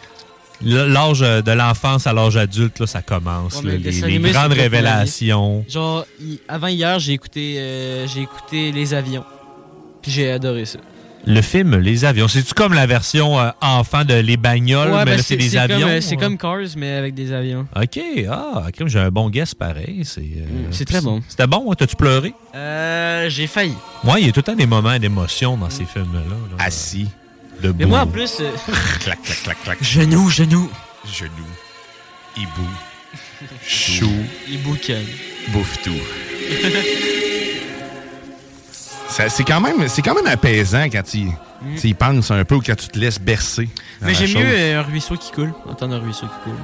l'âge de l'enfance à l'âge adulte, là, ça commence. Ouais, là, mais les, grandes révélations. Genre, avant hier, j'ai écouté, euh, j'ai écouté Les Avions. Puis j'ai adoré ça. Le film Les avions, c'est-tu comme la version euh, enfant de Les bagnoles, Ouais, mais ben, là, c'est des avions? euh, c'est ouais. comme Cars, mais avec des avions. OK, ah, crime, j'ai un bon guess pareil. C'est euh, c'est très bon. C'était bon, hein? t'as-tu pleuré? Euh, j'ai failli. Moi, il y a tout le temps des moments d'émotion dans ces films-là. là. Assis. Debout. Mais moi, en plus. euh, <laughs> clac, clac, clac, clac. Genou, genou. Genou. Hibou. Chou. Boucanne. Bouffe tout. <laughs> C'est quand même c'est quand même apaisant quand tu tu y penses un peu ou quand tu te laisses bercer. Mais la j'aime mieux euh, un ruisseau qui coule. Entendre un ruisseau qui coule.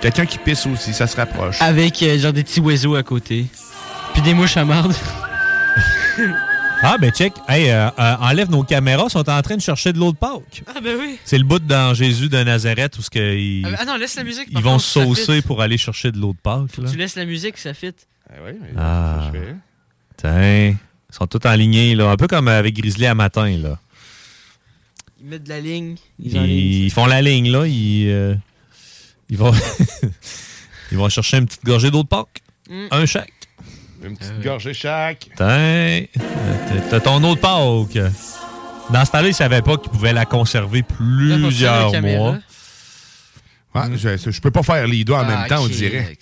Quelqu'un qui pisse aussi, ça se rapproche. Avec euh, genre des petits oiseaux à côté. Puis des mouches à marde. <laughs> Ah, ben check. Hey, euh, euh, enlève nos caméras, sont en train de chercher de l'eau de Pâques. Ah, ben oui. C'est le bout dans Jésus de Nazareth où ce que ils, Ah, ben- ah non, laisse la musique. ils vont saucer pour aller chercher de l'eau de Pâques. là. Tu laisses la musique, ça fit. Ah, tiens. Ils sont tous alignés, là. Un peu comme avec Grizzly à matin, là. Ils mettent de la ligne. Ils Ils, font la ligne, là. Ils, euh, ils vont... <laughs> ils vont chercher une petite gorgée d'eau de Pâques. Mm. Un chaque. Une petite gorgée chaque. Tiens. t'as- T'as ton eau de Pâques. Dans ce temps-là, ils savaient pas qu'ils pouvaient la conserver plusieurs mois. Ouais, je, je peux pas faire les doigts en Ah, même temps, on dirait.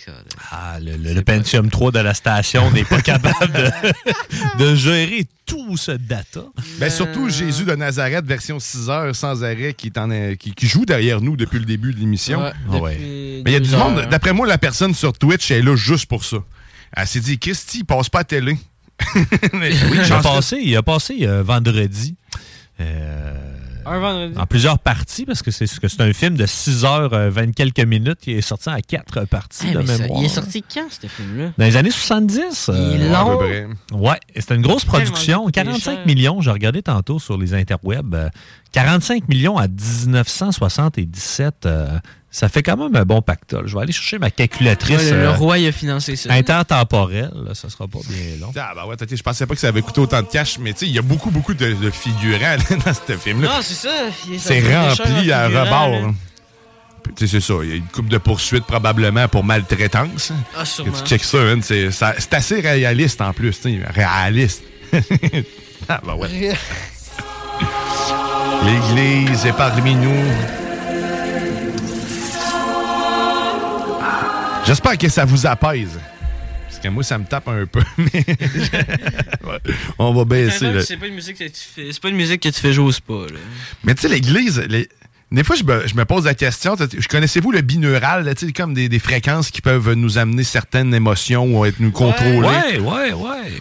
Ah, le, le- le Pentium 3 de la station n'est pas <laughs> capable de, de gérer tout ce data. Ben, surtout Jésus de Nazareth, version 6 heures sans arrêt, qui, est en, euh, qui, qui joue derrière nous depuis le début de l'émission. Ouais, Ah ouais. Mais il y a du deux monde, d'après moi, la personne sur Twitch est là juste pour ça. Elle s'est dit, Christy, il passe pas à télé. <laughs> Mais oui, il, a passé, il a passé euh, vendredi. euh, Un vendredi. en plusieurs parties, parce que c'est que c'est un film de 6 heures, euh, 20 quelques minutes, qui est sorti en quatre parties Eh, de ça- mémoire. il est sorti quand, ce film-là? Dans les années 70. Il est long. Ouais, c'était une grosse production. coûté 45 cher. millions, j'ai regardé tantôt sur les interwebs. euh, 45 millions à 1977. euh, ça fait quand même un bon pactole. Je vais aller chercher ma calculatrice. Ouais, le, le euh, roi, il a financé ça. Intertemporelle, là, ça sera pas bien long. Ah, ben ouais, t'as- je pensais pas que ça avait coûté autant de cash, mais tu sais, il y a beaucoup, beaucoup de, de figurants <laughs> dans ce film-là. Non, c'est ça. C'est rempli à rebord. c'est ça. Il y a une coupe de poursuites probablement pour maltraitance. Ah, Que sûrement. tu checkes ça, hein, c'est assez réaliste en plus. tu sais, Réaliste. <laughs> ah, ben ouais. <laughs> L'Église est parmi nous. J'espère que ça vous apaise. Parce que moi, ça me tape un peu. <laughs> mais-. <laughs> On va baisser. C'est pas une musique que tu fais. Pas une musique que tu fais jouer au spa, là. Mais tu sais, l'Église, les- des fois, je me, je me pose la question, connaissez-vous le binaural, là, comme des, des fréquences qui peuvent nous amener certaines émotions ou être nous contrôler? Ouais, ouais, ouais.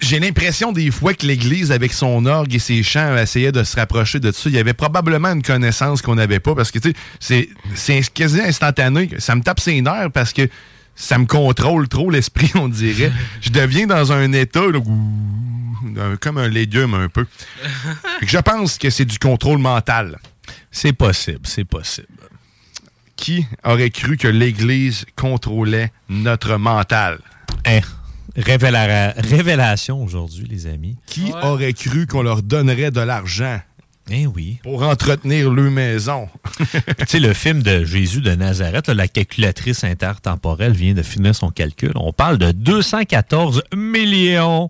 J'ai l'impression des fois que l'Église, avec son orgue et ses chants, essayait de se rapprocher de ça. Il y avait probablement une connaissance qu'on n'avait pas parce que, tu sais, c'est- quasi instantané. Ça me tape ses nerfs parce que ça me contrôle trop l'esprit, <laughs> on dirait. Je deviens dans un état, là, un- comme un légume un peu. Je pense que c'est du contrôle mental. C'est possible, c'est possible. Qui aurait cru que l'Église contrôlait notre mental? Hein? Révéla- révélation aujourd'hui, les amis. Qui aurait cru qu'on leur donnerait de l'argent? Eh oui. Pour entretenir leur maison? <laughs> tu sais, le film de Jésus de Nazareth, là, la calculatrice intertemporelle vient de finir son calcul. On parle de 214 millions.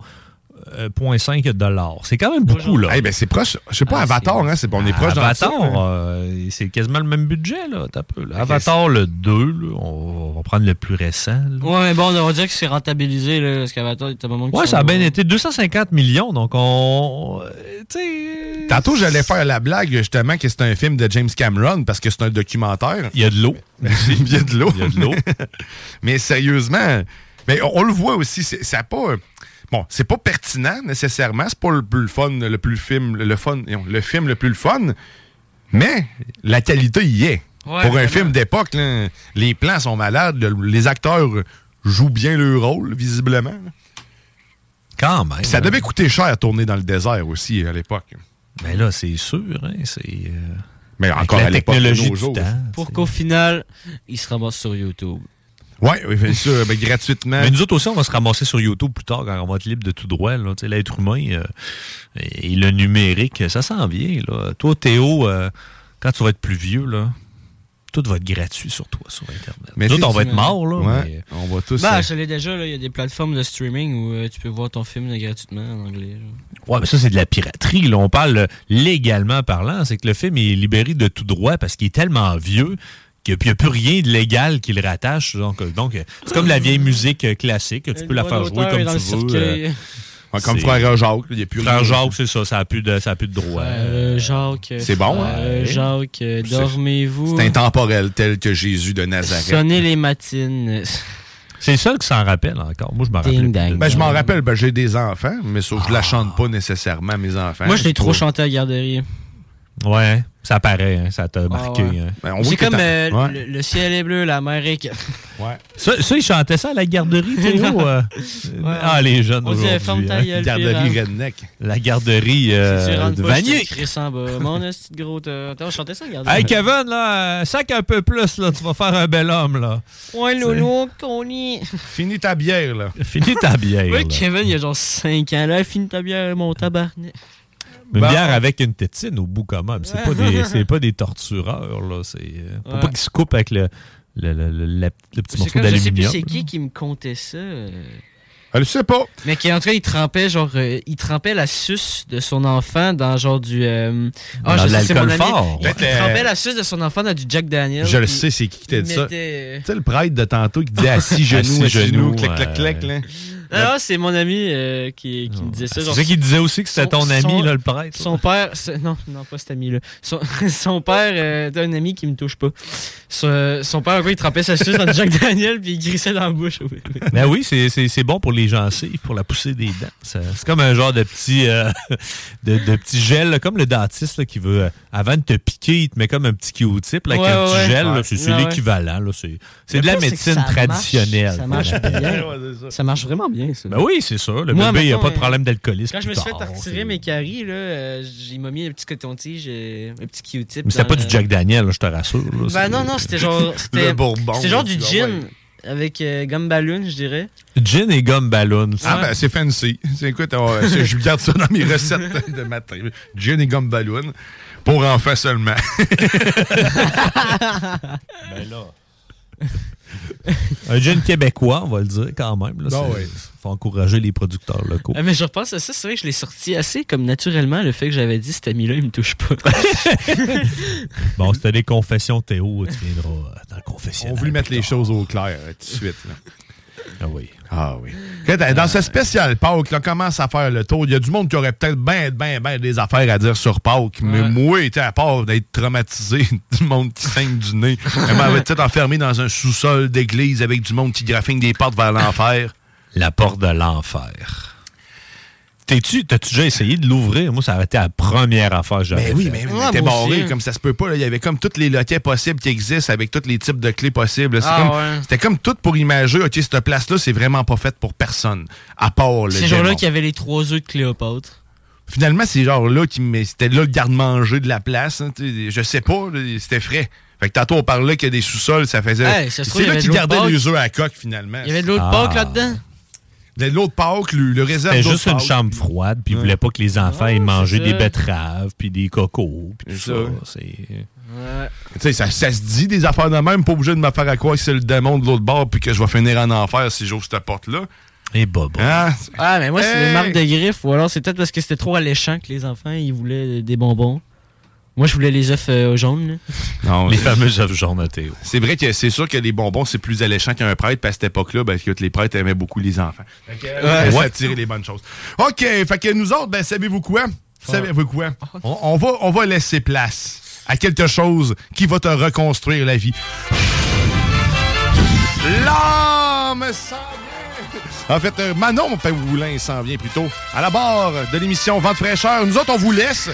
Euh, 0.5 dollars. C'est quand même beaucoup, là. Eh ben, c'est proche. Je sais pas, Ah, Avatar, hein, c'est, on est proche dans Avatar, ça, hein. euh, c'est quasiment le même budget, là. T'as peu, là. Avatar, le 2, là, on va prendre le plus récent. là. Ouais, mais bon, on va dire que c'est rentabilisé, là, parce qu'Avatar, il moment Ouais, ça a bien été 250 millions, donc on. Tantôt, j'allais faire la blague, justement, que c'est un film de James Cameron parce que c'est un documentaire. Il y a de l'eau. <laughs> Il y a de l'eau. Il y a de l'eau. <laughs> mais sérieusement, mais on, on le voit aussi, c'est, ça pas. Bon, c'est pas pertinent nécessairement, c'est pas le plus le fun, le plus film, le fun, le film le plus le fun, mais la qualité y est. Ouais, Pour un film d'époque, les plans sont malades, le- les acteurs jouent bien leur rôle, visiblement. Quand même. Ça devait coûter cher à tourner dans le désert aussi à l'époque. Mais là, c'est sûr, hein, c'est. euh, Mais avec encore la à l'époque de technologie nos du jours. temps. Pour qu'au final, il se ramasse sur YouTube. Ouais, oui, bien sûr, ben, gratuitement. Mais nous autres aussi, on va se ramasser sur YouTube plus tard quand on va être libre de tout droit. là. Tu sais, L'être humain euh, et le numérique, ça s'en vient. Là. Toi, Théo, euh, quand tu vas être plus vieux, là, tout va être gratuit sur toi, sur Internet. Mais nous autres, on va être morts. Là, Ouais, mais- on va tous. Bah, euh, je l'ai déjà, il y a des plateformes de streaming où euh, tu peux voir ton film là, gratuitement en anglais. là. Ouais, mais ça, c'est de la piraterie. Là. On parle euh, légalement parlant. C'est que le film est libéré de tout droit parce qu'il est tellement vieux qu'il n'y a, plus rien de légal qui le rattache. Donc, donc, c'est comme la vieille musique classique. Tu peux la faire jouer comme tu veux. euh, Ouais, comme Frère Jacques, il n'y a plus Frère rien. Jacques, c'est ça. Ça n'a plus, de- ça a plus de droit. Euh, Jacques. C'est bon, hein? Jacques, C'est- dormez-vous. C'est intemporel, tel que Jésus de Nazareth. Sonnez les matines. C'est le seul qui s'en rappelle encore. Moi, je m'en Ding rappelle. Ben, je m'en rappelle, ben, j'ai des enfants, mais sauf que je la chante pas nécessairement, mes enfants. Moi, je l'ai trop chanté à la garderie. Ouais, ça paraît. hein, ça t'a marqué. ouais. hein. Ben, C'est comme euh, Ouais. le, le ciel est bleu, la mer est... <laughs> Ouais. Ça, ça, il chantait ça à la garderie, Théo? <laughs> euh? ah, les jeunes aujourd'hui. ta hein. Garderie Redneck. La garderie Si tu euh, rentres de je Vanier. crie en bas. <laughs> Mon esti de gros... Attends, on chantait ça, à la garderie. Hey, Kevin, là, euh, sac un peu plus, là. Tu vas faire un bel homme, là. Ouais, Lolo, qu'on y... Finis ta bière, là. Finis ta bière. Ouais, là. Kevin, il y a genre 5 ans. Là, finis ta bière, mon tabarnak. Une Bon. bière avec une tétine au bout, quand même. C'est pas des, c'est pas des tortureurs, là. C'est euh, pour Ouais. pas qu'ils se coupent avec le, le, le, le- le- le petit morceau comme, je sais plus d'aluminium. c'est qui qui me comptait ça. euh. Elle sait pas. Mais qui, en tout cas, il trempait, genre, euh, il trempait la suce de son enfant dans genre du. euh, Dans je de sais, c'est mon l'alcool ami. fort. Il, trempait la suce de son enfant dans du Jack Daniel. Je le sais, c'est qui qui t'a dit ça. Tu sais, le prêtre de tantôt qui disait <laughs> assis genoux, Assis genoux, clac, ouais. clac, là. Non, non, c'est mon ami euh, qui, qui me disait ça. C'est genre, ça qu'il disait aussi que c'était ton ami, son- là, le prêtre. Son père, c'est- non, non, pas cet ami-là. Son, <laughs> son père, euh, t'as un ami qui me touche pas. Son, son père, gros, il trempait sa suce dans Jack Daniel puis il grissait dans la bouche. Ben oui, c'est- c'est c'est bon pour les gencives, pour la poussée des dents. C'est comme un genre de petit, euh, <laughs> de, de petit gel, là, comme le dentiste là, qui veut, euh, avant de te piquer, il te met comme un petit Q-tip avec Ouais, un petit ouais. gel. Ouais. C'est c'est l'équivalent. C'est c'est de la c'est médecine ça marche- traditionnelle. Ça marche bien. ça marche vraiment bien, ça. Ben oui, c'est ça. Le Moi, bébé, il a pas de euh, problème d'alcoolisme. Quand je me suis fait retirer mes caries, là, euh, il m'a mis un petit coton-tige, euh, un petit Q-tip. Mais c'était pas le- du Jack Daniel, là, je te rassure. là. Ben non, non, c'était genre. <laughs> C'était Le Bourbon, C'était genre du gin avec euh, gomme ballon, je dirais. Gin et gomme ballon. Ah, ben, c'est fancy. <laughs> C'est- Écoute, on- c'est- je garde ça dans mes recettes de matin. Gin et gomme ballon. Pour enfants seulement. <laughs> Ben là. <laughs> Un gin québécois, on va le dire quand même. Ouais. faut encourager les producteurs locaux. Ah, mais je repense à ça, c'est vrai que je l'ai sorti assez comme naturellement, le fait que j'avais dit cet ami-là, il me touche pas. <laughs> Bon, c'était des confessions, Théo. Tu viendras euh, dans le On confessionnal. voulait mettre les choses au clair euh, tout de suite. là. Ah oui. Ah oui. Dans ce spécial Pâques, là, commence à faire le tour? Il y a du monde qui aurait peut-être bien, bien, bien des affaires à dire sur Pâques. Mais Ouais. moi, était à part d'être traumatisé <laughs> du monde qui saigne du nez, elle m'avait peut-être enfermé dans un sous-sol d'église avec du monde qui graffine des portes vers l'enfer. La porte de l'enfer. T'es-tu, t'as-tu déjà essayé de l'ouvrir? Moi, ça aurait été la première affaire que j'aurais Ben oui, fait. mais il était barré, comme ça se peut pas. là. Il y avait comme tous les loquets possibles qui existent avec tous les types de clés possibles. C'est Ah, comme- ouais. C'était comme tout pour imager, OK, cette place-là, c'est vraiment pas faite pour personne, à part le Ces jours-là démon. qu'il y avait les trois œufs de Cléopâtre. Finalement, c'est genre là qui mais c'était là le garde-manger de la place. hein, je sais pas, là, c'était frais. Fait que tantôt on parlait qu'il y a des sous-sols, ça faisait. Hey, c'est là avait qu'ils gardaient les œufs à la coque finalement. Il y avait de l'eau de Ah. Là-dedans. De Pâques, le, le réserve C'était juste une chambre froide, puis ils Ouais. voulaient pas que les enfants Ouais, aient mangé des betteraves, puis des cocos, puis tout ça. ça. C'est... Tu sais, ça, ça se dit des affaires de même, pas obligé de me faire à croire que c'est le démon de l'autre bord puis que je vais finir en enfer si j'ouvre cette porte-là. Et Bob. Hein? Ah, mais moi, c'est Hey! des marques de griffes, ou alors c'est peut-être parce que c'était trop alléchant que les enfants, ils voulaient des bonbons. Moi, je voulais les œufs euh, jaunes. Non, Les fameux œufs jaunes à Théo. C'est vrai que c'est sûr que les bonbons, c'est plus alléchant qu'un prêtre, parce qu'à cette époque-là, ben, que les prêtres aimaient beaucoup les enfants. Fait que, euh, Ouais. ça attirait les bonnes choses. OK, fait que nous autres, ben, savez-vous quoi? Savez-vous quoi? On, on va, on va laisser place à quelque chose qui va te reconstruire la vie. L'âme s'en vient! En fait, euh, Manon Paoulin s'en vient plutôt à la barre de l'émission Vente fraîcheur. Nous autres, on vous laisse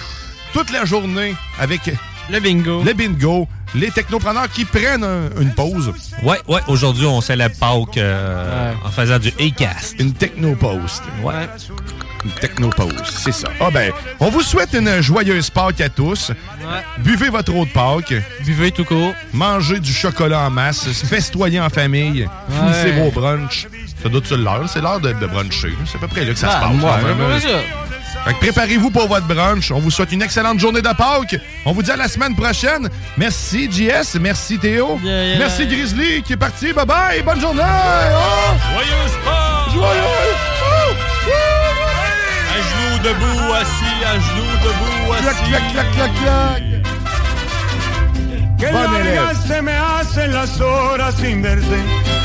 toute la journée avec le bingo, le bingo, les technopreneurs qui prennent un- une pause. Ouais, ouais, aujourd'hui, on célèbre Pâques euh, en faisant du A-Cast. Une technopause. Ouais. Une technopause, c'est ça. Ah ben, on vous souhaite une joyeuse Pâques à tous. Buvez votre eau de Pâques. Buvez tout court. Mangez du chocolat en masse. <laughs> Festoyez en famille. Finissez vos brunchs. Ça doit être l'heure? C'est l'heure de, de bruncher. C'est à peu près là que ça Ah, se passe. Fait que préparez-vous pour votre brunch. On vous souhaite une excellente journée de Pâques. On vous dit à la semaine prochaine. Merci, JS. Merci, Théo. yeah. Merci, Grizzly, qui est parti. Bye-bye. Bonne journée. Oh! Joyeuse Pâques! Joyeuse! Oh! À genoux, debout, assis, à genoux, debout, assis. Clac, clac, clac, clac, clac. Que largas se me hacen las horas sin verte,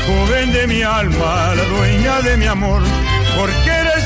joven de mi alma, la dueña de mi amor, porque eres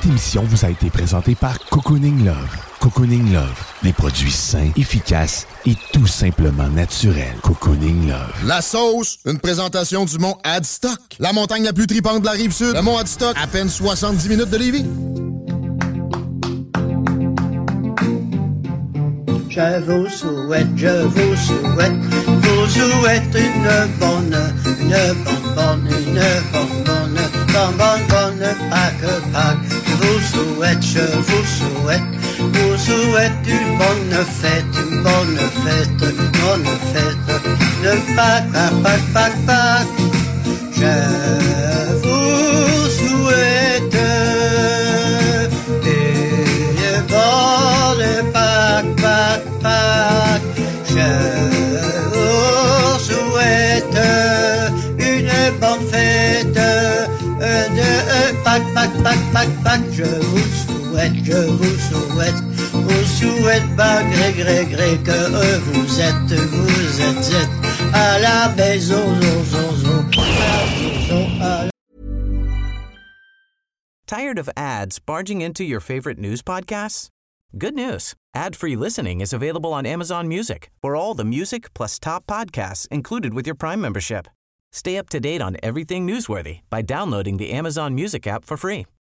Cette émission vous a été présentée par Cocooning Love. Cocooning Love, des produits sains, efficaces et tout simplement naturels. Cocooning Love. La sauce, une présentation du mont Adstock. La montagne la plus tripante de la rive sud. Le mont Adstock, à peine 70 minutes de Lévis. Je vous souhaite, je vous souhaite, vous souhaite une bonne, une bonne, bonne, une bonne, bonne, bonne, bonne, Pâques. Je vous souhaite, je vous souhaite, vous souhaite une bonne fête, une bonne fête, une bonne fête, Pâques, Pâques, Pâques. Je Je vous souhaite, je vous souhaite, vous souhaite malgré gré, gré que vous êtes, vous êtes, êtes à la maison, zo, zo, zo, à à la Tired of ads barging into your favorite news podcasts? Good news. Ad-free listening is available on Amazon Music for all the music plus top podcasts included with your Prime membership. Stay up to date on everything newsworthy by downloading the Amazon Music app for free